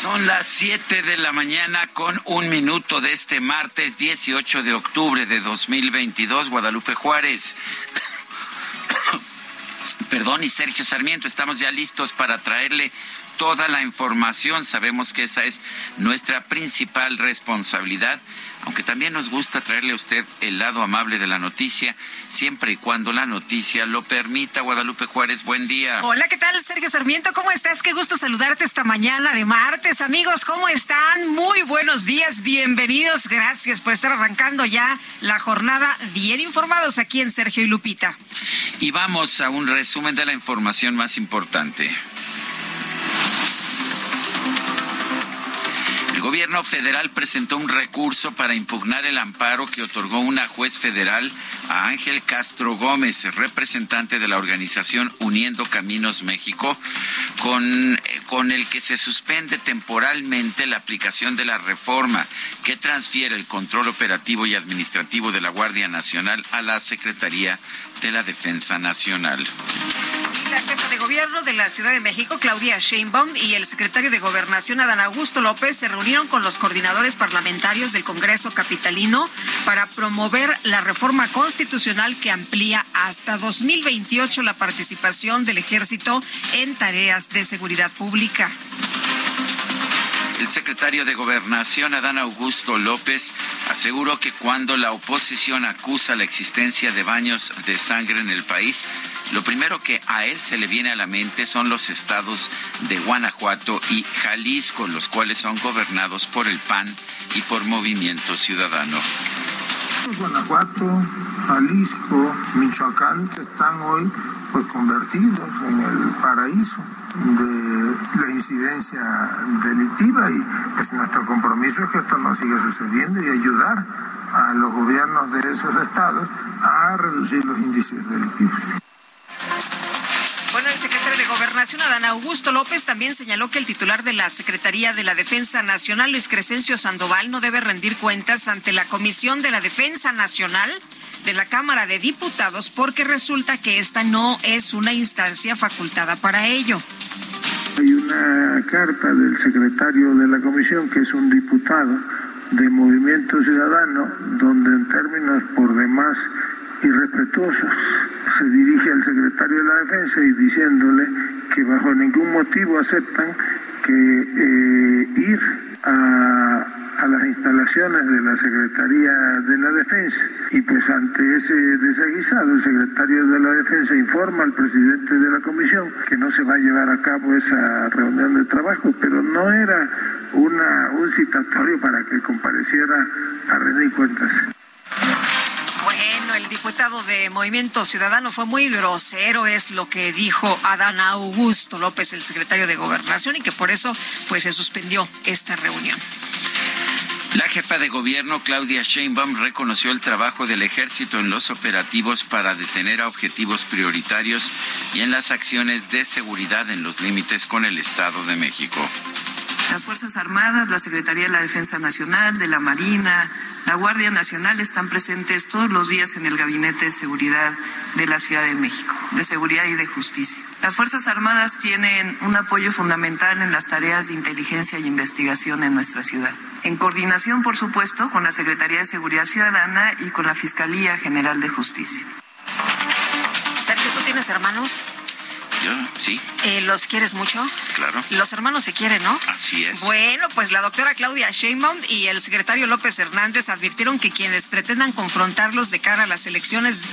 Son las 7 de la mañana con un minuto de este martes 18 de octubre de 2022, Guadalupe Juárez. Perdón, y Sergio Sarmiento, estamos ya listos para traerle toda la información. Sabemos que esa es nuestra principal responsabilidad, aunque también nos gusta traerle a usted el lado amable de la noticia, siempre y cuando la noticia lo permita. Guadalupe Juárez, buen día. Hola, ¿qué tal, Sergio Sarmiento? ¿Cómo estás? Qué gusto saludarte esta mañana de martes. Amigos, ¿cómo están? Muy buenos días, bienvenidos. Gracias por estar arrancando ya la jornada bien informados aquí en Sergio y Lupita. Y vamos a un resumen de la información más importante. El gobierno federal presentó un recurso para impugnar el amparo que otorgó una juez federal a Ángel Castro Gómez, representante de la organización Uniendo Caminos México, con, con el que se suspende temporalmente la aplicación de la reforma que transfiere el control operativo y administrativo de la Guardia Nacional a la Secretaría de la Defensa Nacional. La jefa de gobierno de la Ciudad de México, Claudia Sheinbaum, y el secretario de Gobernación, Adán Augusto López, se reunieron con los coordinadores parlamentarios del Congreso Capitalino para promover la reforma constitucional que amplía hasta 2028 la participación del ejército en tareas de seguridad pública. El secretario de Gobernación, Adán Augusto López, aseguró que cuando la oposición acusa la existencia de baños de sangre en el país, lo primero que a él se le viene a la mente son los estados de Guanajuato y Jalisco, los cuales son gobernados por el PAN y por Movimiento Ciudadano. Guanajuato, Jalisco, Michoacán están hoy pues convertidos en el paraíso de la incidencia delictiva y pues nuestro compromiso es que esto no siga sucediendo y ayudar a los gobiernos de esos estados a reducir los índices delictivos. Bueno, el secretario de Gobernación, Adán Augusto López, también señaló que el titular de la Secretaría de la Defensa Nacional, Luis Crescencio Sandoval, no debe rendir cuentas ante la Comisión de la Defensa Nacional de la Cámara de Diputados porque resulta que esta no es una instancia facultada para ello. Hay una carta del secretario de la comisión, que es un diputado de Movimiento Ciudadano, donde en términos por demás irrespetuosos se dirige al secretario de la Defensa y diciéndole que bajo ningún motivo aceptan que eh, ir a, a las instalaciones de la Secretaría de la Defensa. Y pues ante ese desaguisado, el secretario de la Defensa informa al presidente de la comisión que no se va a llevar a cabo esa reunión de trabajo, pero no era una, un citatorio para que compareciera a rendir cuentas. El diputado de Movimiento Ciudadano fue muy grosero, es lo que dijo Adán Augusto López, el secretario de Gobernación, y que por eso pues se suspendió esta reunión. La jefa de gobierno, Claudia Sheinbaum, reconoció el trabajo del ejército en los operativos para detener a objetivos prioritarios y en las acciones de seguridad en los límites con el Estado de México. Las Fuerzas Armadas, la Secretaría de la Defensa Nacional, de la Marina, la Guardia Nacional están presentes todos los días en el Gabinete de Seguridad de la Ciudad de México, de Seguridad y de Justicia. Las Fuerzas Armadas tienen un apoyo fundamental en las tareas de inteligencia y investigación en nuestra ciudad, en coordinación, por supuesto, con la Secretaría de Seguridad Ciudadana y con la Fiscalía General de Justicia. Sergio, ¿tú tienes hermanos? Yo, sí. Eh, ¿Los quieres mucho? Claro. Los hermanos se quieren, ¿no? Así es. Bueno, pues la doctora Claudia Sheinbaum y el secretario López Hernández advirtieron que quienes pretendan confrontarlos de cara a las elecciones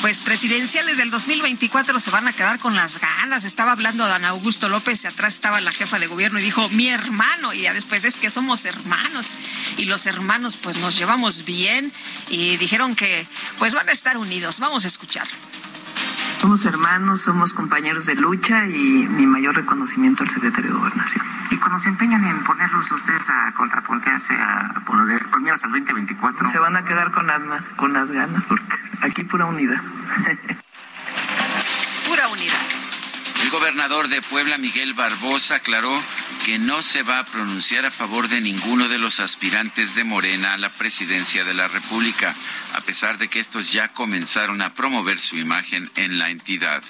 pues presidenciales del 2024 se van a quedar con las ganas. Estaba hablando Dan Augusto López y atrás estaba la jefa de gobierno y dijo, mi hermano. Y ya después es que somos hermanos. Y los hermanos pues nos llevamos bien y dijeron que pues van a estar unidos. Vamos a escuchar. Somos hermanos, somos compañeros de lucha y mi mayor reconocimiento al secretario de Gobernación. Y cuando se empeñan en ponerlos ustedes a contrapuntearse, a poner con al 2024. Se van a quedar con las, con las ganas porque aquí pura unidad. El gobernador de Puebla, Miguel Barbosa, aclaró que no se va a pronunciar a favor de ninguno de los aspirantes de Morena a la presidencia de la República, a pesar de que estos ya comenzaron a promover su imagen en la entidad.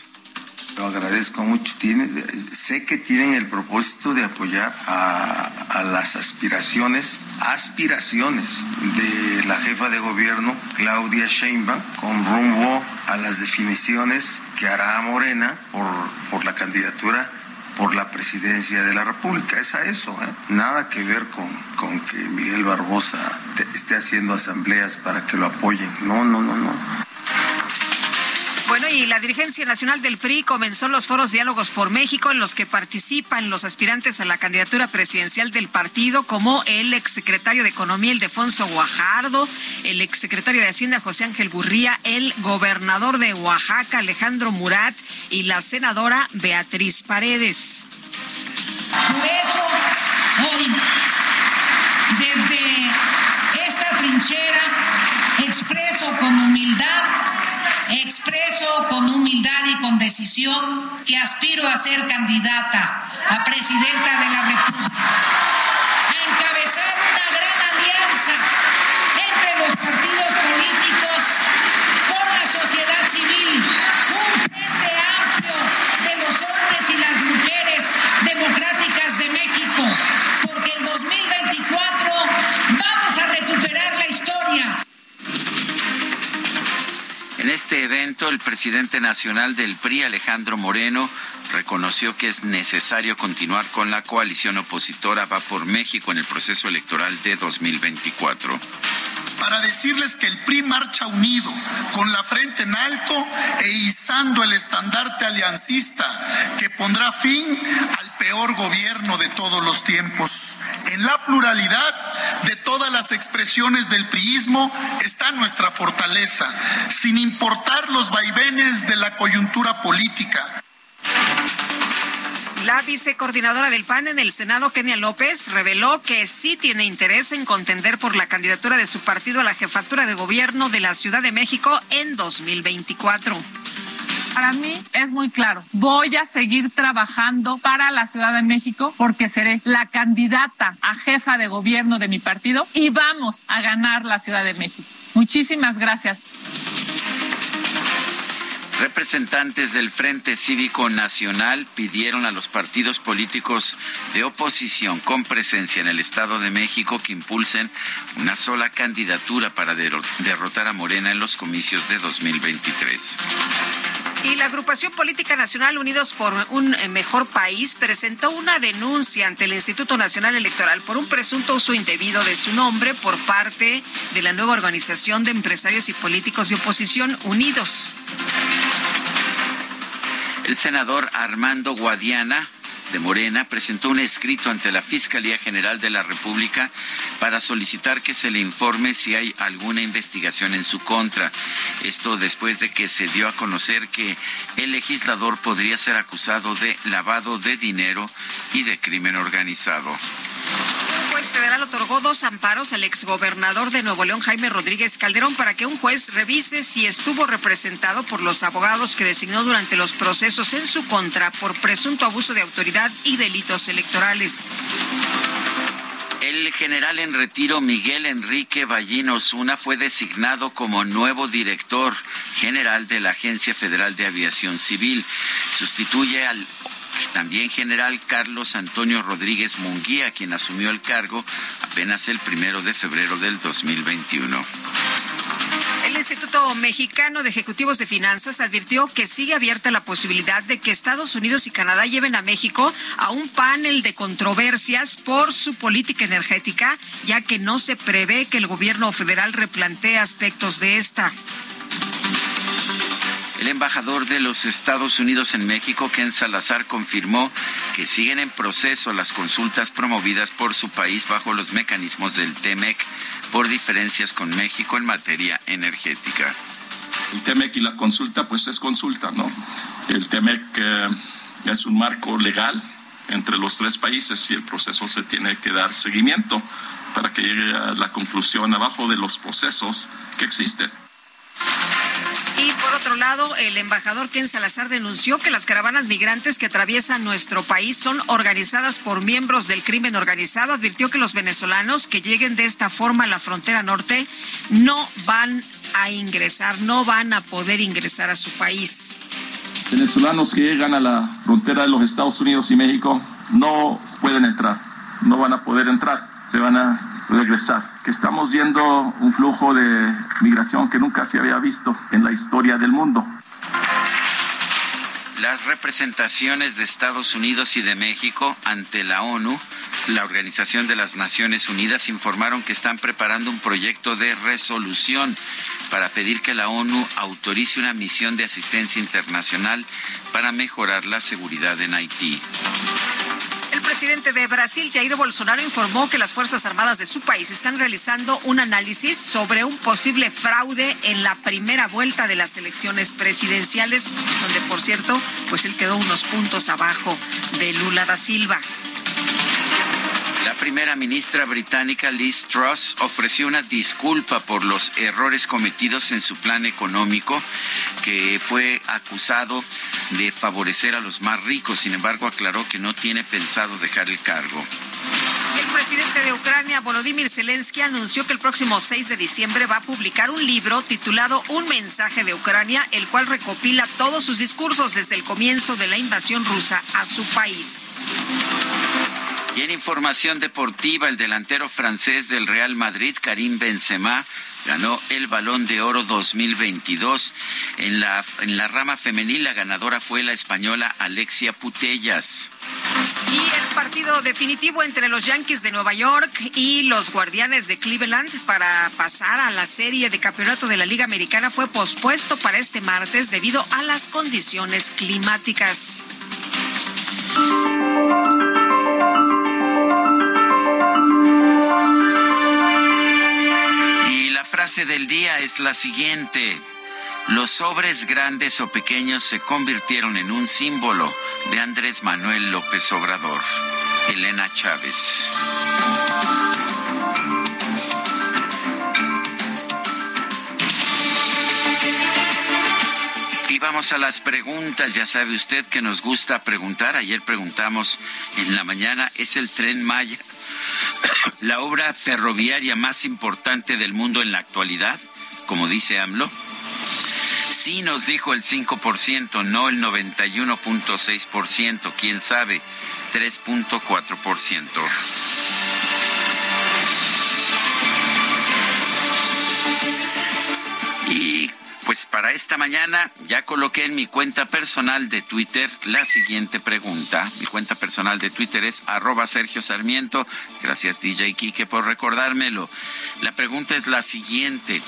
Lo agradezco mucho. sé que tienen el propósito de apoyar a, las aspiraciones, aspiraciones de la jefa de gobierno, Claudia Sheinbaum, con rumbo a las definiciones que hará Morena por, la candidatura por la presidencia de la República. Es a eso, ¿eh? nada que ver con que Miguel Barbosa esté haciendo asambleas para que lo apoyen. No, no, no, no. Bueno, y la dirigencia nacional del PRI comenzó los foros Diálogos por México en los que participan los aspirantes a la candidatura presidencial del partido, como el exsecretario de Economía, Ildefonso Guajardo, el exsecretario de Hacienda, José Ángel Gurría, el gobernador de Oaxaca, Alejandro Murat, y la senadora Beatriz Paredes. Por eso, hoy, desde Expreso con humildad y con decisión que aspiro a ser candidata a presidenta de la República, a encabezar una gran alianza entre los partidos políticos con la sociedad civil, En este evento, el presidente nacional del PRI, Alejandro Moreno, reconoció que es necesario continuar con la coalición opositora Va por México en el proceso electoral de 2024 para decirles que el PRI marcha unido, con la frente en alto e izando el estandarte aliancista que pondrá fin al peor gobierno de todos los tiempos. En la pluralidad de todas las expresiones del priismo está nuestra fortaleza, sin importar los vaivenes de la coyuntura política. La vicecoordinadora del PAN en el Senado, Kenia López, reveló que sí tiene interés en contender por la candidatura de su partido a la jefatura de gobierno de la Ciudad de México en 2024. Para mí es muy claro. Voy a seguir trabajando para la Ciudad de México porque seré la candidata a jefa de gobierno de mi partido y vamos a ganar la Ciudad de México. Muchísimas gracias. Representantes del Frente Cívico Nacional pidieron a los partidos políticos de oposición con presencia en el Estado de México que impulsen una sola candidatura para derrotar a Morena en los comicios de 2023. Y la agrupación política nacional Unidos por un Mejor País presentó una denuncia ante el Instituto Nacional Electoral por un presunto uso indebido de su nombre por parte de la nueva organización de empresarios y políticos de oposición Unidos. El senador Armando Guadiana de Morena presentó un escrito ante la Fiscalía General de la República para solicitar que se le informe si hay alguna investigación en su contra. Esto después de que se dio a conocer que el legislador podría ser acusado de lavado de dinero y de crimen organizado juez federal otorgó dos amparos al exgobernador de Nuevo León, Jaime Rodríguez Calderón, para que un juez revise si estuvo representado por los abogados que designó durante los procesos en su contra por presunto abuso de autoridad y delitos electorales. El general en retiro Miguel Enrique Ballín Osuna fue designado como nuevo director general de la Agencia Federal de Aviación Civil. Sustituye al también general Carlos Antonio Rodríguez Munguía, quien asumió el cargo apenas el primero de febrero del 2021. El Instituto Mexicano de Ejecutivos de Finanzas advirtió que sigue abierta la posibilidad de que Estados Unidos y Canadá lleven a México a un panel de controversias por su política energética, ya que no se prevé que el gobierno federal replantee aspectos de esta. El embajador de los Estados Unidos en México, Ken Salazar, confirmó que siguen en proceso las consultas promovidas por su país bajo los mecanismos del TEMEC por diferencias con México en materia energética. El TEMEC y la consulta, pues es consulta, ¿no? El TEMEC eh, es un marco legal entre los tres países y el proceso se tiene que dar seguimiento para que llegue a la conclusión abajo de los procesos que existen. Por otro lado, el embajador Ken Salazar denunció que las caravanas migrantes que atraviesan nuestro país son organizadas por miembros del crimen organizado. Advirtió que los venezolanos que lleguen de esta forma a la frontera norte no van a ingresar, no van a poder ingresar a su país. Venezolanos que llegan a la frontera de los Estados Unidos y México no pueden entrar, no van a poder entrar, se van a regresar, que estamos viendo un flujo de migración que nunca se había visto en la historia del mundo. Las representaciones de Estados Unidos y de México ante la ONU, la Organización de las Naciones Unidas, informaron que están preparando un proyecto de resolución para pedir que la ONU autorice una misión de asistencia internacional para mejorar la seguridad en Haití. El presidente de Brasil, Jair Bolsonaro, informó que las Fuerzas Armadas de su país están realizando un análisis sobre un posible fraude en la primera vuelta de las elecciones presidenciales, donde, por cierto, pues él quedó unos puntos abajo de Lula da Silva. La primera ministra británica Liz Truss ofreció una disculpa por los errores cometidos en su plan económico, que fue acusado de favorecer a los más ricos. Sin embargo, aclaró que no tiene pensado dejar el cargo. El presidente de Ucrania, Volodymyr Zelensky, anunció que el próximo 6 de diciembre va a publicar un libro titulado Un mensaje de Ucrania, el cual recopila todos sus discursos desde el comienzo de la invasión rusa a su país. Y en información deportiva, el delantero francés del Real Madrid, Karim Benzema, ganó el Balón de Oro 2022. En la, en la rama femenil, la ganadora fue la española Alexia Putellas. Y el partido definitivo entre los Yankees de Nueva York y los Guardianes de Cleveland para pasar a la serie de campeonato de la Liga Americana fue pospuesto para este martes debido a las condiciones climáticas. Frase del día es la siguiente. Los sobres grandes o pequeños se convirtieron en un símbolo de Andrés Manuel López Obrador. Elena Chávez. Y vamos a las preguntas. Ya sabe usted que nos gusta preguntar. Ayer preguntamos en la mañana, ¿es el tren Maya la obra ferroviaria más importante del mundo en la actualidad, como dice AMLO? Sí nos dijo el 5%, no el 91.6%, quién sabe, 3.4%. pues para esta mañana ya coloqué en mi cuenta personal de Twitter la siguiente pregunta. Mi cuenta personal de Twitter es arroba Sergio Sarmiento. Gracias DJ Quique por recordármelo. La pregunta es la siguiente.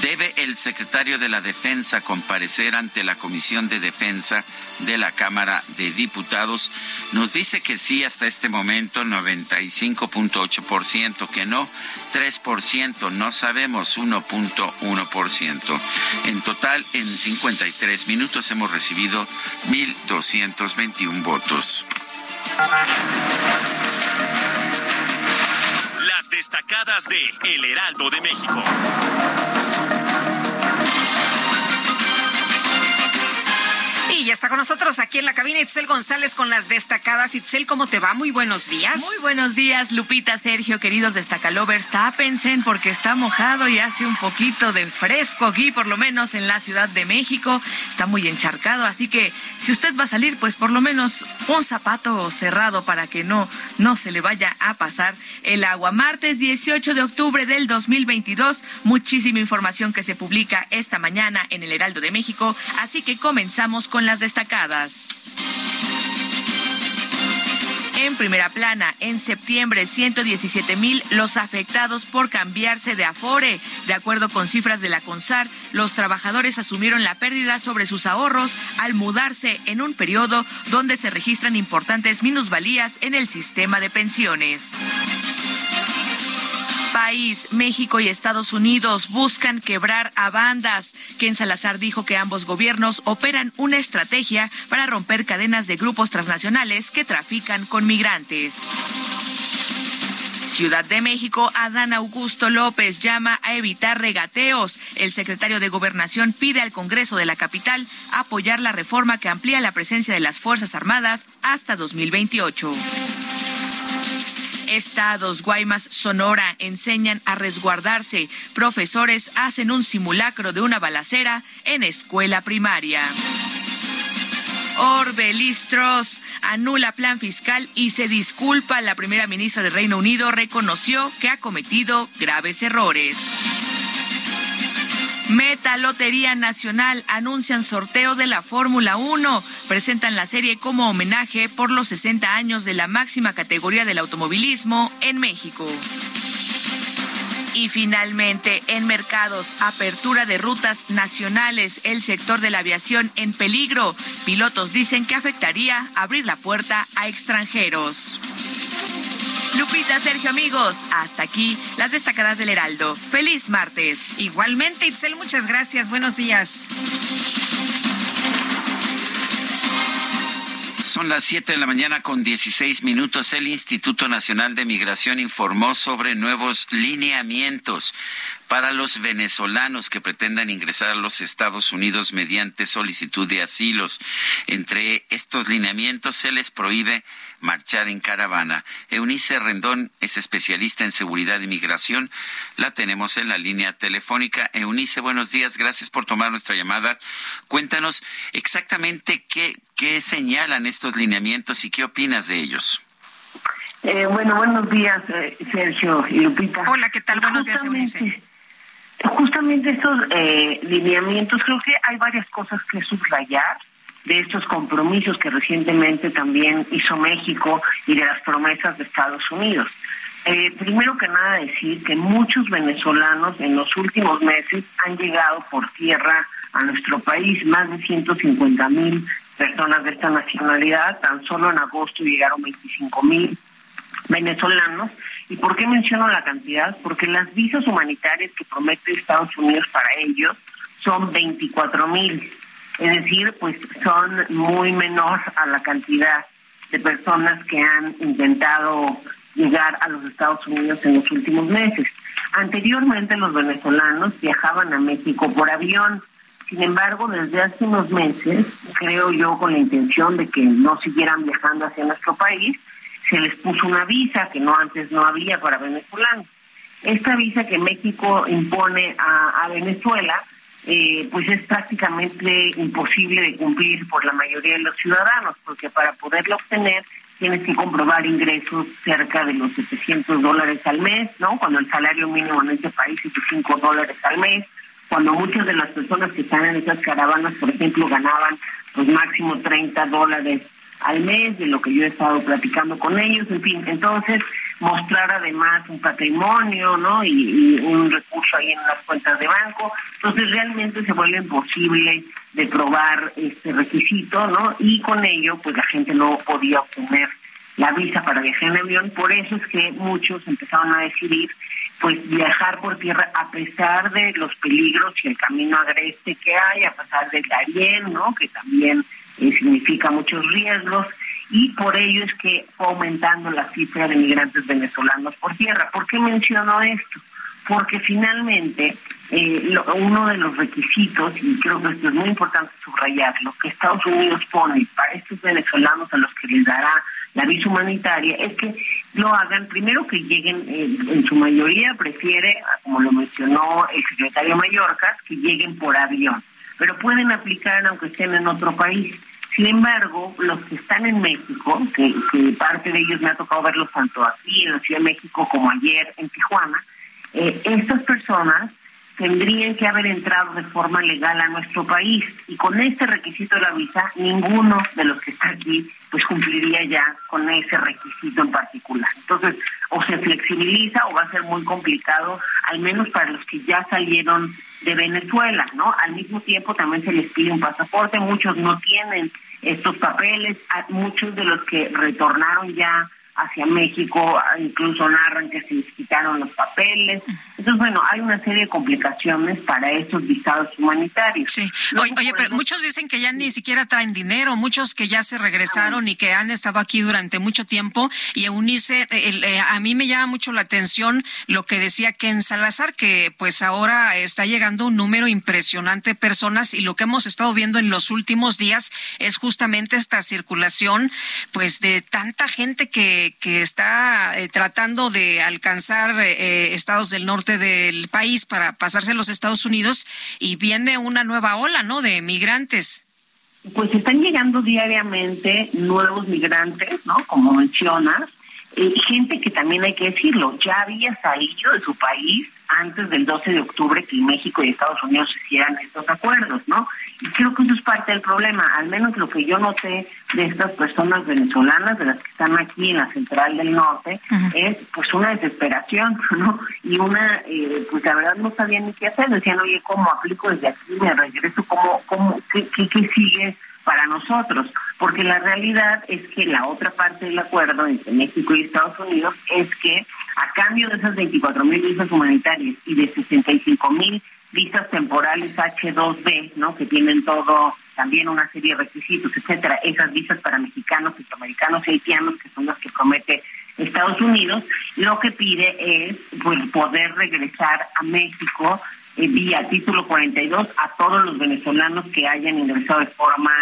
¿Debe el secretario de la Defensa comparecer ante la Comisión de Defensa de la Cámara de Diputados? Nos dice que sí hasta este momento, 95.8%, que no, 3%, no sabemos, 1.1%. En total, en 53 minutos hemos recibido 1.221 votos. Las destacadas de El Heraldo de México. Con nosotros aquí en la cabina Itzel González con las destacadas. Itzel, ¿cómo te va? Muy buenos días. Muy buenos días, Lupita, Sergio, queridos destacalovers. Tápense porque está mojado y hace un poquito de fresco aquí, por lo menos en la Ciudad de México. Está muy encharcado, así que si usted va a salir, pues por lo menos un zapato cerrado para que no, no se le vaya a pasar el agua. Martes 18 de octubre del 2022, muchísima información que se publica esta mañana en el Heraldo de México, así que comenzamos con las destacadas. En primera plana, en septiembre, 117 mil los afectados por cambiarse de Afore. De acuerdo con cifras de la CONSAR, los trabajadores asumieron la pérdida sobre sus ahorros al mudarse en un periodo donde se registran importantes minusvalías en el sistema de pensiones país, México y Estados Unidos buscan quebrar a bandas. Ken Salazar dijo que ambos gobiernos operan una estrategia para romper cadenas de grupos transnacionales que trafican con migrantes. Ciudad de México, Adán Augusto López llama a evitar regateos. El secretario de Gobernación pide al Congreso de la capital apoyar la reforma que amplía la presencia de las Fuerzas Armadas hasta 2028. Estados, Guaymas, Sonora enseñan a resguardarse. Profesores hacen un simulacro de una balacera en escuela primaria. Orbelistros anula plan fiscal y se disculpa. La primera ministra del Reino Unido reconoció que ha cometido graves errores. Meta Lotería Nacional anuncian sorteo de la Fórmula 1. Presentan la serie como homenaje por los 60 años de la máxima categoría del automovilismo en México. Y finalmente, en mercados, apertura de rutas nacionales, el sector de la aviación en peligro. Pilotos dicen que afectaría abrir la puerta a extranjeros. Lupita, Sergio, amigos, hasta aquí las destacadas del Heraldo. Feliz martes. Igualmente, Itzel, muchas gracias. Buenos días. Son las 7 de la mañana con 16 minutos. El Instituto Nacional de Migración informó sobre nuevos lineamientos para los venezolanos que pretendan ingresar a los Estados Unidos mediante solicitud de asilos. Entre estos lineamientos se les prohíbe marchar en caravana. Eunice Rendón es especialista en seguridad y migración. La tenemos en la línea telefónica. Eunice, buenos días. Gracias por tomar nuestra llamada. Cuéntanos exactamente qué, qué señalan estos lineamientos y qué opinas de ellos. Eh, bueno, buenos días, eh, Sergio y Lupita. Hola, ¿qué tal? Buenos días, Eunice. Justamente estos eh, lineamientos, creo que hay varias cosas que subrayar de estos compromisos que recientemente también hizo México y de las promesas de Estados Unidos. Eh, primero que nada decir que muchos venezolanos en los últimos meses han llegado por tierra a nuestro país, más de 150 mil personas de esta nacionalidad, tan solo en agosto llegaron 25 mil venezolanos. ¿Y por qué menciono la cantidad? Porque las visas humanitarias que promete Estados Unidos para ellos son 24 mil es decir, pues son muy menor a la cantidad de personas que han intentado llegar a los Estados Unidos en los últimos meses. Anteriormente los venezolanos viajaban a México por avión, sin embargo, desde hace unos meses, creo yo con la intención de que no siguieran viajando hacia nuestro país, se les puso una visa que no antes no había para venezolanos. Esta visa que México impone a, a Venezuela eh, pues es prácticamente imposible de cumplir por la mayoría de los ciudadanos, porque para poderlo obtener tienes que comprobar ingresos cerca de los 700 dólares al mes, ¿no? Cuando el salario mínimo en este país es de 5 dólares al mes, cuando muchas de las personas que están en esas caravanas, por ejemplo, ganaban pues máximo 30 dólares al mes, de lo que yo he estado platicando con ellos, en fin, entonces mostrar además un patrimonio, ¿no? Y, un recurso ahí en las cuentas de banco, entonces realmente se vuelve imposible de probar este requisito, ¿no? Y con ello, pues la gente no podía obtener la visa para viajar en avión, por eso es que muchos empezaron a decidir pues viajar por tierra a pesar de los peligros y el camino agreste que hay, a pesar del Darién, ¿no? Que también eh, significa muchos riesgos y por ello es que fue aumentando la cifra de migrantes venezolanos por tierra. ¿Por qué menciono esto? Porque finalmente eh, uno de los requisitos, y creo que esto es muy importante subrayarlo, que Estados Unidos pone para estos venezolanos a los que les dará la visa humanitaria, es que lo hagan, primero que lleguen, eh, en su mayoría prefiere, como lo mencionó el secretario Mallorca, que lleguen por avión, pero pueden aplicar aunque estén en otro país. Sin embargo, los que están en México, que, que parte de ellos me ha tocado verlos tanto aquí en la Ciudad de México como ayer en Tijuana, eh, estas personas tendrían que haber entrado de forma legal a nuestro país y con este requisito de la visa ninguno de los que está aquí pues cumpliría ya con ese requisito en particular. Entonces, o se flexibiliza o va a ser muy complicado, al menos para los que ya salieron de Venezuela, ¿no? Al mismo tiempo también se les pide un pasaporte, muchos no tienen estos papeles, muchos de los que retornaron ya hacia México, incluso narran que se les quitaron los papeles. Entonces, bueno, hay una serie de complicaciones para esos visados humanitarios. Sí, oye, pero muchos dicen que ya ni siquiera traen dinero, muchos que ya se regresaron y que han estado aquí durante mucho tiempo. Y Eunice, eh, a mí me llama mucho la atención lo que decía Ken Salazar, que pues ahora está llegando un número impresionante de personas y lo que hemos estado viendo en los últimos días es justamente esta circulación, pues de tanta gente que que, está eh, tratando de alcanzar eh, estados del norte del país para pasarse a los Estados Unidos y viene una nueva ola, ¿no? De migrantes. Pues están llegando diariamente nuevos migrantes, ¿no? Como mencionas, y gente que también hay que decirlo, ya había salido de su país antes del 12 de octubre que México y Estados Unidos hicieran estos acuerdos, ¿no? Y creo que eso es parte del problema, al menos lo que yo noté de estas personas venezolanas, de las que están aquí en la central del norte, es pues una desesperación, ¿no? Y una, eh, pues la verdad no sabían ni qué hacer, decían, oye, ¿cómo aplico desde aquí, me regreso, cómo, cómo, qué, qué, qué sigue? Para nosotros, porque la realidad es que la otra parte del acuerdo entre México y Estados Unidos es que a cambio de esas 24 mil visas humanitarias y de 65 mil visas temporales H2B, ¿no? que tienen todo también una serie de requisitos, etcétera, esas visas para mexicanos, centroamericanos y haitianos, que son las que promete Estados Unidos, lo que pide es pues, poder regresar a México eh, vía título 42 a todos los venezolanos que hayan ingresado de forma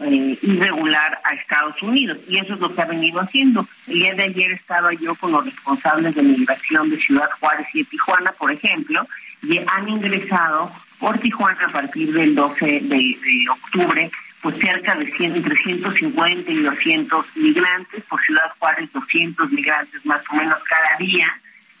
eh, irregular a Estados Unidos. Y eso es lo que ha venido haciendo. El día de ayer estaba yo con los responsables de migración de Ciudad Juárez y de Tijuana, por ejemplo, y han ingresado por Tijuana a partir del 12 de, octubre pues cerca de 100, entre 150 y 200 migrantes, por Ciudad Juárez 200 migrantes más o menos cada día,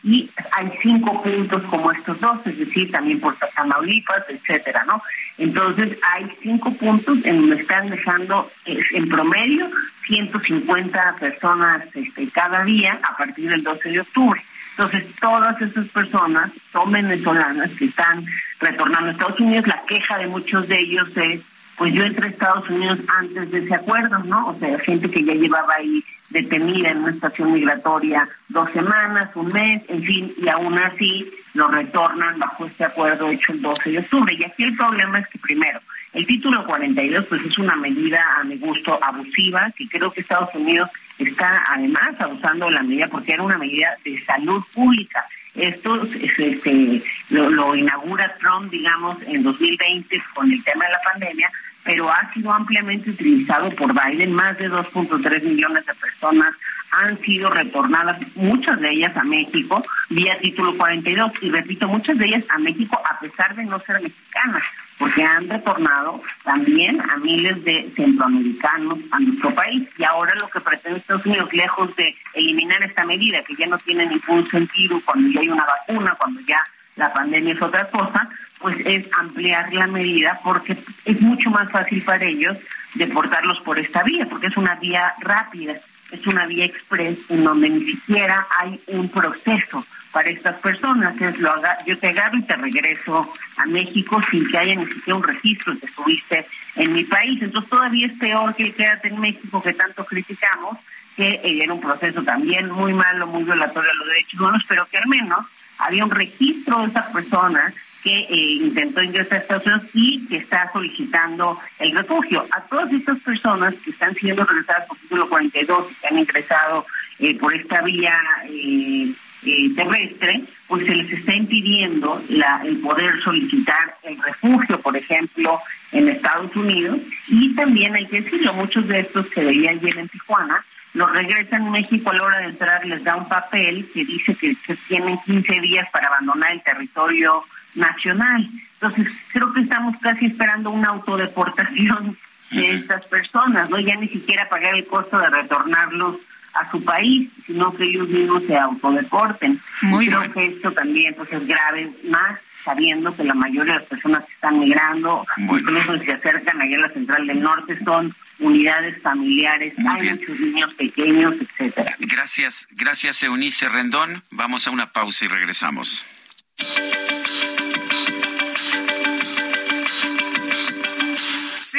y hay cinco puntos como estos dos, es decir, también por Tamaulipas, etcétera, ¿no? Entonces hay cinco puntos en donde están dejando eh, en promedio 150 personas este, cada día a partir del 12 de octubre. Entonces todas esas personas son venezolanas que están retornando a Estados Unidos. La queja de muchos de ellos es, pues yo entré a Estados Unidos antes de ese acuerdo, ¿no? O sea, gente que ya llevaba ahí detenida en una estación migratoria dos semanas, un mes, en fin, y aún así lo retornan bajo este acuerdo hecho el 12 de octubre. Y aquí el problema es que primero, el título 42 pues es una medida a mi gusto abusiva, que creo que Estados Unidos está además abusando de la medida porque era una medida de salud pública. Esto este, lo, lo inaugura Trump, digamos, en 2020 con el tema de la pandemia, pero ha sido ampliamente utilizado por Biden. Más de 2.3 millones de personas han sido retornadas, muchas de ellas a México, vía título 42. Y repito, muchas de ellas a México a pesar de no ser mexicanas, porque han retornado también a miles de centroamericanos a nuestro país. Y ahora lo que pretende Estados Unidos, lejos de eliminar esta medida, que ya no tiene ningún sentido cuando ya hay una vacuna, cuando ya la pandemia es otra cosa, pues es ampliar la medida porque es mucho más fácil para ellos deportarlos por esta vía, porque es una vía rápida, es una vía express en donde ni siquiera hay un proceso para estas personas, es lo haga, yo te agarro y te regreso a México sin que haya ni siquiera un registro que estuviste en mi país. Entonces todavía es peor que quédate en México que tanto criticamos, que era un proceso también muy malo, muy violatorio a los derechos humanos, pero que al menos había un registro de esa persona que eh, intentó ingresar a Estados Unidos y que está solicitando el refugio. A todas estas personas que están siendo regresadas por título 42 y que han ingresado eh, por esta vía eh, eh, terrestre, pues se les está impidiendo la, el poder solicitar el refugio, por ejemplo, en Estados Unidos. Y también hay que decirlo, muchos de estos que veían ayer en Tijuana, los regresan a México a la hora de entrar, les da un papel que dice que tienen 15 días para abandonar el territorio nacional. Entonces, creo que estamos casi esperando una autodeportación de estas personas, ¿no? Ya ni siquiera pagar el costo de retornarlos a su país, sino que ellos mismos se autodeporten. Muy creo que esto también pues, es grave, más sabiendo que la mayoría de las personas que están migrando, incluso si se acercan allá a la central del norte, son unidades familiares, hay muchos niños pequeños, etcétera. Gracias, gracias Eunice Rendón. Vamos a una pausa y regresamos.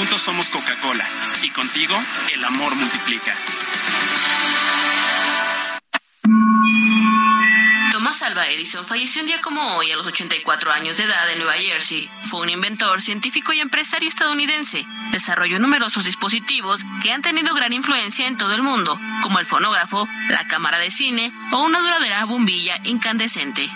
Juntos somos Coca-Cola y contigo el amor multiplica. Thomas Alva Edison falleció un día como hoy a los 84 años de edad en Nueva Jersey. Fue un inventor, científico y empresario estadounidense. Desarrolló numerosos dispositivos que han tenido gran influencia en todo el mundo, como el fonógrafo, la cámara de cine o una duradera bombilla incandescente.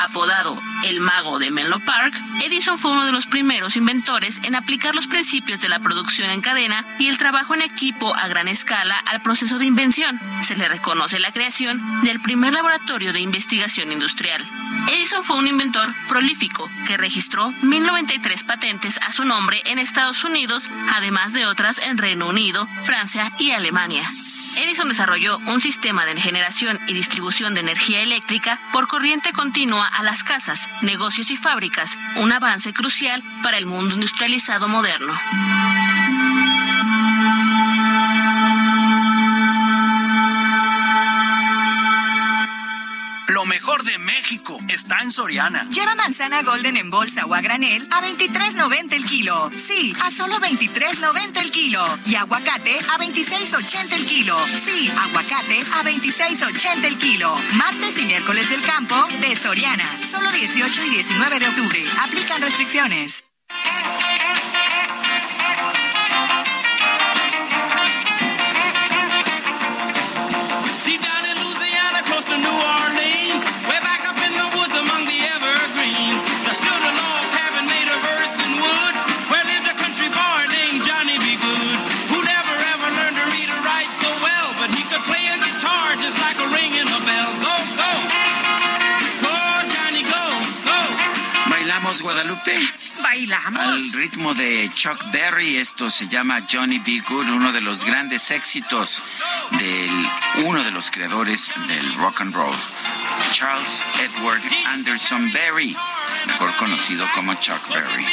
Apodado el mago de Menlo Park, Edison fue uno de los primeros inventores en aplicar los principios de la producción en cadena y el trabajo en equipo a gran escala al proceso de invención. Se le reconoce la creación del primer laboratorio de investigación industrial. Edison fue un inventor prolífico que registró 1093 patentes a su nombre en Estados Unidos, además de otras en Reino Unido, Francia y Alemania. Edison desarrolló un sistema de generación y distribución de energía eléctrica por corriente continua a las casas, negocios y fábricas, un avance crucial para el mundo industrializado moderno. Lo mejor de México está en Soriana. Lleva manzana golden en bolsa o a granel a 23.90 el kilo. Sí, a solo 23.90 el kilo. Y aguacate a 26.80 el kilo. Sí, aguacate a 26.80 el kilo. Martes y miércoles del campo de Soriana. Solo 18 y 19 de octubre. Aplican restricciones. Guadalupe? Bailamos. Al ritmo de Chuck Berry, esto se llama Johnny B. Good, uno de los grandes éxitos del uno de los creadores del rock and roll, Charles Edward Anderson Berry, mejor conocido como Chuck Berry.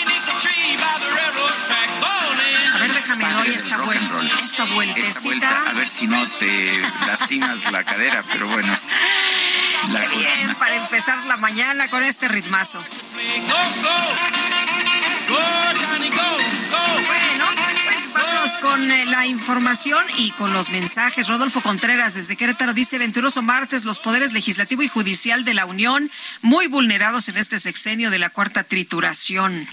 A ver, déjame hoy esta vuelta, esta vueltecita. a ver si no te lastimas la cadera, pero bueno. Qué bien, para empezar la mañana con este ritmazo. Bueno, pues vamos con eh, la información y con los mensajes. Rodolfo Contreras desde Querétaro dice, venturoso martes, los poderes legislativo y judicial de la Unión muy vulnerados en este sexenio de la cuarta trituración.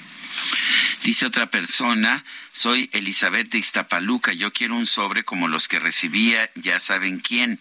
Dice otra persona, soy Elizabeth de Ixtapaluca, yo quiero un sobre como los que recibía, ya saben quién.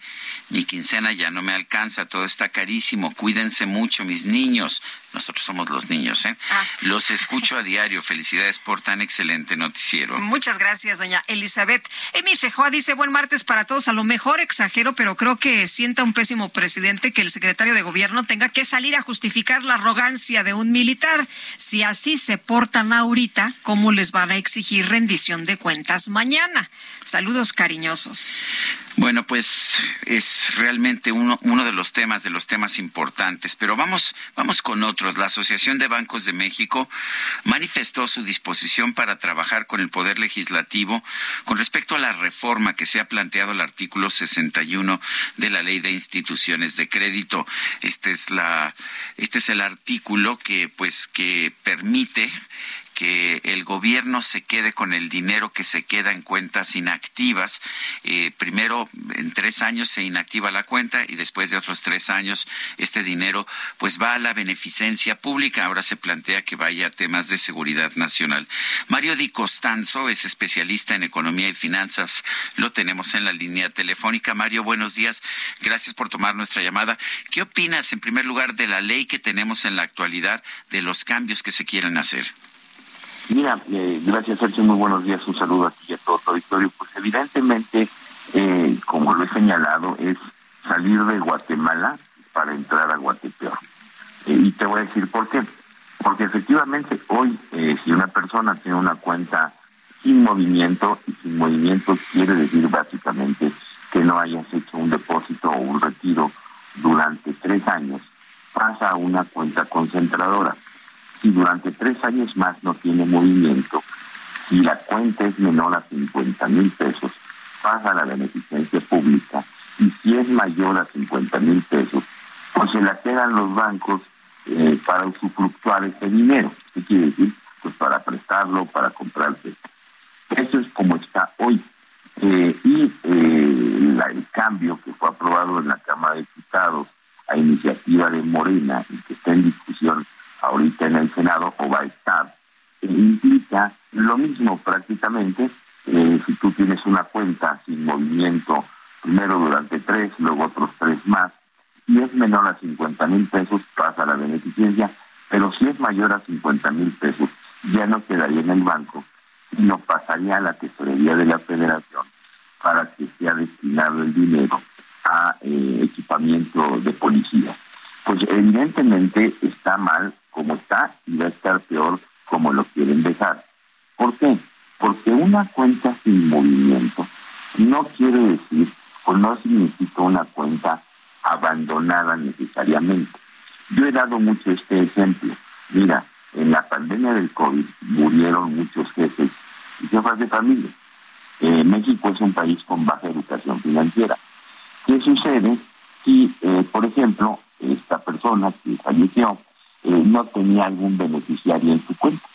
Mi quincena ya no me alcanza, todo está carísimo, cuídense mucho mis niños. Nosotros somos los niños, ¿eh? Ah. Los escucho a diario. Felicidades por tan excelente noticiero. Muchas gracias, doña Elizabeth. Emi Shehoa dice, buen martes para todos. A lo mejor exagero, pero creo que sienta un pésimo presidente que el secretario de gobierno tenga que salir a justificar la arrogancia de un militar. Si así se porta reportan ahorita cómo les van a exigir rendición de cuentas mañana. Saludos cariñosos. Bueno, pues es realmente uno, uno de los temas, de los temas importantes, pero vamos, vamos con otros. La Asociación de Bancos de México manifestó su disposición para trabajar con el Poder Legislativo con respecto a la reforma que se ha planteado al artículo 61 de la Ley de Instituciones de Crédito. Este es la, este es el artículo que, pues, que permite que el gobierno se quede con el dinero que se queda en cuentas inactivas. Eh, primero, en tres años se inactiva la cuenta y después de otros tres años este dinero pues va a la beneficencia pública. Ahora se plantea que vaya a temas de seguridad nacional. Mario Di Costanzo es especialista en economía y finanzas. Lo tenemos en la línea telefónica. Mario, buenos días. Gracias por tomar nuestra llamada. ¿Qué opinas, en primer lugar, de la ley que tenemos en la actualidad, de los cambios que se quieren hacer? Mira, eh, gracias Sergio, muy buenos días, un saludo aquí a todo tu auditorio. Pues evidentemente, eh, como lo he señalado, es salir de Guatemala para entrar a Guatepeor. Eh, y te voy a decir por qué. Porque efectivamente hoy, si una persona tiene una cuenta sin movimiento, y sin movimiento quiere decir básicamente que no hayas hecho un depósito o un retiro durante tres años, pasa a una cuenta concentradora si durante tres años más no tiene movimiento, si la cuenta es menor a 50 mil pesos, pasa a la beneficencia pública y si es mayor a 50 mil pesos, pues se la quedan los bancos eh, para usufructuar ese dinero. ¿Qué quiere decir? Pues para prestarlo, para comprarse. Eso es como está hoy. Eh, y eh, el cambio que fue aprobado en la Cámara de Diputados a iniciativa de Morena y que está en discusión ahorita en el Senado o va a estar, implica lo mismo prácticamente. Eh, si tú tienes una cuenta sin movimiento, primero durante tres, luego otros tres más, y es menor a 50 mil pesos, pasa la beneficencia, pero si es mayor a 50 mil pesos, ya no quedaría en el banco, sino pasaría a la tesorería de la federación para que sea destinado el dinero a eh, equipamiento de policía. Pues evidentemente está mal como está y va a estar peor como lo quieren dejar. ¿Por qué? Porque una cuenta sin movimiento no quiere decir o no significa una cuenta abandonada necesariamente. Yo he dado mucho este ejemplo. Mira, en la pandemia del COVID murieron muchos jefes y jefas de familia. Eh, México es un país con baja educación financiera. ¿Qué sucede si, eh, por ejemplo, esta persona que falleció eh, no tenía algún beneficiario en su cuenta.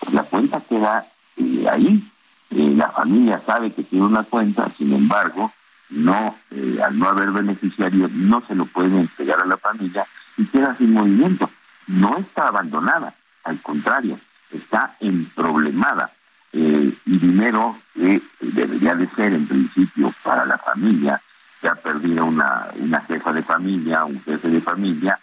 Pues la cuenta queda eh, ahí. Eh, la familia sabe que tiene una cuenta, sin embargo, no al no haber beneficiario no se lo pueden entregar a la familia y queda sin movimiento. No está abandonada, al contrario, está emproblemada. y dinero que debería de ser en principio para la familia, que ha perdido una, una jefa de familia, un jefe de familia,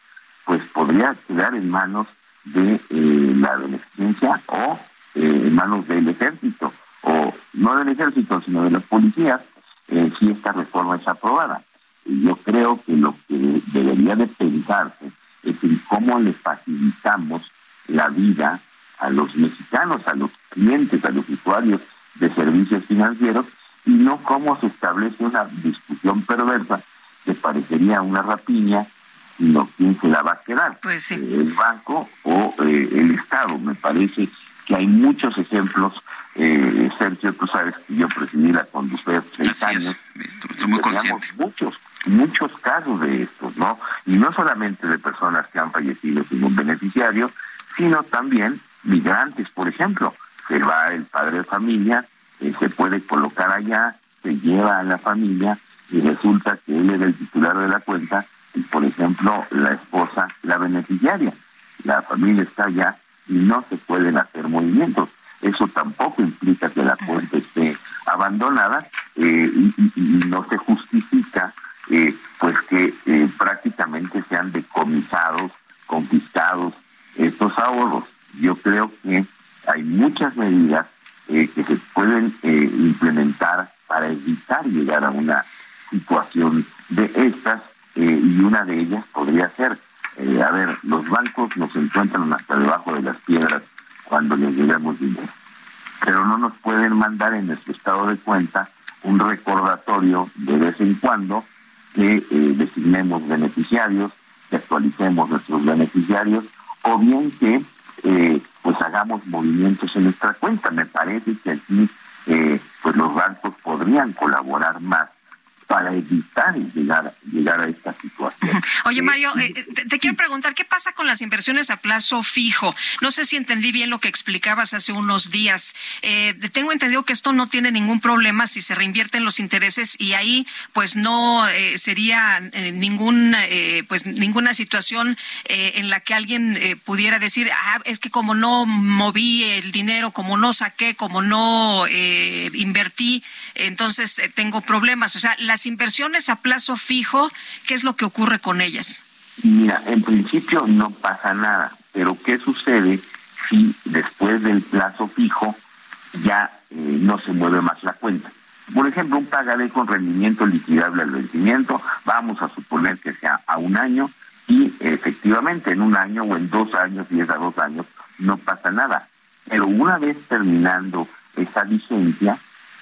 pues podría quedar en manos de eh, la beneficencia o eh, en manos del ejército, o no del ejército, sino de las policías, eh, si esta reforma es aprobada. Yo creo que lo que debería de pensarse es en cómo le facilitamos la vida a los mexicanos, a los clientes, a los usuarios de servicios financieros, y no cómo se establece una discusión perversa que parecería una rapiña sino quién se la va a quedar, pues eh, el banco o eh, el Estado. Me parece que hay muchos ejemplos. Eh, Sergio, tú sabes que yo presidí la conducción seis años. Estoy, muy consciente. Muchos, muchos casos de estos, ¿no? Y no solamente de personas que han fallecido sin un beneficiario, sino también migrantes, por ejemplo. Se va el padre de familia, se puede colocar allá, se lleva a la familia y resulta que él es el titular de la cuenta por ejemplo, la esposa, la beneficiaria. La familia está allá y no se pueden hacer movimientos. Eso tampoco implica que la cuenta esté abandonada eh, y, no se justifica eh, pues que eh, prácticamente sean decomisados, confiscados estos ahorros. Yo creo que hay muchas medidas que se pueden implementar para evitar llegar a una situación de estas eh, y una de ellas podría ser, eh, a ver, los bancos nos encuentran hasta debajo de las piedras cuando les llevemos dinero. Pero no nos pueden mandar en nuestro estado de cuenta un recordatorio de vez en cuando que eh, designemos beneficiarios, que actualicemos nuestros beneficiarios, o bien que pues hagamos movimientos en nuestra cuenta. Me parece que aquí pues los bancos podrían colaborar más para evitar llegar, llegar a esta situación. Oye, Mario, eh, te, quiero preguntar, ¿qué pasa con las inversiones a plazo fijo? No sé si entendí bien lo que explicabas hace unos días. Eh, tengo entendido que esto no tiene ningún problema si se reinvierten los intereses y ahí pues no eh, sería ningún, pues ninguna situación en la que alguien pudiera decir, ah, es que como no moví el dinero, como no saqué, como no invertí, entonces tengo problemas. O sea, las inversiones a plazo fijo, ¿qué es lo que ocurre con ellas? Mira, en principio no pasa nada, pero ¿qué sucede si después del plazo fijo ya eh, no se mueve más la cuenta? Por ejemplo, un pagaré con rendimiento liquidable al vencimiento, vamos a suponer que sea a un año y efectivamente en un año o en dos años, es a dos años, no pasa nada. Pero una vez terminando esa vigencia,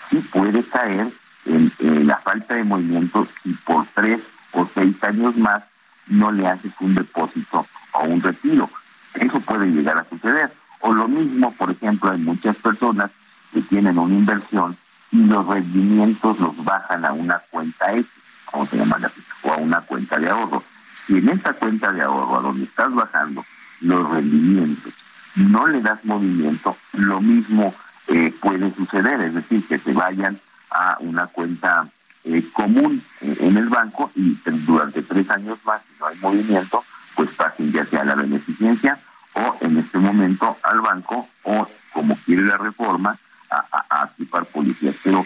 sí puede caer en, la falta de movimiento y por tres o seis años más no le haces un depósito o un retiro. Eso puede llegar a suceder. O lo mismo, por ejemplo, hay muchas personas que tienen una inversión y los rendimientos los bajan a una cuenta X, como se llama, o a una cuenta de ahorro. Si en esta cuenta de ahorro a donde estás bajando los rendimientos no le das movimiento, lo mismo eh, puede suceder, es decir, que te vayan a una cuenta eh, común en el banco y durante tres años más, si no hay movimiento, pues pasen ya sea a la beneficencia o en este momento al banco o, como quiere la reforma, a, a, activar policías. Pero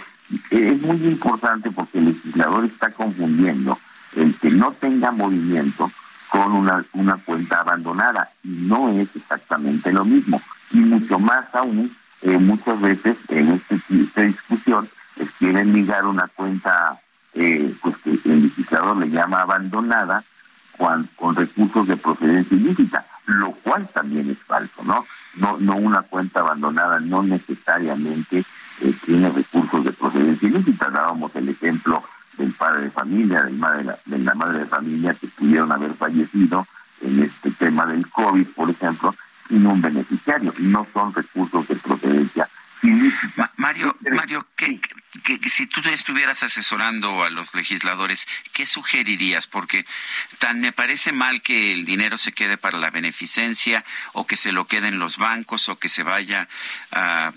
es muy importante porque el legislador está confundiendo el que no tenga movimiento con una, una cuenta abandonada y no es exactamente lo mismo. Y mucho más aún, eh, muchas veces en este, esta discusión quieren ligar una cuenta eh, pues que el legislador le llama abandonada con, con recursos de procedencia ilícita, lo cual también es falso, ¿no? No, no una cuenta abandonada no necesariamente eh, tiene recursos de procedencia ilícita. Dábamos el ejemplo del padre de familia, de la, de la madre de familia que pudieron haber fallecido en este tema del COVID, por ejemplo, sin un beneficiario. No son recursos de procedencia Mario, Mario, ¿qué, si tú estuvieras asesorando a los legisladores, ¿qué sugerirías? Porque tan me parece mal que el dinero se quede para la beneficencia o que se lo quede en los bancos o que se vaya a,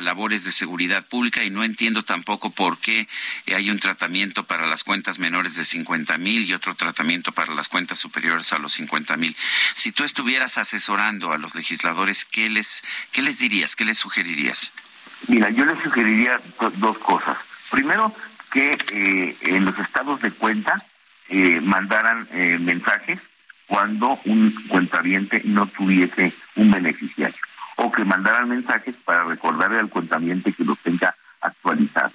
labores de seguridad pública y no entiendo tampoco por qué hay un tratamiento para las cuentas menores de 50 mil y otro tratamiento para las cuentas superiores a los 50 mil. Si tú estuvieras asesorando a los legisladores, ¿qué les, qué les dirías? ¿Qué les sugerirías? Mira, yo le sugeriría dos cosas. Primero, que eh, en los estados de cuenta eh, mandaran eh, mensajes cuando un cuentaviente no tuviese un beneficiario o que mandaran mensajes para recordarle al cuentaviente que lo tenga actualizado.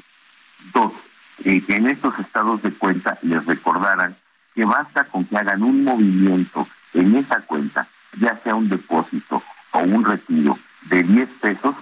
Dos, que en estos estados de cuenta les recordaran que basta con que hagan un movimiento en esa cuenta, ya sea un depósito o un retiro de 10 pesos,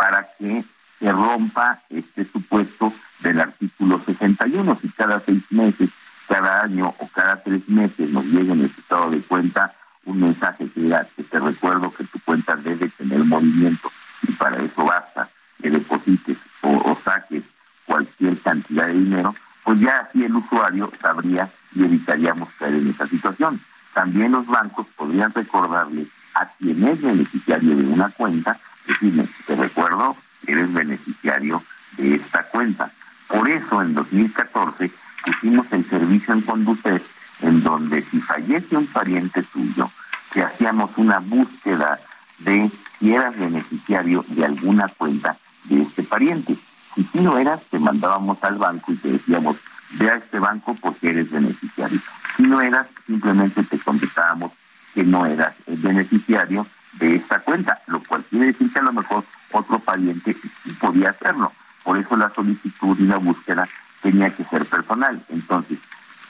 para que se rompa este supuesto del artículo 61. Si cada seis meses, cada año o cada tres meses nos llega en el estado de cuenta un mensaje que diga que te recuerdo que tu cuenta debe tener movimiento y para eso basta que deposites o, saques cualquier cantidad de dinero, pues ya así el usuario sabría y evitaríamos caer en esa situación. También los bancos podrían recordarle a quien es beneficiario de una cuenta decirle, te recuerdo, eres beneficiario de esta cuenta. Por eso en 2014 pusimos el servicio en Conducet, en donde si fallece un pariente tuyo, que hacíamos una búsqueda de si eras beneficiario de alguna cuenta de este pariente. Si sí lo eras, te mandábamos al banco y te decíamos, ve a este banco porque eres beneficiario. Si no eras, simplemente te contestábamos que no eras beneficiario de esta cuenta, lo cual quiere decir que a lo mejor otro pariente podía hacerlo. Por eso la solicitud y la búsqueda tenía que ser personal. Entonces,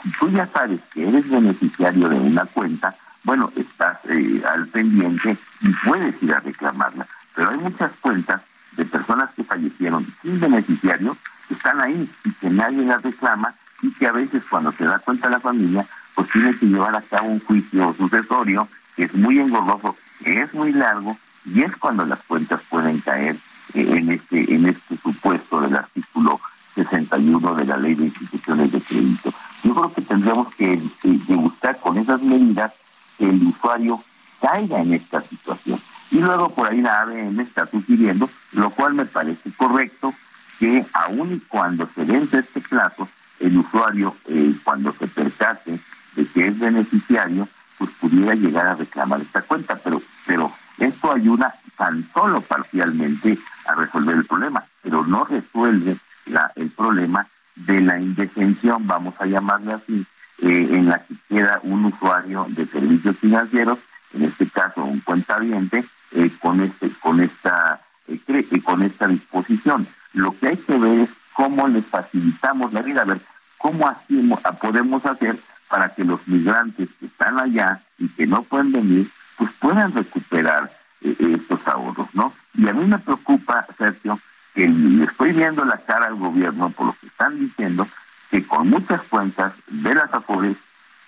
si tú ya sabes que eres beneficiario de una cuenta, bueno, estás eh, al pendiente y puedes ir a reclamarla. pero hay muchas cuentas de personas que fallecieron sin beneficiario que están ahí y que nadie las reclama y que a veces cuando se da cuenta la familia, pues tiene que llevar a cabo un juicio sucesorio que es muy engorroso, que es muy largo y es cuando las cuentas pueden caer eh, en este en este supuesto del artículo 61 de la Ley de Instituciones de Crédito. Yo creo que tendríamos que, buscar con esas medidas que el usuario caiga en esta situación. Y luego por ahí la ABM está sugiriendo, lo cual me parece correcto, que aun y cuando se vence este plazo, el usuario, eh, cuando se percate que es beneficiario, pues pudiera llegar a reclamar esta cuenta. Pero, pero esto ayuda tan solo parcialmente a resolver el problema, pero no resuelve la, el problema de la indefensión, vamos a llamarle así, eh, en la que queda un usuario de servicios financieros, en este caso un cuentaviente, eh, con este, con esta, eh, con esta disposición. Lo que hay que ver es cómo le facilitamos la vida, a ver cómo hacemos, podemos hacer para que los migrantes que están allá y que no pueden venir, pues puedan recuperar estos ahorros, ¿no? Y a mí me preocupa, Sergio, que le estoy viendo la cara al gobierno por lo que están diciendo, que con muchas cuentas de las AFORES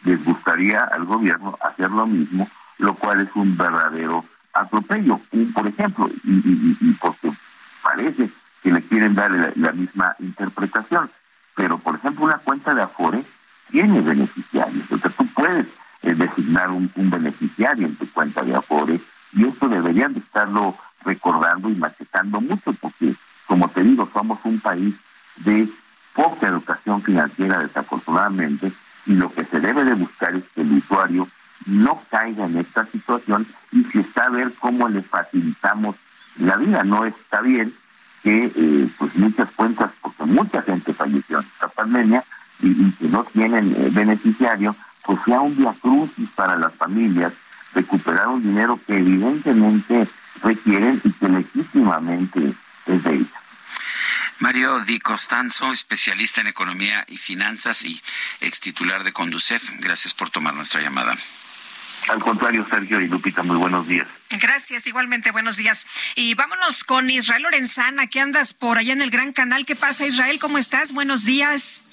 les gustaría al gobierno hacer lo mismo, lo cual es un verdadero atropello. Y, por ejemplo, y, porque parece que le quieren dar la, misma interpretación, pero por ejemplo una cuenta de Afore tiene beneficiarios, o sea, tú puedes eh, designar un, beneficiario en tu cuenta de Afore y esto deberían de estarlo recordando y macetando mucho porque como te digo, somos un país de poca educación financiera desafortunadamente y lo que se debe de buscar es que el usuario no caiga en esta situación y si está a ver cómo le facilitamos la vida. No está bien que eh, pues muchas cuentas, porque mucha gente falleció en esta pandemia y, que no tienen eh, beneficiario, pues sea un día crucis para las familias recuperar un dinero que evidentemente requieren y que legítimamente es de ellos. Mario Di Costanzo, especialista en economía y finanzas y ex titular de Conducef. Gracias por tomar nuestra llamada. Al contrario, Sergio y Lupita, muy buenos días. Gracias, igualmente, buenos días. Y vámonos con Israel Lorenzana, que andas por allá en el Gran Canal. ¿Qué pasa, Israel? ¿Cómo estás? Buenos días.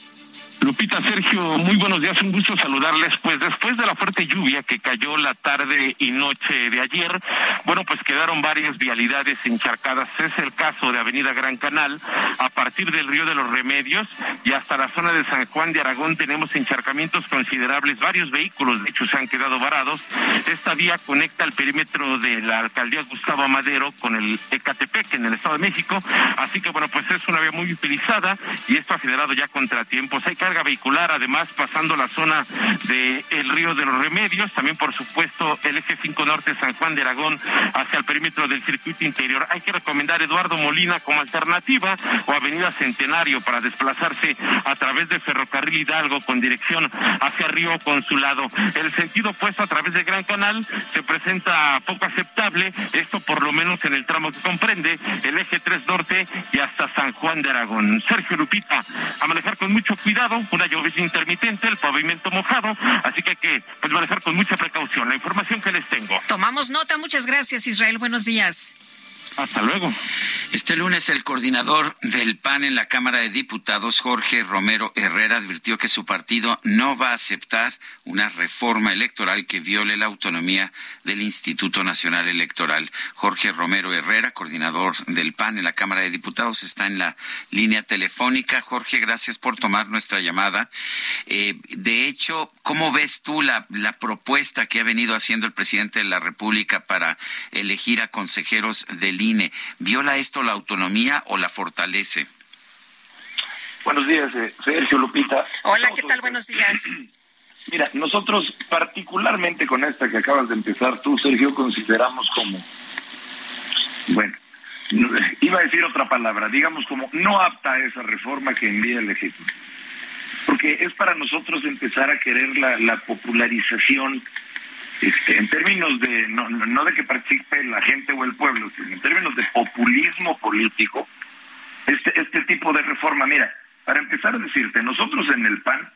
Lupita, Sergio, muy buenos días, un gusto saludarles. Pues después de la fuerte lluvia que cayó la tarde y noche de ayer, bueno, pues quedaron varias vialidades encharcadas. Es el caso de Avenida Gran Canal, a partir del Río de los Remedios y hasta la zona de San Juan de Aragón tenemos encharcamientos considerables. Varios vehículos, de hecho, se han quedado varados. Esta vía conecta el perímetro de la alcaldía Gustavo Madero con el Ecatepec en el Estado de México. Así que, bueno, pues es una vía muy utilizada y esto ha generado ya contratiempos. Hay carga vehicular, además pasando la zona de el río de los Remedios, también por supuesto el eje 5 norte San Juan de Aragón hacia el perímetro del circuito interior. Hay que recomendar Eduardo Molina como alternativa o Avenida Centenario para desplazarse a través de Ferrocarril Hidalgo con dirección hacia Río Consulado. El sentido opuesto a través de Gran Canal se presenta poco aceptable, esto por lo menos en el tramo que comprende el eje 3 norte y hasta San Juan de Aragón. Sergio Lupita, a manejar con mucho cuidado una lluvia intermitente, el pavimento mojado, así que hay que pues, manejar con mucha precaución. La información que les tengo. Tomamos nota, muchas gracias Israel, buenos días. Hasta luego. Este lunes el coordinador del PAN en la Cámara de Diputados, Jorge Romero Herrera, advirtió que su partido no va a aceptar una reforma electoral que viole la autonomía del Instituto Nacional Electoral. Jorge Romero Herrera, coordinador del PAN en la Cámara de Diputados, está en la línea telefónica. Jorge, gracias por tomar nuestra llamada. Eh, de hecho, ¿cómo ves tú la, la propuesta que ha venido haciendo el presidente de la República para elegir a consejeros del INE. ¿Viola esto la autonomía o la fortalece? Buenos días, eh, Sergio Lupita. Hola, ¿qué tal? Buenos días. Mira, nosotros particularmente con esta que acabas de empezar tú, Sergio, consideramos como, bueno, iba a decir otra palabra, digamos como no apta a esa reforma que envía el Ejecutivo. Porque es para nosotros empezar a querer la, la popularización este, en términos de, no, de que participe la gente o el pueblo, sino en términos de populismo político, este, este tipo de reforma, mira, para empezar a decirte, nosotros en el PAN,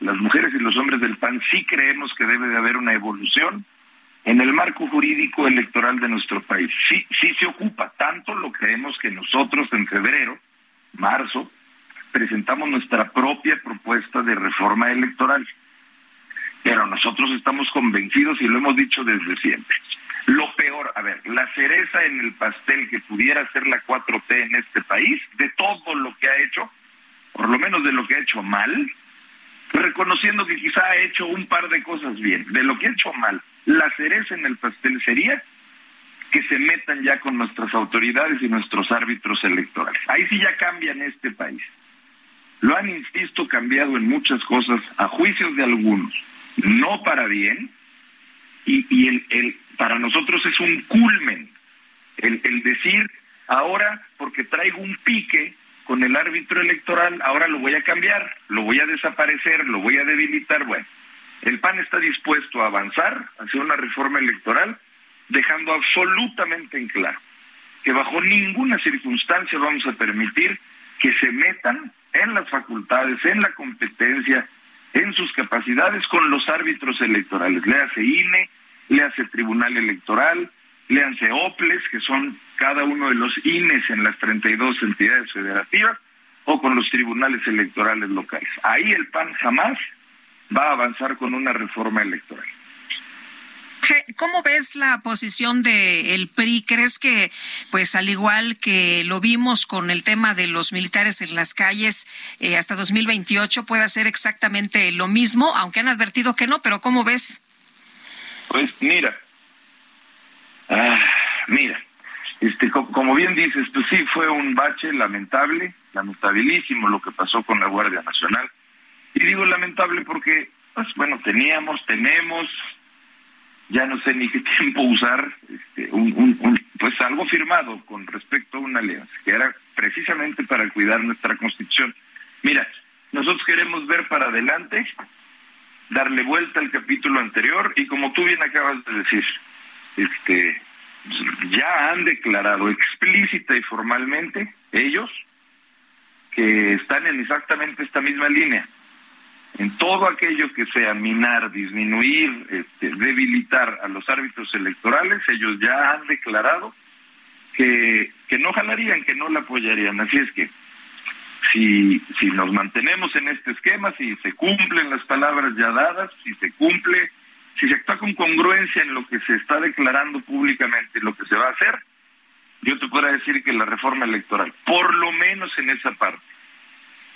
las mujeres y los hombres del PAN sí creemos que debe de haber una evolución en el marco jurídico electoral de nuestro país. Sí, sí se ocupa, tanto lo creemos que nosotros en febrero, marzo, presentamos nuestra propia propuesta de reforma electoral. Pero nosotros estamos convencidos y lo hemos dicho desde siempre. Lo peor, a ver, la cereza en el pastel que pudiera ser la 4T en este país, de todo lo que ha hecho, por lo menos de lo que ha hecho mal, reconociendo que quizá ha hecho un par de cosas bien, de lo que ha hecho mal, la cereza en el pastel sería que se metan ya con nuestras autoridades y nuestros árbitros electorales. Ahí sí ya cambian este país. Lo han, insisto, cambiado en muchas cosas, a juicios de algunos, no para bien, y, para nosotros es un culmen el, el decir, ahora porque traigo un pique con el árbitro electoral, ahora lo voy a cambiar, lo voy a desaparecer, lo voy a debilitar. Bueno, el PAN está dispuesto a avanzar hacia una reforma electoral, dejando absolutamente en claro que bajo ninguna circunstancia vamos a permitir que se metan en las facultades, en la competencia, en sus capacidades con los árbitros electorales. Le hace INE, le hace Tribunal Electoral, le hace OPLES, que son cada uno de los INES en las 32 entidades federativas, o con los tribunales electorales locales. Ahí el PAN jamás va a avanzar con una reforma electoral. ¿Cómo ves la posición del PRI? ¿Crees que, pues al igual que lo vimos con el tema de los militares en las calles eh, hasta 2028, pueda ser exactamente lo mismo? Aunque han advertido que no, pero ¿cómo ves? Pues mira, ah, mira, este, como bien dices, pues sí fue un bache lamentable, lamentabilísimo lo que pasó con la Guardia Nacional. Y digo lamentable porque, pues bueno, teníamos, tenemos, ya no sé ni qué tiempo usar, este, un, pues algo firmado con respecto a una alianza, que era precisamente para cuidar nuestra constitución. Mira, nosotros queremos ver para adelante, darle vuelta al capítulo anterior y como tú bien acabas de decir, este, ya han declarado explícita y formalmente ellos que están en exactamente esta misma línea en todo aquello que sea minar, disminuir, este, debilitar a los árbitros electorales, ellos ya han declarado que, que no jalarían, que no la apoyarían. Así es que si, si nos mantenemos en este esquema, si se cumplen las palabras ya dadas, si se cumple, si se actúa con congruencia en lo que se está declarando públicamente, lo que se va a hacer, yo te puedo decir que la reforma electoral, por lo menos en esa parte,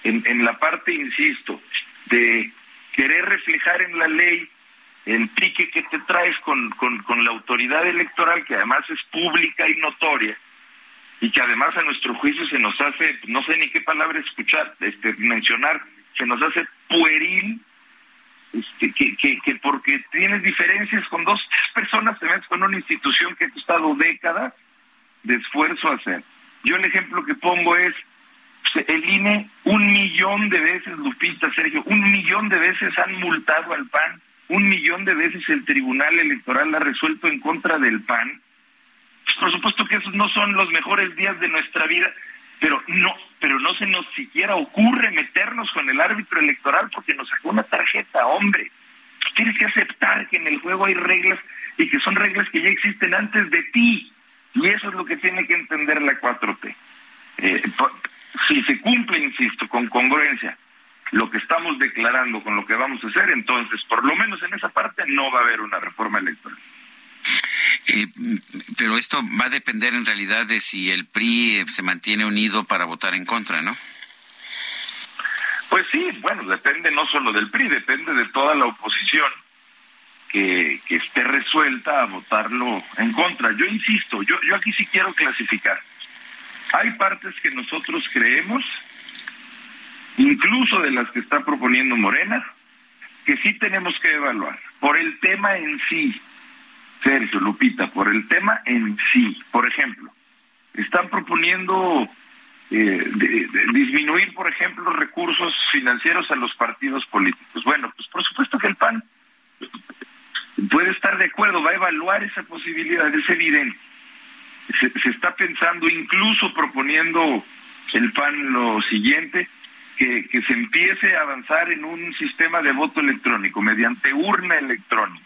en, en la parte, insisto, de querer reflejar en la ley el pique que te traes con, con, con la autoridad electoral, que además es pública y notoria, y que además a nuestro juicio se nos hace, no sé ni qué palabra escuchar, este, mencionar, se nos hace pueril, este, que, que, que porque tienes diferencias con dos, tres personas, te metes con una institución que ha costado décadas de esfuerzo hacer. Yo el ejemplo que pongo es, el INE un millón de veces, Lupita, Sergio, un millón de veces han multado al PAN, un millón de veces el Tribunal Electoral ha resuelto en contra del PAN. Por supuesto que esos no son los mejores días de nuestra vida, pero no, pero no se nos siquiera ocurre meternos con el árbitro electoral porque nos sacó una tarjeta, hombre. Tienes que aceptar que en el juego hay reglas y que son reglas que ya existen antes de ti. Y eso es lo que tiene que entender la 4T. Eh, si se cumple, insisto, con congruencia lo que estamos declarando con lo que vamos a hacer, entonces, por lo menos en esa parte, no va a haber una reforma electoral. Eh, pero esto va a depender en realidad de si el PRI eh, se mantiene unido para votar en contra, ¿no? Pues sí, bueno, depende no solo del PRI, depende de toda la oposición que, que esté resuelta a votarlo en contra. Yo insisto, yo, yo aquí sí quiero clasificar. Hay partes que nosotros creemos, incluso de las que está proponiendo Morena, que sí tenemos que evaluar por el tema en sí. Sergio, Lupita, por el tema en sí. Por ejemplo, están proponiendo eh, disminuir, por ejemplo, recursos financieros a los partidos políticos. Bueno, pues por supuesto que el PAN puede estar de acuerdo, va a evaluar esa posibilidad, es evidente se, está pensando, incluso proponiendo el PAN lo siguiente, que, que se empiece a avanzar en un sistema de voto electrónico mediante urna electrónica.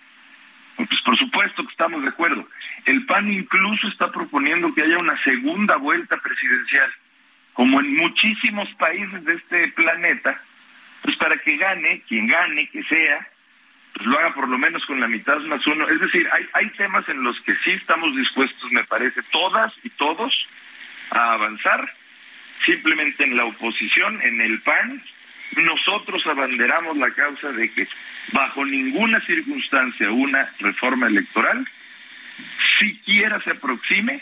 Pues por supuesto que estamos de acuerdo. El PAN incluso está proponiendo que haya una segunda vuelta presidencial, como en muchísimos países de este planeta, pues para que gane, quien gane, que sea, pues lo haga por lo menos con la mitad más uno. Es decir, hay, hay temas en los que sí estamos dispuestos, me parece, todas y todos, a avanzar. Simplemente en la oposición, en el PAN, nosotros abanderamos la causa de que bajo ninguna circunstancia una reforma electoral siquiera se aproxime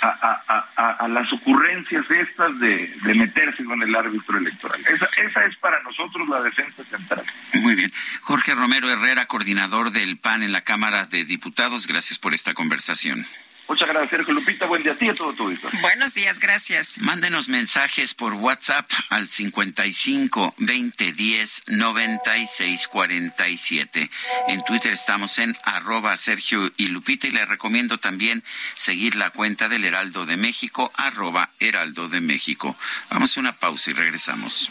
a, las ocurrencias estas de, meterse con el árbitro electoral. Esa, esa es para nosotros la defensa central. Muy bien. Jorge Romero Herrera, coordinador del PAN en la Cámara de Diputados, gracias por esta conversación. Muchas gracias, Sergio Lupita. Buen día a ti y a todo tu Buenos días, gracias. Mándenos mensajes por WhatsApp al 55 20 10 96 47. En Twitter estamos en arroba Sergio y Lupita y le recomiendo también seguir la cuenta del Heraldo de México, arroba Heraldo de México. Vamos a una pausa y regresamos.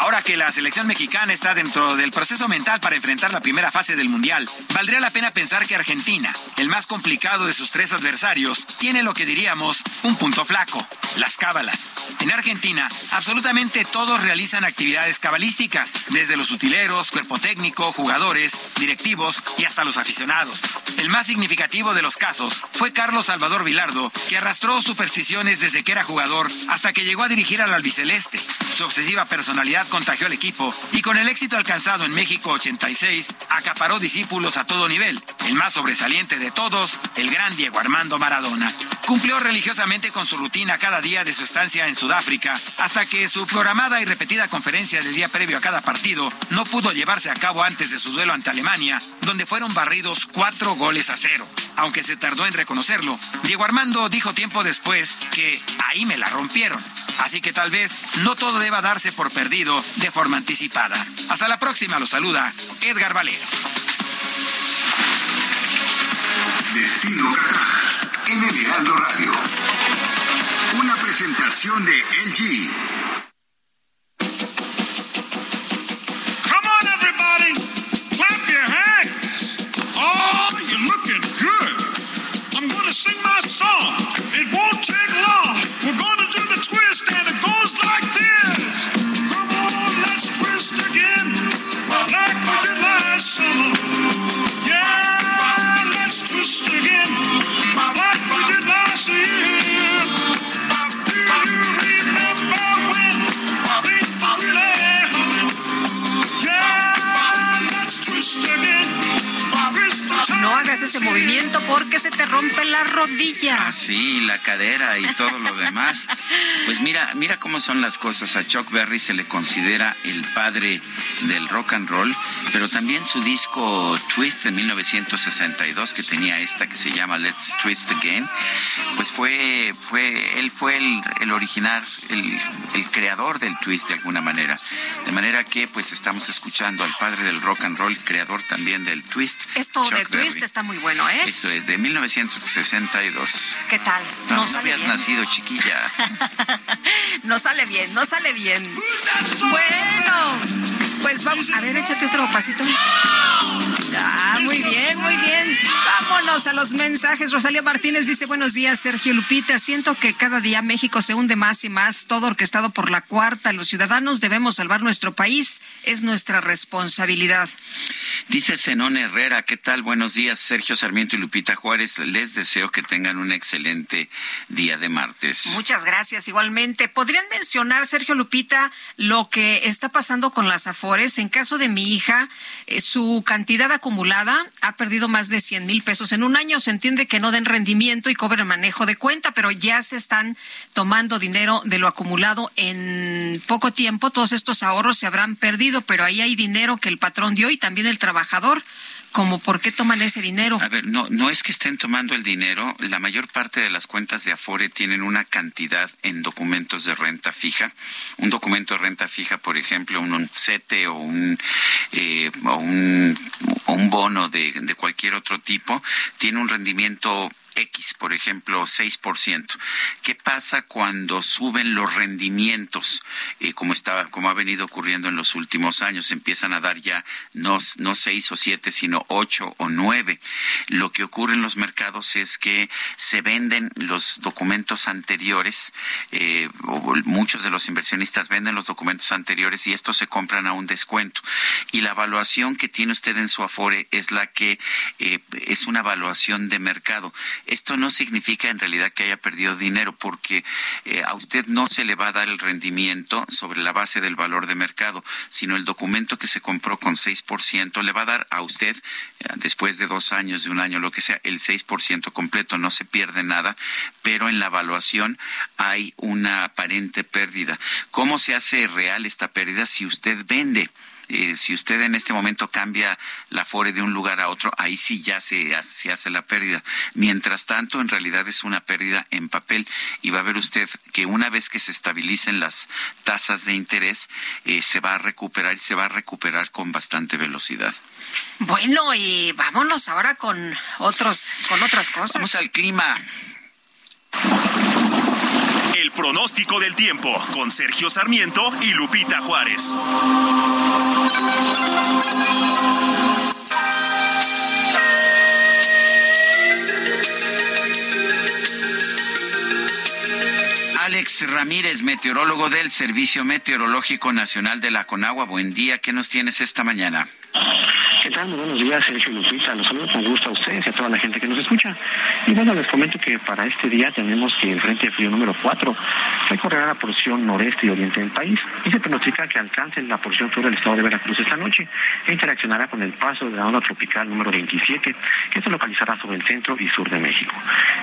Ahora que la selección mexicana está dentro del proceso mental para enfrentar la primera fase del Mundial, valdría la pena pensar que Argentina, el más complicado de sus tres adversarios, tiene lo que diríamos un punto flaco, las cábalas. En Argentina, absolutamente todos realizan actividades cabalísticas, desde los utileros, cuerpo técnico, jugadores, directivos y hasta los aficionados. El más significativo de los casos fue Carlos Salvador Vilardo, que arrastró supersticiones desde que era jugador hasta que llegó a dirigir al albiceleste. Su obsesiva personalidad contagió al equipo y con el éxito alcanzado en México 86, acaparó discípulos a todo nivel. El más sobresaliente de todos, el gran Diego Armando Maradona. Cumplió religiosamente con su rutina cada día de su estancia en Sudáfrica, hasta que su programada y repetida conferencia del día previo a cada partido no pudo llevarse a cabo antes de su duelo ante Alemania, donde fueron barridos cuatro goles a cero. Aunque se tardó en reconocerlo, Diego Armando dijo tiempo después que ahí me la rompieron. Así que tal vez no todo deba darse por perdido de forma anticipada. Hasta la próxima, lo saluda Edgar Valero. Destino Qatar en el Heraldo Radio. Una presentación de LG. Ese movimiento porque se te rompe la rodilla. Ah, sí, la cadera y todo lo demás. Pues mira, mira cómo son las cosas. A Chuck Berry se le considera el padre del rock and roll, pero también su disco Twist de 1962 que tenía esta que se llama Let's Twist Again, pues fue, fue, él fue el, el original, el, el creador del twist de alguna manera. De manera que pues estamos escuchando al padre del rock and roll, creador también del twist. Esto de twist está muy bueno, ¿eh? Eso es, de 1962. ¿Qué tal? No, no, habías nacido, chiquilla. no sale bien, no sale bien. Bueno, pues vamos, a ver, échate otro pasito. Ah, muy bien, muy bien. Vámonos a los mensajes. Rosalía Martínez dice, buenos días, Sergio Lupita. Siento que cada día México se hunde más y más, todo orquestado por la cuarta. Los ciudadanos debemos salvar nuestro país. Es nuestra responsabilidad. Dice Zenón Herrera, ¿qué tal? Buenos días, Sergio Sarmiento y Lupita Juárez. Les deseo que tengan un excelente día de martes. Muchas gracias, igualmente. ¿Podrían mencionar, Sergio Lupita, lo que está pasando con las Afores? En caso de mi hija, eh, su cantidad acumulada ha perdido más de 100 mil pesos en un año. Se entiende que no den rendimiento y cobren manejo de cuenta, pero ya se están tomando dinero de lo acumulado en poco tiempo. Todos estos ahorros se habrán perdido, pero ahí hay dinero que el patrón dio y también el trabajador como por qué toman ese dinero. A ver, no, no es que estén tomando el dinero, la mayor parte de las cuentas de Afore tienen una cantidad en documentos de renta fija. Un documento de renta fija, por ejemplo, un, CETE o un, eh, o un, un bono de, de cualquier otro tipo, tiene un rendimiento X, por ejemplo, 6%. ¿Qué pasa cuando suben los rendimientos, eh, como, estaba, como ha venido ocurriendo en los últimos años? Empiezan a dar ya no, no 6 o 7, sino 8 o 9. Lo que ocurre en los mercados es que se venden los documentos anteriores, eh, muchos de los inversionistas venden los documentos anteriores y estos se compran a un descuento. Y la evaluación que tiene usted en su Afore es la que eh, es una evaluación de mercado esto no significa en realidad que haya perdido dinero, porque eh, a usted no se le va a dar el rendimiento sobre la base del valor de mercado, sino el documento que se compró con 6% le va a dar a usted, eh, después de dos años, de un año, lo que sea, el 6% completo, no se pierde nada, pero en la evaluación hay una aparente pérdida. ¿Cómo se hace real esta pérdida si usted vende? Eh, si usted en este momento cambia la FORE de un lugar a otro, ahí sí ya se, se hace la pérdida. Mientras tanto, en realidad es una pérdida en papel y va a ver usted que una vez que se estabilicen las tasas de interés, eh, se va a recuperar y se va a recuperar con bastante velocidad. Bueno, y vámonos ahora con otros, con otras cosas. Vamos al clima. El pronóstico del tiempo con Sergio Sarmiento y Lupita Juárez. Alex Ramírez, meteorólogo del Servicio Meteorológico Nacional de la Conagua. Buen día, ¿qué nos tienes esta mañana? ¿Qué tal? Muy buenos días, Sergio. Los saludo con gusto a ustedes y a toda la gente que nos escucha. Y bueno, les comento que para este día tenemos que el Frente Frío número 4 recorrerá la porción noreste y oriente del país y se pronostica que alcance la porción sur del estado de Veracruz esta noche e interaccionará con el paso de la onda tropical número 27 que se localizará sobre el centro y sur de México.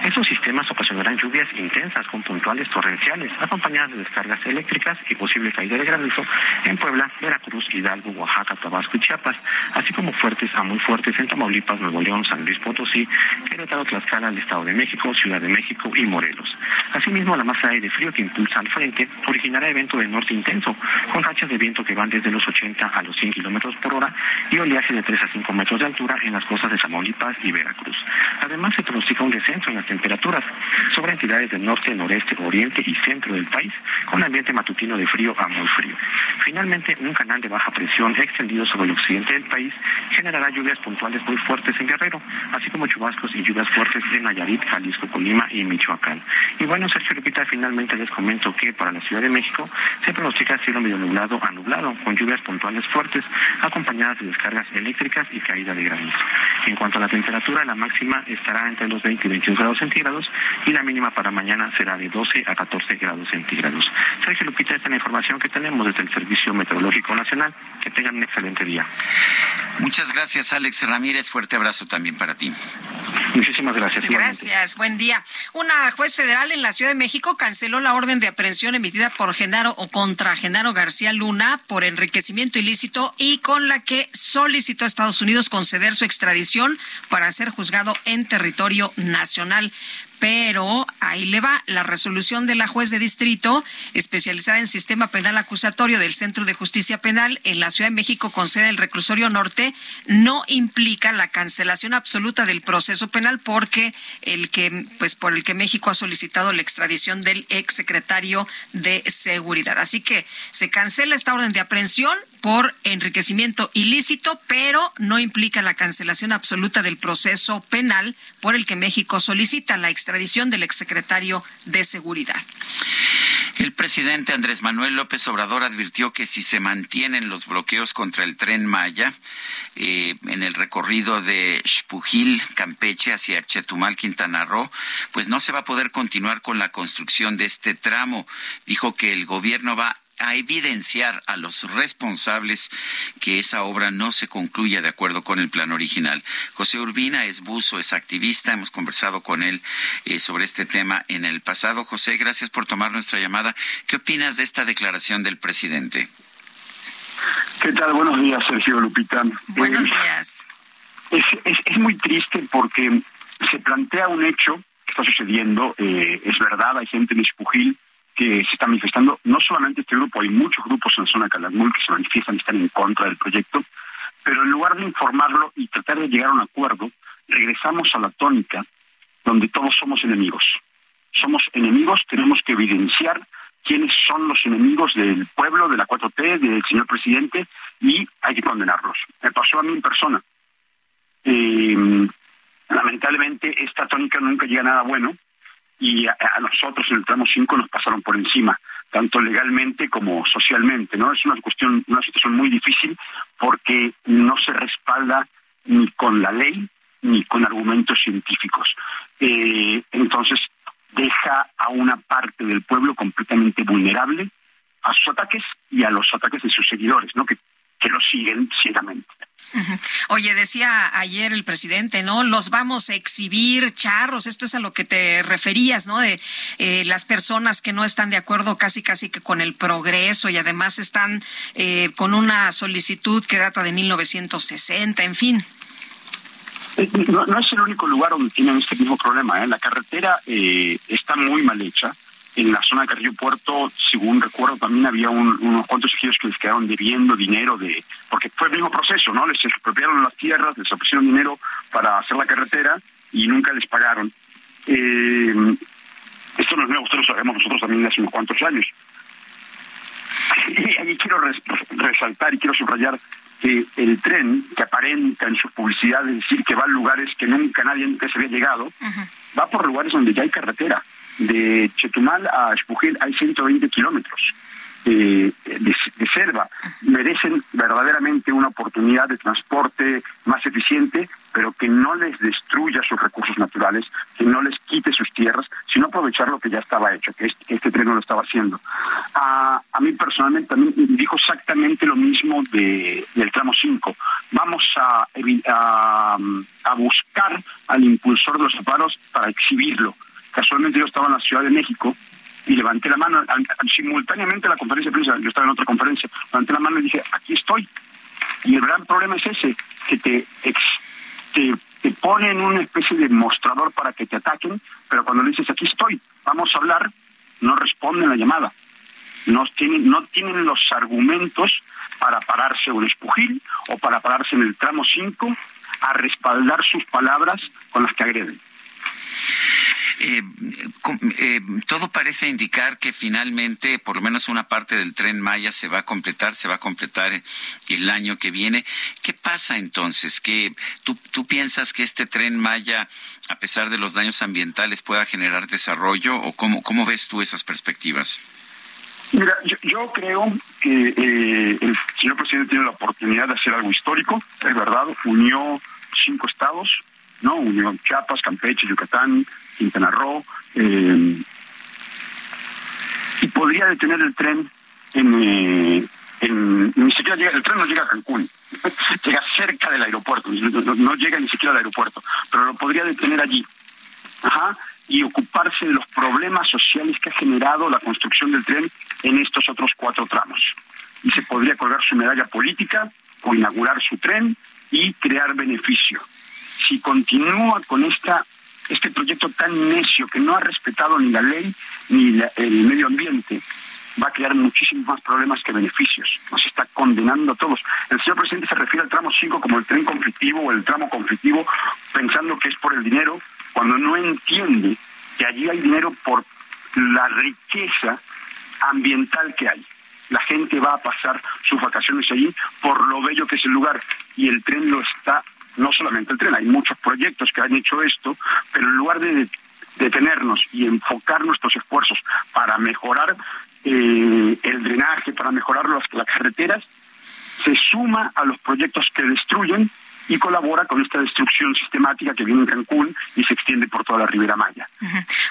Estos sistemas ocasionarán lluvias intensas con puntuales torrenciales acompañadas de descargas eléctricas y posible caída de granizo en Puebla, Veracruz, Hidalgo, Oaxaca, Tabasco y Chiapas, así como fuertes a muy fuertes en Tamaulipas, Nuevo León, San Luis Potosí, Querétaro, Tlaxcala, el Estado de México, Ciudad de México y Morelos. Asimismo, la masa de aire frío que impulsa al frente originará evento de norte intenso, con rachas de viento que van desde los 80 a los 100 kilómetros por hora y oleaje de 3 a 5 metros de altura en las costas de Tamaulipas y Veracruz. Además, se pronostica un descenso en las temperaturas sobre entidades del norte, noreste, oriente y centro del país, con ambiente matutino de frío a muy frío. Finalmente, un canal de baja presión extendido sobre el occidente del país generará lluvias puntuales muy fuertes en Guerrero, así como chubascos y lluvias fuertes en Nayarit, Jalisco, Colima y Michoacán. Y bueno, Sergio Lupita, finalmente les comento que para la Ciudad de México se pronostica cielo medio nublado a nublado, con lluvias puntuales fuertes, acompañadas de descargas eléctricas y caída de granizo. En cuanto a la temperatura, la máxima estará entre los 20 y 21 grados centígrados y la mínima para mañana será de 12 a 14 grados centígrados. Sergio Lupita, esta es la información que tenemos desde el Servicio Meteorológico Nacional. Que tengan un excelente día. Muchas gracias, Alex Ramírez. Fuerte abrazo también para ti. Muchísimas gracias. Gracias, buen día. Una juez federal en la Ciudad de México canceló la orden de aprehensión emitida por Genaro o contra Genaro García Luna por enriquecimiento ilícito y con la que solicitó a Estados Unidos conceder su extradición para ser juzgado en territorio nacional pero ahí le va la resolución de la juez de distrito especializada en sistema penal acusatorio del Centro de Justicia Penal en la Ciudad de México con sede en el reclusorio norte no implica la cancelación absoluta del proceso penal porque el que pues por el que México ha solicitado la extradición del exsecretario de seguridad. Así que se cancela esta orden de aprehensión por enriquecimiento ilícito, pero no implica la cancelación absoluta del proceso penal por el que México solicita la extradición del exsecretario de Seguridad. El presidente Andrés Manuel López Obrador advirtió que si se mantienen los bloqueos contra el tren Maya eh, en el recorrido de Xpujil, Campeche, hacia Chetumal, Quintana Roo, pues no se va a poder continuar con la construcción de este tramo. Dijo que el gobierno va a evidenciar a los responsables que esa obra no se concluya de acuerdo con el plan original. José Urbina es buzo, es activista, hemos conversado con él eh, sobre este tema en el pasado. José, gracias por tomar nuestra llamada. ¿Qué opinas de esta declaración del presidente? ¿Qué tal? Buenos días, Sergio Lupita. Buenos eh, días. Es, es, muy triste porque se plantea un hecho que está sucediendo, eh, es verdad, hay gente en Espujil que se está manifestando, no solamente este grupo, hay muchos grupos en la zona Calakmul que se manifiestan y están en contra del proyecto, pero en lugar de informarlo y tratar de llegar a un acuerdo, regresamos a la tónica donde todos somos enemigos. Somos enemigos, tenemos que evidenciar quiénes son los enemigos del pueblo, de la 4T, del señor presidente, y hay que condenarlos. Me pasó a mí en persona. Eh, lamentablemente esta tónica nunca llega a nada bueno, y a, nosotros en el tramo 5 nos pasaron por encima, tanto legalmente como socialmente, ¿no? Es una cuestión, una situación muy difícil porque no se respalda ni con la ley ni con argumentos científicos. Eh, entonces, deja a una parte del pueblo completamente vulnerable a sus ataques y a los ataques de sus seguidores, ¿no? Que, que lo siguen ciegamente. Oye, decía ayer el presidente, ¿no? Los vamos a exhibir charros. Esto es a lo que te referías, ¿no? De eh, las personas que no están de acuerdo casi, casi que con el progreso y además están eh, con una solicitud que data de 1960, en fin. Eh, no, es el único lugar donde tienen este mismo problema. ¿eh? La carretera está muy mal hecha en la zona de Carrillo Puerto, según recuerdo, también había unos cuantos ejidos que les quedaron debiendo dinero de, porque fue el mismo proceso, ¿no? Les expropiaron las tierras, les ofrecieron dinero para hacer la carretera y nunca les pagaron. Eh, esto no es nuevo, ustedes lo sabemos nosotros también hace unos cuantos años. Y ahí quiero resaltar y quiero subrayar que el tren que aparenta en su publicidad de decir que va a lugares que nunca nadie se había llegado, va por lugares donde ya hay carretera de Chetumal a Espujel hay 120 kilómetros. Eh, de, selva merecen verdaderamente una oportunidad de transporte más eficiente, pero que no les destruya sus recursos naturales, que no les quite sus tierras, sino aprovechar lo que ya estaba hecho, que este, este tren no lo estaba haciendo. A, a mí personalmente dijo exactamente lo mismo de, del tramo 5. Vamos a, a, a buscar al impulsor de los separos para exhibirlo Casualmente yo estaba en la Ciudad de México y levanté la mano, simultáneamente a la conferencia de prensa, yo estaba en otra conferencia, levanté la mano y dije, aquí estoy. Y el gran problema es ese, que te, te, te ponen una especie de mostrador para que te ataquen, pero cuando le dices, aquí estoy, vamos a hablar, no responden la llamada. No tienen, no tienen los argumentos para pararse en espujil o para pararse en el tramo 5 a respaldar sus palabras con las que agreden. Eh, eh, todo parece indicar que finalmente por lo menos una parte del tren Maya se va a completar, se va a completar el año que viene. ¿Qué pasa entonces? ¿Que tú, piensas que este tren Maya, a pesar de los daños ambientales, pueda generar desarrollo o cómo, cómo ves tú esas perspectivas? Mira, yo, creo que eh, el señor presidente tiene la oportunidad de hacer algo histórico, es verdad, unió cinco estados, ¿no? Unió Chiapas, Campeche, Yucatán, Quintana Roo, eh, y podría detener el tren en, eh, ni siquiera llega, el tren no llega a Cancún, llega cerca del aeropuerto, no, llega ni siquiera al aeropuerto, pero lo podría detener allí. Ajá, y ocuparse de los problemas sociales que ha generado la construcción del tren en estos otros cuatro tramos. Y se podría colgar su medalla política o inaugurar su tren y crear beneficio. Si continúa con esta este proyecto tan necio que no ha respetado ni la ley ni el medio ambiente, va a crear muchísimos más problemas que beneficios. Nos está condenando a todos. El señor presidente se refiere al tramo 5 como el tren conflictivo o el tramo conflictivo, pensando que es por el dinero, cuando no entiende que allí hay dinero por la riqueza ambiental que hay. La gente va a pasar sus vacaciones allí por lo bello que es el lugar y el tren lo está, no solamente el tren, hay muchos proyectos que han hecho esto, pero en lugar de detenernos y enfocar nuestros esfuerzos para mejorar eh, el drenaje, para mejorar las carreteras, se suma a los proyectos que destruyen y colabora con esta destrucción sistemática que viene en Cancún y se extiende por toda la Ribera Maya.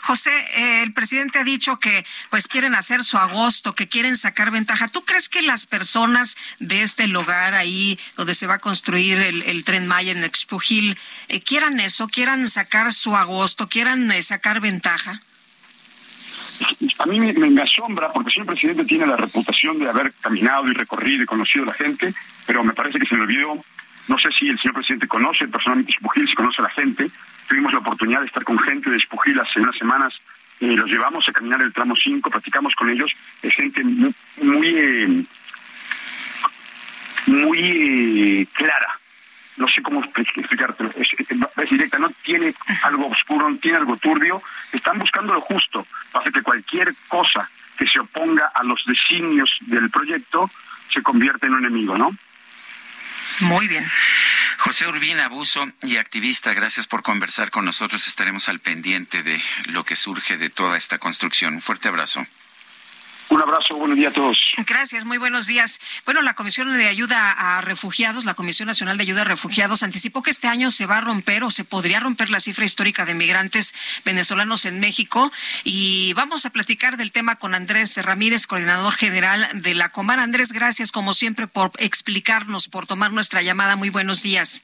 José, eh, el presidente ha dicho que pues quieren hacer su agosto, que quieren sacar ventaja. ¿Tú crees que las personas de este lugar ahí donde se va a construir el, tren Maya en Expujil eh, quieran eso, quieran sacar su agosto, quieran sacar ventaja? a mí me, asombra porque el señor presidente tiene la reputación de haber caminado y recorrido y conocido a la gente, pero me parece que se le olvidó. No sé si el señor presidente conoce personalmente Espujil, si conoce a la gente. Tuvimos la oportunidad de estar con gente de Espujil hace unas semanas. Eh, los llevamos a caminar el tramo 5, platicamos con ellos. Es gente muy, muy, eh, muy eh, clara no sé cómo explicártelo, es, directa, no tiene algo oscuro, no tiene algo turbio, están buscando lo justo, para que cualquier cosa que se oponga a los designios del proyecto se convierta en un enemigo, ¿no? Muy bien. José Urbina, abuso y activista, gracias por conversar con nosotros. Estaremos al pendiente de lo que surge de toda esta construcción. Un fuerte abrazo. Un abrazo, buenos días a todos. Gracias, muy buenos días. Bueno, la Comisión de Ayuda a Refugiados, la Comisión Nacional de Ayuda a Refugiados, anticipó que este año se va a romper o se podría romper la cifra histórica de migrantes venezolanos en México. Y vamos a platicar del tema con Andrés Ramírez, coordinador general de la Comar. Andrés, gracias como siempre por explicarnos, por tomar nuestra llamada. Muy buenos días.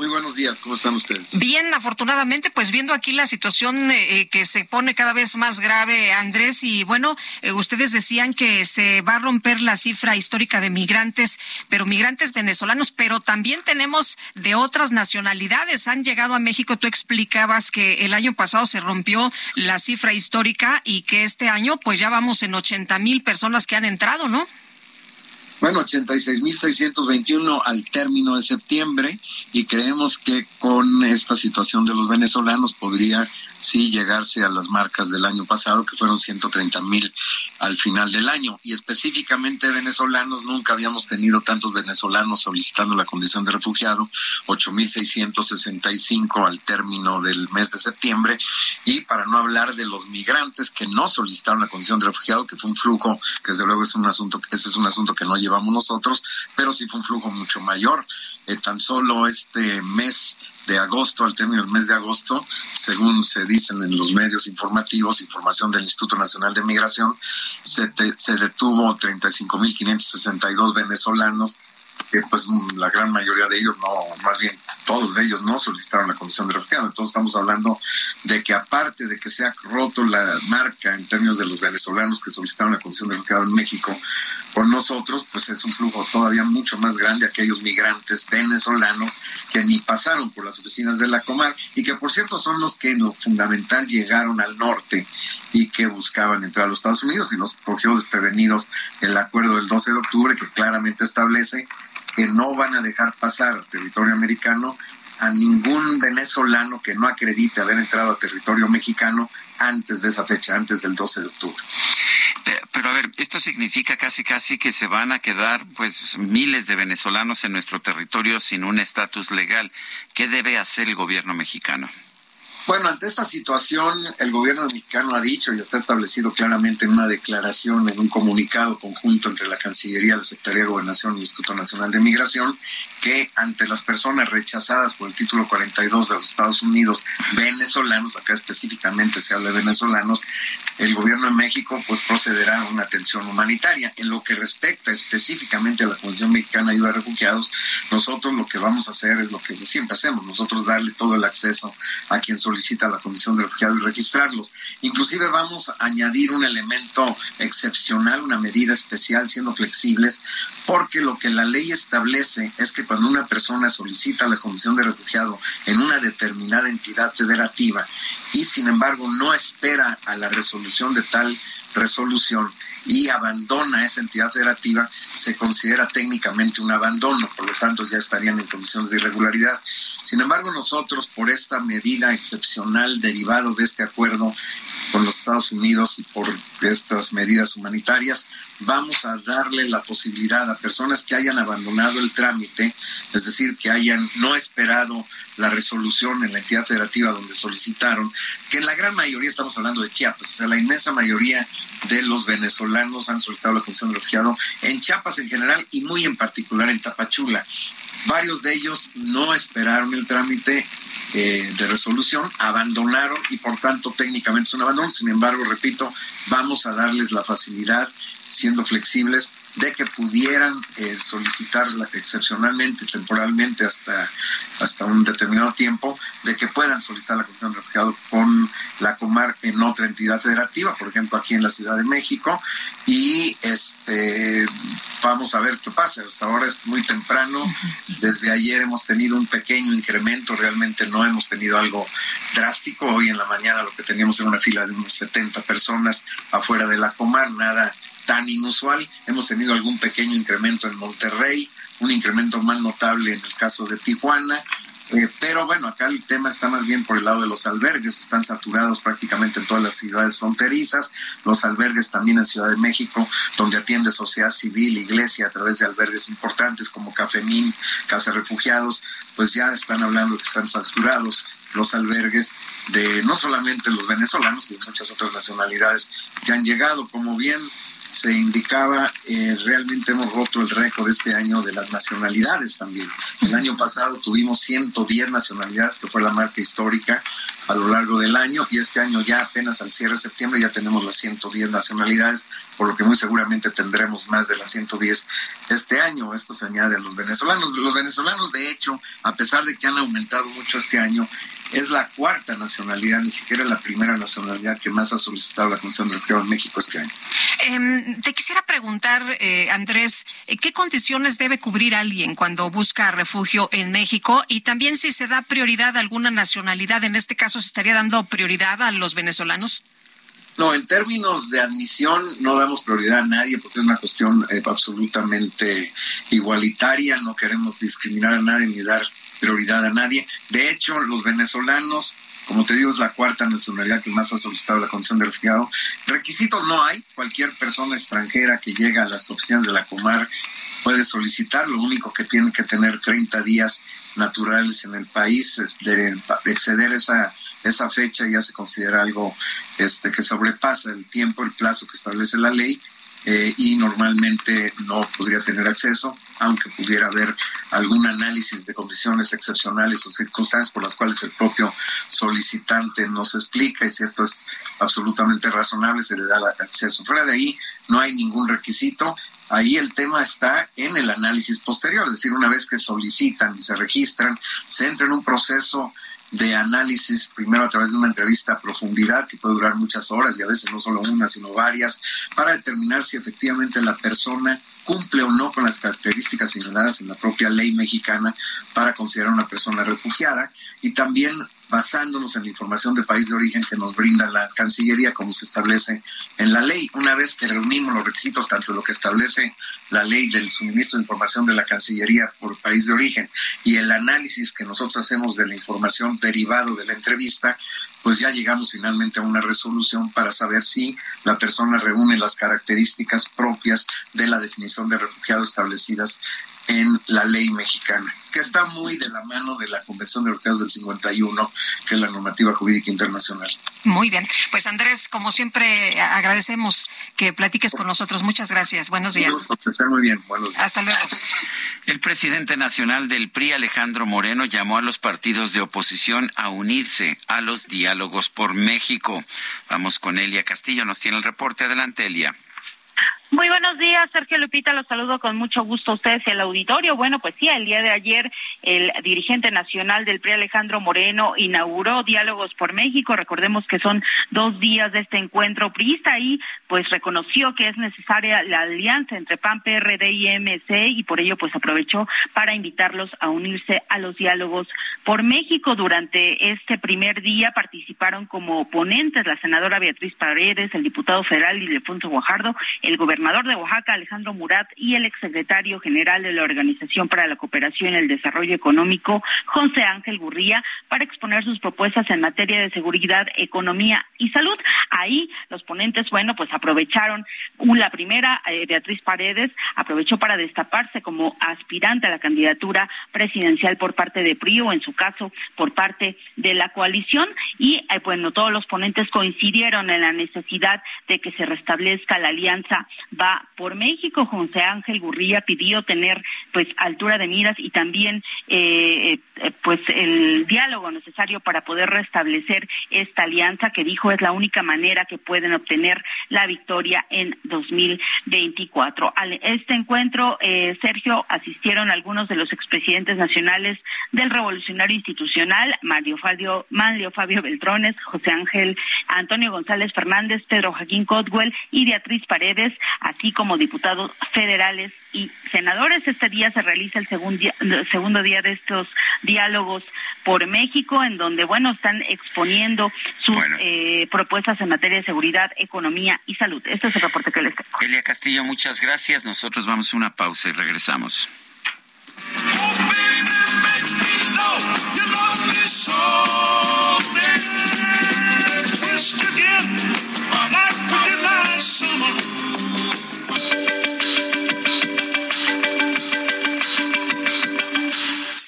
Muy buenos días, ¿cómo están ustedes? Bien, afortunadamente, pues viendo aquí la situación eh, eh, que se pone cada vez más grave, Andrés, y bueno, eh, ustedes decían que se va a romper la cifra histórica de migrantes, pero migrantes venezolanos, pero también tenemos de otras nacionalidades, han llegado a México, tú explicabas que el año pasado se rompió la cifra histórica y que este año pues ya vamos en 80 mil personas que han entrado, ¿no? Bueno, 86.621 al término de septiembre y creemos que con esta situación de los venezolanos podría sí llegarse a las marcas del año pasado, que fueron 130 mil al final del año. Y específicamente venezolanos, nunca habíamos tenido tantos venezolanos solicitando la condición de refugiado, 8.665 al término del mes de septiembre. Y para no hablar de los migrantes que no solicitaron la condición de refugiado, que fue un flujo, que desde luego es un asunto, ese es un asunto que no llevamos nosotros, pero sí fue un flujo mucho mayor. Eh, tan solo este mes de agosto, al término del mes de agosto, según se dicen en los medios informativos, información del Instituto Nacional de Migración, se, se detuvo 35.562 venezolanos que pues la gran mayoría de ellos no, más bien todos de ellos no solicitaron la condición de refugiado. Entonces estamos hablando de que aparte de que se ha roto la marca en términos de los venezolanos que solicitaron la condición de refugiado en México con nosotros, pues es un flujo todavía mucho más grande aquellos migrantes venezolanos que ni pasaron por las oficinas de la Comar y que por cierto son los que en lo fundamental llegaron al norte y que buscaban entrar a los Estados Unidos y los cogió desprevenidos el acuerdo del 12 de octubre que claramente establece que no van a dejar pasar territorio americano a ningún venezolano que no acredite haber entrado a territorio mexicano antes de esa fecha, antes del 12 de octubre. Eh, pero a ver, esto significa casi casi que se van a quedar pues miles de venezolanos en nuestro territorio sin un estatus legal. ¿Qué debe hacer el gobierno mexicano? Bueno, ante esta situación, el gobierno mexicano ha dicho y está establecido claramente en una declaración, en un comunicado conjunto entre la Cancillería, la Secretaría de Gobernación y el Instituto Nacional de Migración, que ante las personas rechazadas por el título 42 de los Estados Unidos, venezolanos, acá específicamente se habla de venezolanos, el gobierno de México pues procederá a una atención humanitaria. En lo que respecta específicamente a la Comisión Mexicana de Ayuda a Refugiados, nosotros lo que vamos a hacer es lo que siempre hacemos, nosotros darle todo el acceso a quien solicita solicita la condición de refugiado y registrarlos. Inclusive vamos a añadir un elemento excepcional, una medida especial, siendo flexibles, porque lo que la ley establece es que cuando una persona solicita la condición de refugiado en una determinada entidad federativa y sin embargo no espera a la resolución de tal resolución, y abandona esa entidad federativa, se considera técnicamente un abandono, por lo tanto ya estarían en condiciones de irregularidad. Sin embargo, nosotros, por esta medida excepcional derivado de este acuerdo con los Estados Unidos y por estas medidas humanitarias, vamos a darle la posibilidad a personas que hayan abandonado el trámite, es decir, que hayan no esperado la resolución en la entidad federativa donde solicitaron, que en la gran mayoría estamos hablando de Chiapas, o sea, la inmensa mayoría de los venezolanos han solicitado la condición de refugiado en Chiapas en general y muy en particular en Tapachula. Varios de ellos no esperaron el trámite eh, de resolución, abandonaron y por tanto técnicamente es un abandono. Sin embargo, repito, vamos a darles la facilidad, siendo flexibles, de que pudieran eh, solicitarla excepcionalmente, temporalmente, hasta, hasta un determinado tiempo, de que puedan solicitar la condición de refugiado con la Comar en otra entidad federativa, por ejemplo, aquí en la Ciudad de México, y este vamos a ver qué pasa. Hasta ahora es muy temprano, desde ayer hemos tenido un pequeño incremento, realmente no hemos tenido algo drástico. Hoy en la mañana lo que teníamos era una fila de unos 70 personas afuera de la Comar, nada tan inusual. Hemos tenido algún pequeño incremento en Monterrey, un incremento más notable en el caso de Tijuana. Eh, pero bueno, acá el tema está más bien por el lado de los albergues, están saturados prácticamente en todas las ciudades fronterizas, los albergues también en Ciudad de México, donde atiende sociedad civil, iglesia, a través de albergues importantes como Cafemín, Casa Refugiados, pues ya están hablando que están saturados los albergues de no solamente los venezolanos, sino muchas otras nacionalidades que han llegado, como bien se indicaba, eh, realmente hemos roto el récord este año de las nacionalidades también. El año pasado tuvimos 110 nacionalidades, que fue la marca histórica a lo largo del año, y este año ya apenas al cierre de septiembre ya tenemos las 110 nacionalidades, por lo que muy seguramente tendremos más de las 110 este año. Esto se añade a los venezolanos. Los venezolanos, de hecho, a pesar de que han aumentado mucho este año, es la cuarta nacionalidad, ni siquiera la primera nacionalidad que más ha solicitado la Comisión de Refugio en México este año. Em, te quisiera preguntar, eh, Andrés, eh, ¿qué condiciones debe cubrir alguien cuando busca refugio en México? Y también si se da prioridad a alguna nacionalidad, en este caso, ¿se estaría dando prioridad a los venezolanos? No, en términos de admisión no damos prioridad a nadie porque es una cuestión eh, absolutamente igualitaria, no queremos discriminar a nadie ni dar prioridad a nadie. De hecho, los venezolanos, como te digo, es la cuarta nacionalidad que más ha solicitado la condición de refugiado. Requisitos no hay. Cualquier persona extranjera que llega a las oficinas de la Comar puede solicitar. Lo único que tiene que tener 30 días naturales en el país es de, exceder esa esa fecha ya se considera algo este que sobrepasa el tiempo, el plazo que establece la ley eh, y normalmente no podría tener acceso, aunque pudiera haber algún análisis de condiciones excepcionales o circunstancias por las cuales el propio solicitante nos explica y si esto es absolutamente razonable se le da acceso. Fuera de ahí no hay ningún requisito. Ahí el tema está en el análisis posterior, es decir, una vez que solicitan y se registran, se entra en un proceso de análisis, primero a través de una entrevista a profundidad que puede durar muchas horas y a veces no solo una, sino varias, para determinar si efectivamente la persona cumple o no con las características señaladas en la propia ley mexicana para considerar una persona refugiada. Y también basándonos en la información de país de origen que nos brinda la Cancillería, como se establece en la ley. Una vez que reunimos los requisitos, tanto lo que establece la ley del suministro de información de la Cancillería por país de origen y el análisis que nosotros hacemos de la información derivado de la entrevista, pues ya llegamos finalmente a una resolución para saber si la persona reúne las características propias de la definición de refugiado establecidas en la ley mexicana que está muy de la mano de la Convención de Europeos del 51, que es la normativa jurídica internacional. Muy bien. Pues Andrés, como siempre, agradecemos que platiques con nosotros. Muchas gracias. Buenos días. Muy bien. Buenos días. Hasta luego. El presidente nacional del PRI, Alejandro Moreno, llamó a los partidos de oposición a unirse a los diálogos por México. Vamos con Elia Castillo, nos tiene el reporte. Adelante, Elia. Muy buenos días, Sergio Lupita, los saludo con mucho gusto a ustedes y al auditorio. Bueno, pues sí, el día de ayer el dirigente nacional del PRI, Alejandro Moreno, inauguró Diálogos por México. Recordemos que son dos días de este encuentro priista y pues reconoció que es necesaria la alianza entre PAN, PRD y MC y por ello pues aprovechó para invitarlos a unirse a los diálogos por México. Durante este primer día participaron como ponentes la senadora Beatriz Paredes, el diputado federal Ildefonso Guajardo, el gobernador gobernador de Oaxaca, Alejandro Murat, y el exsecretario general de la Organización para la Cooperación y el Desarrollo Económico, José Ángel Gurría, para exponer sus propuestas en materia de seguridad, economía y salud. Ahí los ponentes, bueno, pues aprovecharon la primera, eh, Beatriz Paredes, aprovechó para destaparse como aspirante a la candidatura presidencial por parte de PRI o en su caso por parte de la coalición y eh, bueno, todos los ponentes coincidieron en la necesidad de que se restablezca la alianza va por México. José Ángel Gurría pidió tener pues altura de miras y también eh, eh, pues el diálogo necesario para poder restablecer esta alianza que dijo es la única manera que pueden obtener la victoria en 2024. A este encuentro, eh, Sergio, asistieron algunos de los expresidentes nacionales del Revolucionario Institucional, Mario Fabio, Mario Fabio Beltrones, José Ángel Antonio González Fernández, Pedro Joaquín Codwell y Beatriz Paredes, así como diputados federales y senadores. Este día se realiza el segundo día, de estos diálogos por México, en donde, bueno, están exponiendo sus eh, propuestas en materia de seguridad, economía y salud. Este es el reporte que les tengo. Elia Castillo, muchas gracias. Nosotros vamos a una pausa y regresamos.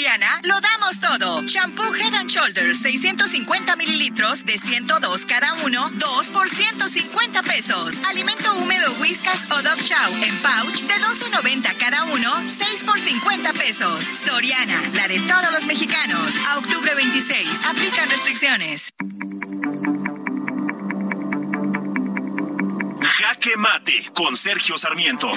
Soriana lo damos todo. Shampoo Head and Shoulders 650 mililitros de 102 cada uno, 2 por 150 pesos. Alimento húmedo Whiskas o Dog Chow en pouch de 12.90 cada uno, 6 por 50 pesos. Soriana, la de todos los mexicanos. A octubre 26. Aplican restricciones. Jaque Mate con Sergio Sarmiento.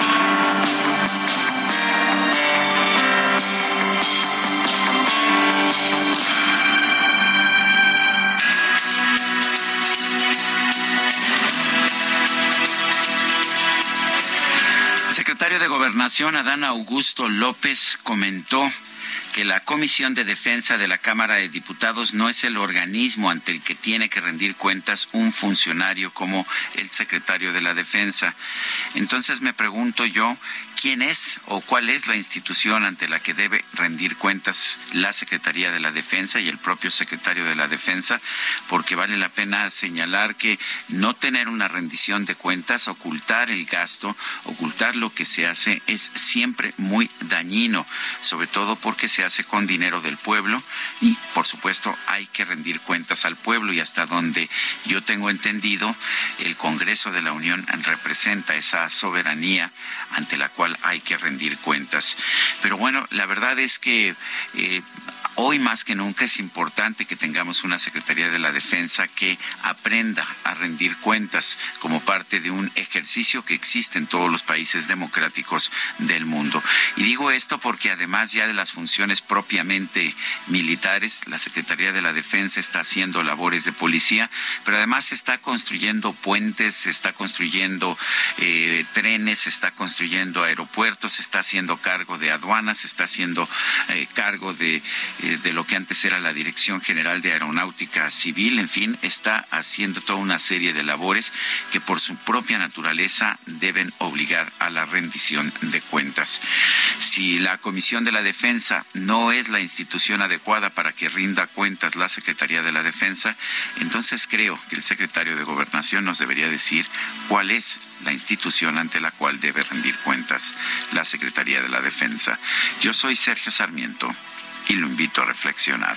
Secretario de Gobernación, Adán Augusto López, comentó que la Comisión de Defensa de la Cámara de Diputados no es el organismo ante el que tiene que rendir cuentas un funcionario como el secretario de la Defensa. Entonces me pregunto yo, ¿quién es o cuál es la institución ante la que debe rendir cuentas la Secretaría de la Defensa y el propio secretario de la Defensa? Porque vale la pena señalar que no tener una rendición de cuentas, ocultar el gasto, ocultar lo que se hace es siempre muy dañino, sobre todo porque se hace con dinero del pueblo y por supuesto hay que rendir cuentas al pueblo y hasta donde yo tengo entendido el Congreso de la Unión representa esa soberanía ante la cual hay que rendir cuentas. Pero bueno, la verdad es que eh, Hoy más que nunca es importante que tengamos una Secretaría de la Defensa que aprenda a rendir cuentas como parte de un ejercicio que existe en todos los países democráticos del mundo. Y digo esto porque además ya de las funciones propiamente militares, la Secretaría de la Defensa está haciendo labores de policía, pero además se está construyendo puentes, se está construyendo eh, trenes, se está construyendo aeropuertos, se está haciendo cargo de aduanas, se está haciendo eh, cargo de, eh, de lo que antes era la Dirección General de Aeronáutica Civil, en fin, está haciendo toda una serie de labores que por su propia naturaleza deben obligar a la rendición de cuentas. Si la Comisión de la Defensa no es la institución adecuada para que rinda cuentas la Secretaría de la Defensa, entonces creo que el secretario de Gobernación nos debería decir cuál es la institución ante la cual debe rendir cuentas la Secretaría de la Defensa. Yo soy Sergio Sarmiento y lo invito a reflexionar.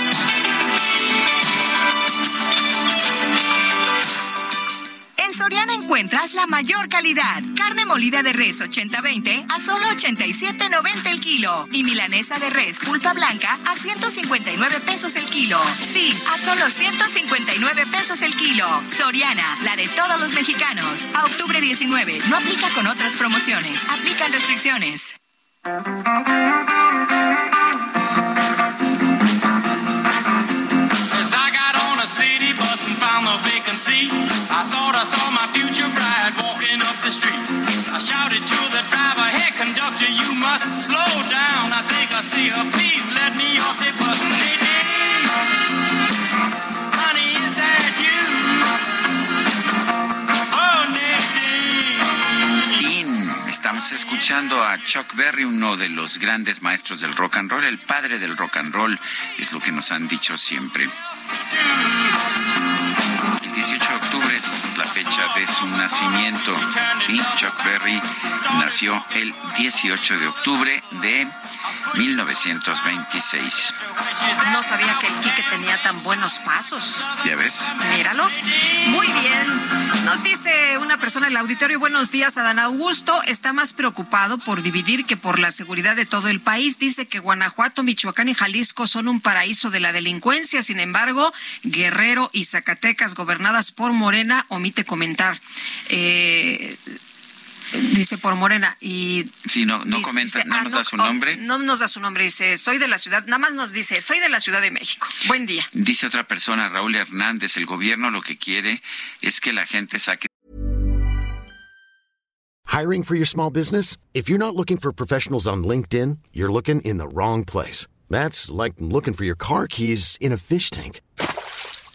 En Soriana encuentras la mayor calidad. Carne molida de res 80-20 a solo 87.90 el kilo. Y milanesa de res pulpa blanca a 159 pesos el kilo. Sí, a solo 159 pesos el kilo. Soriana, la de todos los mexicanos. A octubre 19. No aplica con otras promociones. Aplican restricciones. Estamos escuchando a Chuck Berry, uno de los grandes maestros del rock and roll, el padre del rock and roll, es lo que nos han dicho siempre. El 18 de octubre es la fecha de su nacimiento. Sí, Chuck Berry nació el 18 de octubre de 1926. No sabía que el Quique tenía tan buenos pasos. ¿Ya ves? Míralo. Muy bien. Nos dice una persona en el auditorio, buenos días, Adán Augusto está más preocupado por dividir que por la seguridad de todo el país. Dice que Guanajuato, Michoacán y Jalisco son un paraíso de la delincuencia. Sin embargo, Guerrero y Zacatecas, gobernadas por Morena, omite comentar. Eh, dice por Morena y Sí, no, no dice- comenta, dice, no ah, nos da su oh, nombre. no nos da su nombre, dice, soy de la ciudad, nada más nos dice, soy de la Ciudad de México. Buen día. Dice otra persona, Raúl Hernández, el gobierno lo que quiere es que la gente saque Hiring for your small business? If you're not looking for professionals on LinkedIn, you're looking in the wrong place. That's like looking for your car keys in a fish tank.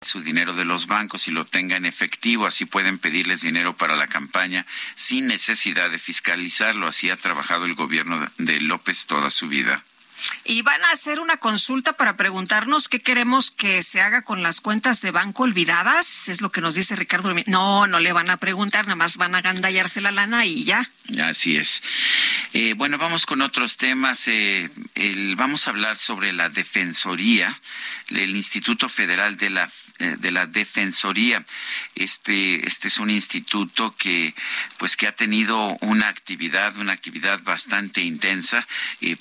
Su dinero de los bancos y lo tenga en efectivo, así pueden pedirles dinero para la campaña sin necesidad de fiscalizarlo. Así ha trabajado el gobierno de López toda su vida. Y van a hacer una consulta para preguntarnos qué queremos que se haga con las cuentas de banco olvidadas. Es lo que nos dice Ricardo. No, no le van a preguntar, nada más van a gandallarse la lana y ya. Así es. Eh, bueno, vamos con otros temas. Eh, el- vamos a hablar sobre la Defensoría, el Instituto Federal de la, eh, de la Defensoría. Este, este es un instituto que, pues, que ha tenido una actividad, una actividad bastante intensa,